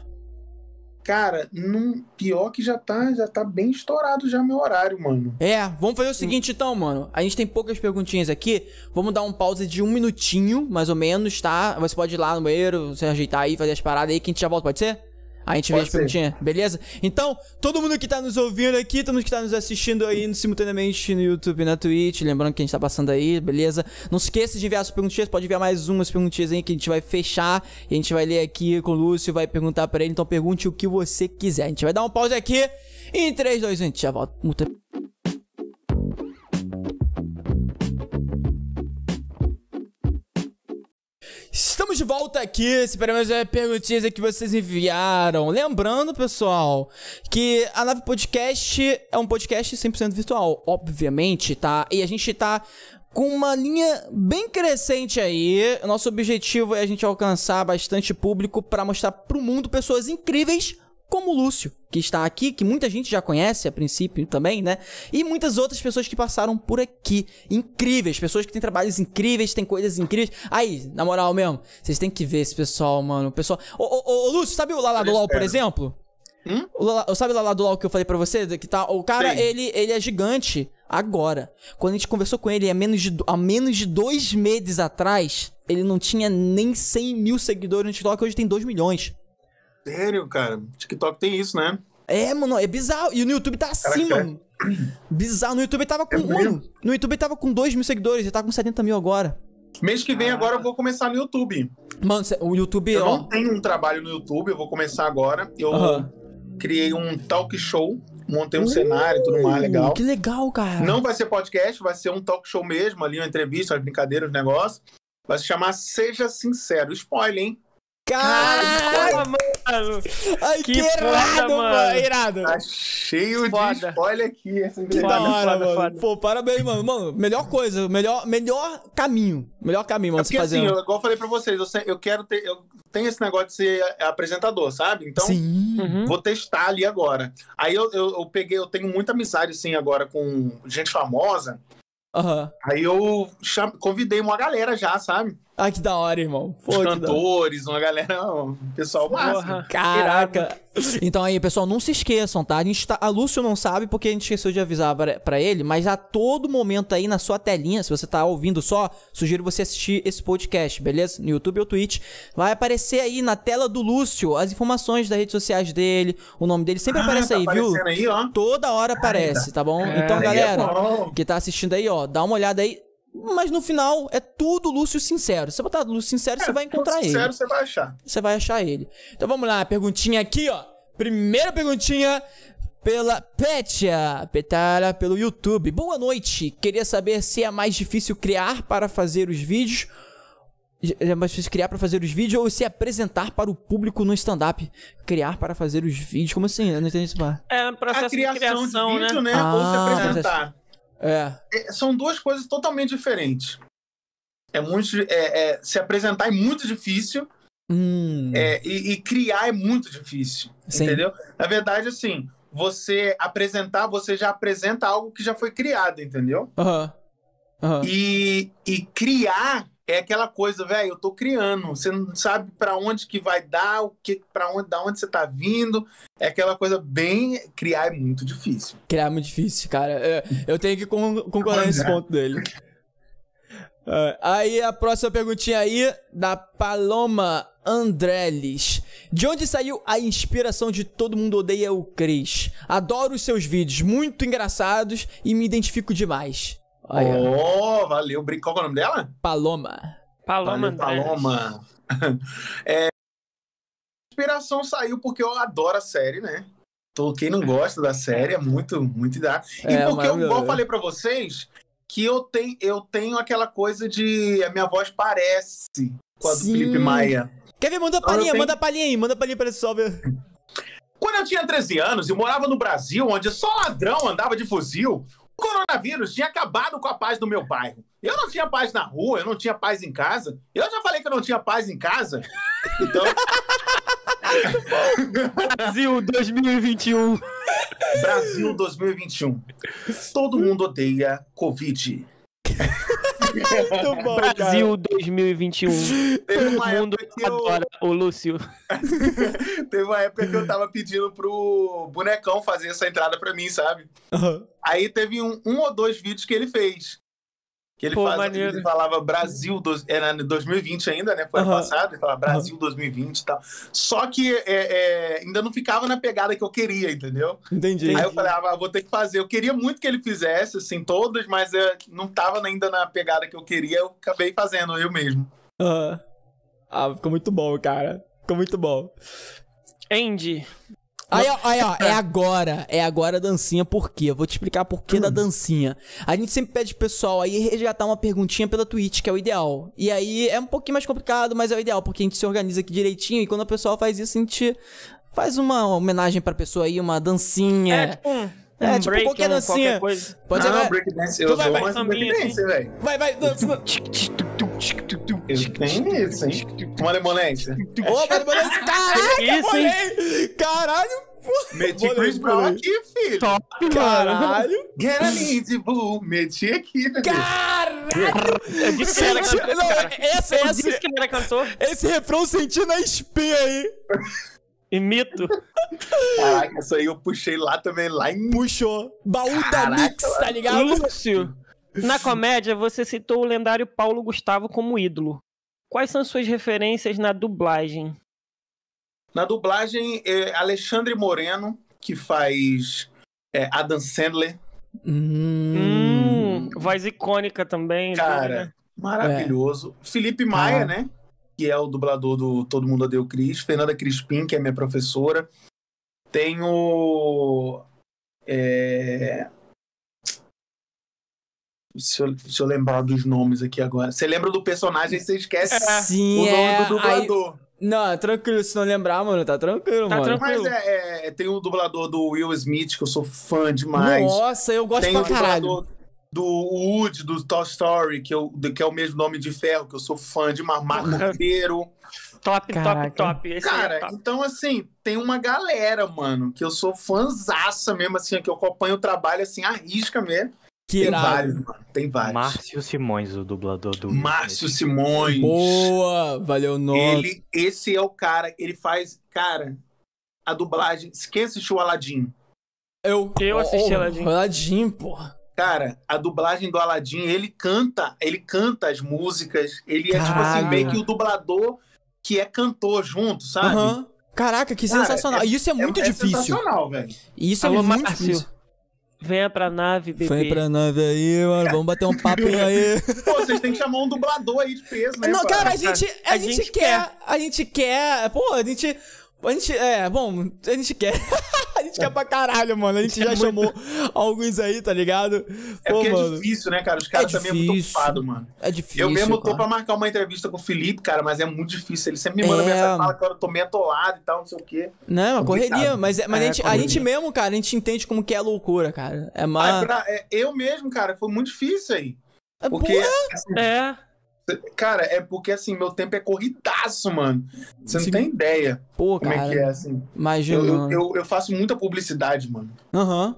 Cara, num, pior que já tá, já tá bem estourado já meu horário, mano. É, vamos fazer o seguinte então, mano. A gente tem poucas perguntinhas aqui. Vamos dar um pause de um minutinho, mais ou menos, tá? Você pode ir lá no banheiro, você ajeitar aí, fazer as paradas aí, que a gente já volta, pode ser? A gente vê Pode as ser. perguntinhas, beleza? Então, todo mundo que tá nos ouvindo aqui, todo mundo que tá nos assistindo aí simultaneamente no YouTube e na Twitch, lembrando que a gente tá passando aí, beleza? Não se esqueça de enviar as perguntinhas, pode enviar mais umas perguntinhas aí que a gente vai fechar e a gente vai ler aqui com o Lúcio, vai perguntar pra ele, então pergunte o que você quiser. A gente vai dar um pause aqui e em 3, 2, 1, a gente já volta. Estamos de volta aqui, separamos as perguntinhas que vocês enviaram. Lembrando, pessoal, que a Nave Podcast é um podcast 100% virtual, obviamente, tá? E a gente tá com uma linha bem crescente aí. Nosso objetivo é a gente alcançar bastante público para mostrar pro mundo pessoas incríveis como o Lúcio, que está aqui, que muita gente já conhece a princípio também, né? E muitas outras pessoas que passaram por aqui. Incríveis, pessoas que têm trabalhos incríveis, têm coisas incríveis. Aí, na moral mesmo, vocês têm que ver esse pessoal, mano. O pessoal. Ô, ô, ô, Lúcio, sabe o Lala do LOL, por exemplo? Hum? O Lala- sabe o Lala do LOL que eu falei pra você? Que tá, o cara, ele, ele é gigante agora. Quando a gente conversou com ele há menos, de, há menos de dois meses atrás, ele não tinha nem 100 mil seguidores no TikTok, hoje tem 2 milhões. Sério, cara. TikTok tem isso, né? É, mano, é bizarro. E no YouTube tá assim, Caraca. mano. Bizarro. No YouTube tava com. É mano, no YouTube tava com 2 mil seguidores, ele tá com 70 mil agora. Mês que vem agora eu vou começar no YouTube. Mano, o YouTube, Eu ó. não tenho um trabalho no YouTube, eu vou começar agora. Eu Aham. criei um talk show, montei um cenário e tudo mais legal. Uh, Que legal, cara. Não vai ser podcast, vai ser um talk show mesmo, ali uma entrevista, uma brincadeira, os negócios. Vai se chamar Seja Sincero. Spoiler, hein? Caraca! mano. Mano. Ai, que, Que foda, irado, mano. mano. Irado. Tá cheio Foda. de spoiler aqui. Essa Que da Foda, hora, foda, mano. foda. Pô, parabéns, mano. Mano, melhor coisa, melhor, melhor caminho. Melhor caminho, É mano, porque você assim, fazer. eu, igual eu falei pra vocês, eu, eu quero ter. Eu tenho esse negócio de ser apresentador, sabe? Então, Sim. Uhum. vou testar ali agora. Aí eu, eu, eu peguei, eu tenho muita amizade, assim, agora com gente famosa. Aham. Aí eu cham- convidei uma galera já, sabe? Ah, que da hora, irmão. Pô, cantores, uma galera, um pessoal massa. Porra. Caraca. Então aí, pessoal, não se esqueçam, tá? A, gente tá... a Lúcio não sabe porque a gente esqueceu de avisar pra, pra ele, mas a todo momento aí na sua telinha, se você tá ouvindo só, sugiro você assistir esse podcast, beleza? No YouTube ou Twitch. Vai aparecer aí na tela do Lúcio as informações das redes sociais dele, o nome dele sempre Ah, aparece tá aí, viu? aí, ó. Toda hora aparece, tá bom? É, então, é galera, bom. que tá assistindo aí, ó, dá uma olhada aí. Mas no final é tudo Lúcio Sincero. Se você botar Lúcio Sincero, você vai encontrar ele Sério, você vai achar. você vai achar ele. Então vamos lá, perguntinha aqui, ó. Primeira perguntinha pela Petia, Petara, pelo YouTube. Boa noite. Queria saber se é mais difícil criar para fazer os vídeos. É mais difícil criar para fazer os vídeos ou se apresentar para o público no stand-up? Criar para fazer os vídeos? Como assim? Eu não entendi isso. É um processo a criação de criação, de vídeo, né? né? ou se Ah, apresentar. É. É, são duas coisas totalmente diferentes. É muito, é, é, se apresentar é muito difícil Hum. é, e, e criar é muito difícil, Sim. entendeu? Na verdade, assim, você apresentar, você já apresenta algo que já foi criado, entendeu? Aham. E, e criar é aquela coisa, velho, eu tô criando, você não sabe pra onde que vai dar, o que para onde, da onde você tá vindo, é aquela coisa bem criar é muito difícil. Criar é muito difícil, cara. É, Eu tenho que con- concordar nesse é. ponto dele. É, aí a próxima perguntinha aí, da Paloma Andreles. De onde saiu a inspiração de Todo Mundo Odeia o Cris? Adoro os seus vídeos, muito engraçados e me identifico demais. Aí, ó. Oh, valeu, brin- qual que é o nome dela? Paloma. Paloma Valeu. Paloma. é, a inspiração saiu porque eu adoro a série, né? Tô, quem não gosta da série é muito, muito da. E É, porque, eu, igual eu falei pra vocês, que eu tenho, eu tenho aquela coisa de. A minha voz parece com a do Sim. Felipe Maia. Quer ver? Manda a palhinha, tenho- manda a palhinha aí, manda a palhinha pra esse salve. Quando eu tinha 13 anos e morava no Brasil, onde só ladrão andava de fuzil, o coronavírus tinha acabado com a paz do meu bairro. Eu não tinha paz na rua, eu não tinha paz em casa. Eu já falei que eu não tinha paz em casa. Então, Brasil 2021. Brasil 2021. Todo mundo odeia Covid. Muito bom, Brasil 2021. Teve Todo uma mundo que eu, adora o Lúcio. teve uma época que eu tava pedindo pro bonecão fazer essa entrada pra mim, sabe? cara. Aí teve um, um ou dois vídeos que ele fez. Que ele, Pô, faz, ele falava Brasil, dos, era em 2020 ainda, né? Foi ano Aham. passado, ele falava Brasil 2020 e tal. Só que é, é, ainda não ficava na pegada que eu queria, entendeu? Entendi. Aí eu falei, ah, vou ter que fazer. Eu queria muito que ele fizesse, assim, todos, mas é, não tava ainda na pegada que eu queria, eu acabei fazendo eu mesmo. Aham. Ah, ficou muito bom, cara. Ficou muito bom. Andy. Aí, ó, aí, ó, é agora. É agora a dancinha, por quê? Eu vou te explicar por que da dancinha. A gente sempre pede pro pessoal aí resgatar uma perguntinha pela Twitch, que é o ideal. E aí é um pouquinho mais complicado, mas é o ideal, porque a gente se organiza aqui direitinho e quando a pessoa faz isso, a gente faz uma homenagem pra pessoa aí, uma dancinha. É, tipo um, É, um tipo break, qualquer um dancinha. qualquer coisa. Pode ser, não, vai, breakdance, Tu eu vai- sou vai mais sambinha, breakdance, velho. vai, vai, dança. Eu tenho isso, hein? Uma lemonense. Ô, mas, mas, caraca, Isso, hein? Caralho, Meti Chris Brown aqui, filho. Top, caralho. Get a need boo. Meti aqui, né? Caralho. Eu disse que era cantor, cantor. esse refrão senti na espinha aí. Imito. Caraca, essa aí eu puxei lá também, lá em. Puxou. Baú da Mix, tá ligado? Lúcio, na comédia você citou o lendário Paulo Gustavo como ídolo. Quais são suas referências na dublagem? Na dublagem, é Alexandre Moreno, que faz é, Adam Sandler. Hum, voz icônica também. Cara, né? maravilhoso. Felipe Maia, Ah. né? Que é o dublador do Todo Mundo Odeia o Cris. Fernanda Crispim, que é minha professora. Tenho. É... Se eu, se eu lembrar dos nomes aqui agora. Você lembra do personagem, você esquece É. o Sim, nome é. do Aí, dublador. Não, tranquilo, se não lembrar, mano, tá tranquilo, Tá mano. tranquilo. Mas é, é, tem o dublador do Will Smith, que eu sou fã demais. Nossa, eu gosto tem pra o caralho. dublador do Wood, do Toy Story, que, eu, que é o mesmo nome de ferro, que eu sou fã de. Monteiro. Top, Caraca. top, top. Esse é Cara, top. então assim, tem uma galera, mano, que eu sou fãzaça mesmo, assim, que eu acompanho o trabalho, assim, arrisca mesmo. Que tem irado. vários, mano, tem vários. Márcio Simões, o dublador do. Márcio Simões. Boa, valeu, nome. Ele, esse é o cara, ele faz, cara, a dublagem. Quem assistiu o Aladdin? Eu, Eu assisti oh, Aladdin. Aladdin, porra. Cara, a dublagem do Aladdin, ele canta, ele canta as músicas, ele é tipo assim, meio que o dublador que é cantor junto, sabe? Aham. Caraca, que Cara, sensacional. Isso é muito é difícil. sensacional, velho. Isso Alô, é muito Márcio. difícil. Venha pra nave, bebê. Vem pra nave aí, mano. Vamos bater um papinho aí. Pô, vocês têm que chamar um dublador aí de peso, né? Não, cara? a gente, a, A gente, gente quer, A gente quer. Pô, a gente. A gente. É, bom, a gente quer. a gente quer pra caralho, mano. A gente já chamou alguns aí, tá ligado? É Pô, porque mano. é difícil, né, cara? Os caras É também é muito difícil. ocupados, mano. É difícil. Eu mesmo tô cara. pra marcar uma entrevista com o Felipe, cara, mas é muito difícil. Ele sempre me manda É. mensagem, fala que eu tô meio atolado e tal, não sei o quê. Não, é correria, mas, é- mas É, a, gente, a correria. gente mesmo, cara, a gente entende como que é loucura, cara. É Ah, mais. pra- é, eu mesmo, cara, foi muito difícil aí. É, Porque, assim, É, cara, é porque assim, meu tempo é corridaço, mano. Você não Sim. tem ideia pô, como cara. é que é, assim. Imagina. Eu, eu, eu, faço muita publicidade, mano. Aham.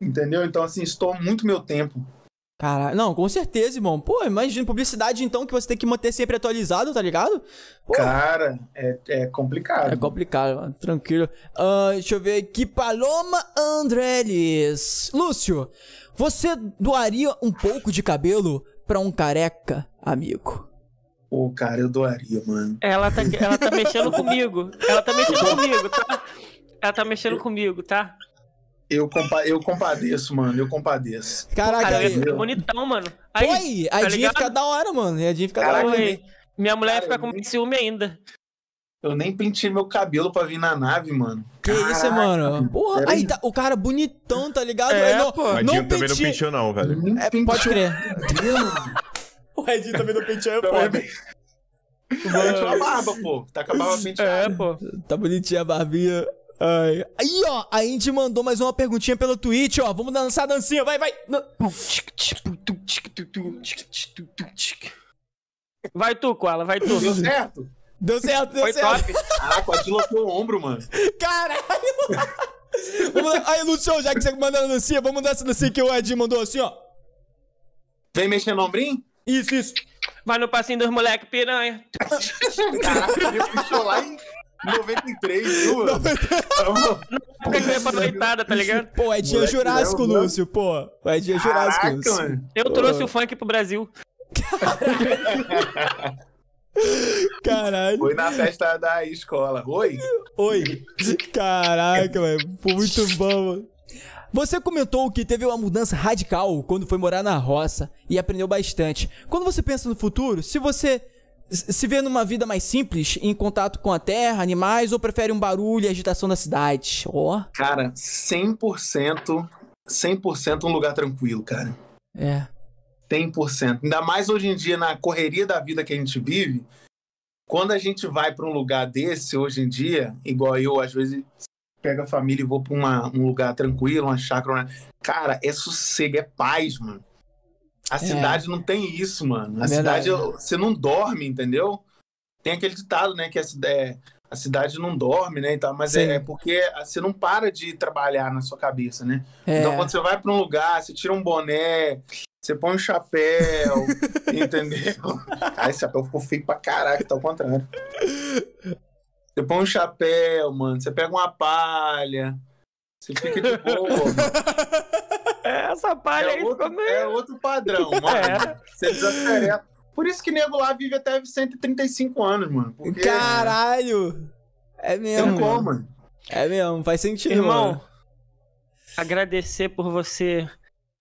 Entendeu? Então, assim, estou muito meu tempo. Caralho. Não, com certeza, irmão. Pô, imagina publicidade então que você tem que manter sempre atualizado, tá ligado? Pô. Cara, é, é complicado. É complicado, mano. Tranquilo. Ah, deixa eu ver aqui. Paloma Andreles. Lúcio, você doaria um pouco de cabelo pra um careca, amigo? Pô, cara, eu doaria, mano. ela tá, ela tá mexendo comigo. Ela tá mexendo comigo, tá? Ela tá mexendo comigo, tá? Eu, compa eu compadeço, mano. Eu compadeço. Caraca, Cara, eu ia aí. bonitão, mano. Aí, Pô, aí, a tá Edinha ligado? fica da hora, mano. A Edinha fica da Caraca, hora. Oi. também. minha mulher ia Cara, ficar eu com nem- ciúme ainda. Eu nem pentei meu cabelo pra vir na nave, mano. Que isso, Caraca, mano? Porra, aí tá, o cara bonitão, tá ligado? É, Aí não, pô. A não Dinho também não penteou, não, velho. É, pode crer. O cabelo. O Edinho também não penteou, é Também foda. Penteou a barba, pô. Tá com a barba penteada. É, pô. Tá bonitinha a barbinha. Ai. Aí, ó, a Indy mandou mais uma perguntinha pelo Twitch, ó. Vamos dançar a dancinha, vai, vai. Vai tu, Koala, vai tu. Deu certo? Deu certo, deu Foi certo. top. Caraca, o deslocou o ombro, mano. Caralho. Vamos. Aí, Lúcio, já que você mandou a dancinha, vamos dar essa dancinha que o Ed mandou assim, ó. Vem mexendo no ombrinho? Isso, isso. Vai no passinho dos moleque piranha. Caraca, ele puxou lá em 93, viu? mano? Porque que eu ia pra noitada, tá ligado? Pô, é Moleque Jurássico, leva, né? Lúcio, pô. É Jurássico, Caraca, Lúcio. mano. Eu trouxe o funk pro Brasil. Caralho. Foi na festa da escola. Oi? Oi. Caraca, velho. Foi muito bom, mano. Você comentou que teve uma mudança radical quando foi morar na roça e aprendeu bastante. Quando você pensa no futuro, se você se vê numa vida mais simples, em contato com a terra, animais, ou prefere um barulho e agitação da cidade? Ó, Cara, 100%, 100% um lugar tranquilo, cara. é. 100%. Ainda mais hoje em dia, na correria da vida que a gente vive, quando a gente vai para um lugar desse, hoje em dia, igual eu, às vezes, pego a família e vou para um lugar tranquilo, uma chácara. uma- Cara, é sossego, é paz, mano. A cidade não tem isso, mano. A É cidade, você não dorme, entendeu? Tem aquele ditado, né, que a, é, a cidade não dorme, né, e tal, mas é, é porque você não para de trabalhar na sua cabeça, né? É. Então, quando você vai para um lugar, você tira um boné, você põe um chapéu, entendeu? Cara, esse chapéu ficou feio pra caraca, tá ao contrário. Você põe um chapéu, mano, você pega uma palha, você fica de boa. mano. Essa palha É aí outro, ficou meio... é outro padrão, mano. É. Você desacelera. Por isso que nego lá vive até 135 anos, mano. Porque Caralho! É tem mesmo. como, mano. É mesmo, faz sentido, Irmão, mano. agradecer por você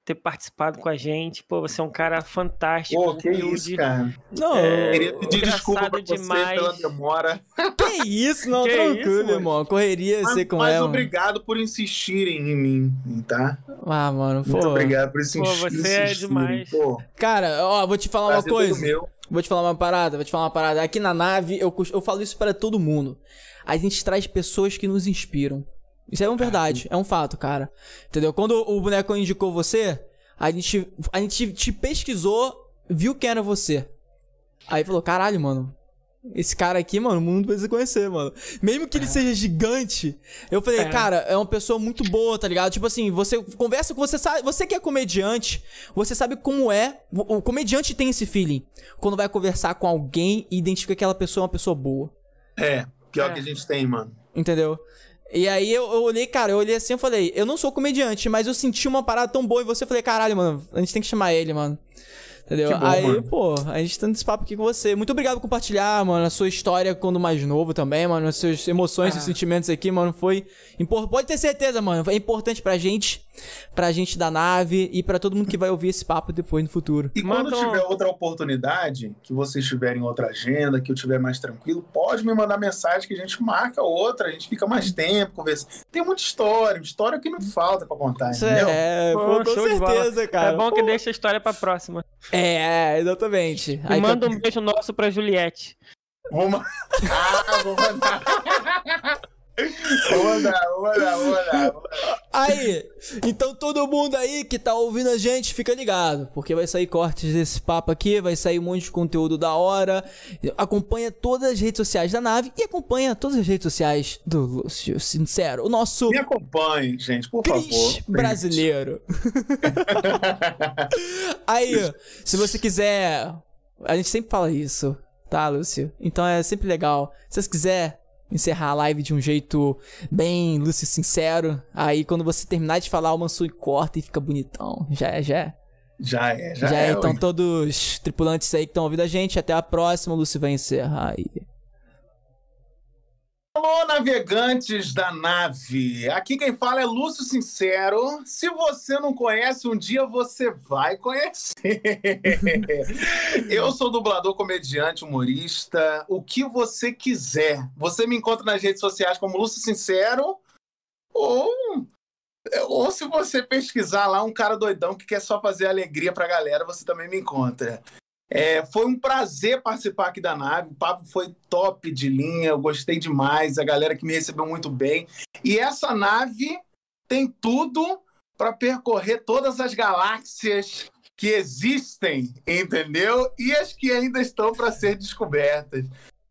ter participado com a gente. Pô, você é um cara fantástico. Pô, que humilde. isso, cara. Não, É, Queria pedir engraçado desculpa pra você demais. pela demora. que isso, não, Que tranquilo, isso, mano. irmão. Correria, Mas, sei como mas é, mano. obrigado por insistirem em mim, tá? Ah, mano, Muito pô. obrigado por insistir. Pô, você é insistirem. demais. Pô, Cara, ó, vou te falar uma prazer todo coisa. meu. Vou te falar uma parada, vou te falar uma parada. Aqui na nave, eu, eu falo isso pra todo mundo. A gente traz pessoas que nos inspiram. Isso é uma verdade, é um fato, cara. Entendeu? Quando o boneco indicou você, a gente, a gente te pesquisou, viu quem era você. Aí falou, caralho, mano. Esse cara aqui, mano, o mundo precisa conhecer, mano. Mesmo que ele seja gigante, eu falei, É. cara, é uma pessoa muito boa, tá ligado? Tipo assim, você conversa com você, sabe, você que é comediante, você sabe como é. O o comediante tem esse feeling. Quando vai conversar com alguém e identifica que aquela pessoa é uma pessoa boa. É, pior É. que a gente tem, mano. Entendeu? E aí eu, eu olhei, cara, eu olhei assim e falei, eu não sou comediante, mas eu senti uma parada tão boa em você. Eu falei, caralho, mano, a gente tem que chamar ele, mano. Entendeu? Bom, aí, mano. pô, a gente tá nesse papo aqui com você. Muito obrigado por compartilhar, mano, a sua história quando mais novo também, mano. As suas emoções e sentimentos aqui, mano, foi. impor- Pode ter certeza, mano. É importante pra gente, pra gente da nave e pra todo mundo que vai ouvir esse papo depois no futuro. E quando tiver outra oportunidade, que vocês tiverem outra agenda, que eu tiver mais tranquilo, pode me mandar mensagem que a gente marca outra, a gente fica mais tempo conversando. Tem muita história, história que não falta pra contar, Isso entendeu? é, Pô, com certeza, cara. é bom que Pô. deixa a história pra próxima. É, exatamente. E Aí, manda um beijo nosso pra Juliette. Vou Ah, vou mandar. Mandar. vou mandar. Aí, então todo mundo aí que tá ouvindo a gente, fica ligado, porque vai sair cortes desse papo aqui, vai sair um monte de conteúdo da hora. Acompanha todas as redes sociais da nave e acompanha todas as redes sociais do Lúcio Sincero, o nosso Me acompanhe, gente, por favor. Cris brasileiro. Aí, se você quiser, a gente sempre fala isso, tá, Lúcio? Então é sempre legal. Se você quiser encerrar a live de um jeito bem Lúcio sincero, aí quando você terminar de falar, o Mansui corta e fica bonitão. Já é, já é. Já é, já, Já, é. é. Então todos os tripulantes aí que estão ouvindo a gente, até a próxima, o Lúcio vai encerrar aí. Alô, navegantes da nave. Aqui quem fala é Lúcio Sincero. Se você não conhece, um dia você vai conhecer. Eu sou dublador, comediante, humorista. O que você quiser. Você me encontra nas redes sociais como Lúcio Sincero ou ou se você pesquisar lá um cara doidão que quer só fazer alegria pra galera, você também me encontra. É, foi um prazer participar aqui da nave. O papo foi top de linha, eu gostei demais. A galera que me recebeu muito bem. E essa nave tem tudo para percorrer todas as galáxias que existem, entendeu? E as que ainda estão para ser descobertas.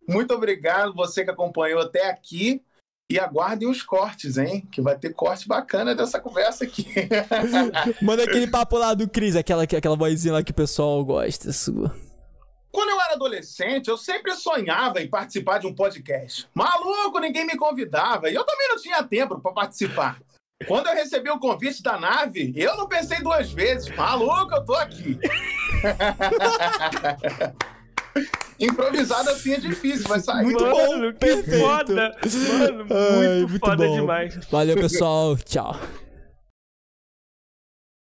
Muito obrigado você que acompanhou até aqui. E aguardem os cortes, hein? Que vai ter corte bacana dessa conversa aqui. Manda aquele papo lá do Cris, aquela, aquela vozinha lá que o pessoal gosta sua. Quando eu era adolescente, eu sempre sonhava em participar de um podcast. Maluco, ninguém me convidava. E eu também não tinha tempo para participar. Quando eu recebi o convite da nave, eu não pensei duas vezes. Maluco, eu tô aqui. Improvisado assim é difícil, vai sair. Muito Mano, bom, que perfeito. foda. Mano, Ai, muito, muito foda bom. demais. Valeu, pessoal. Tchau.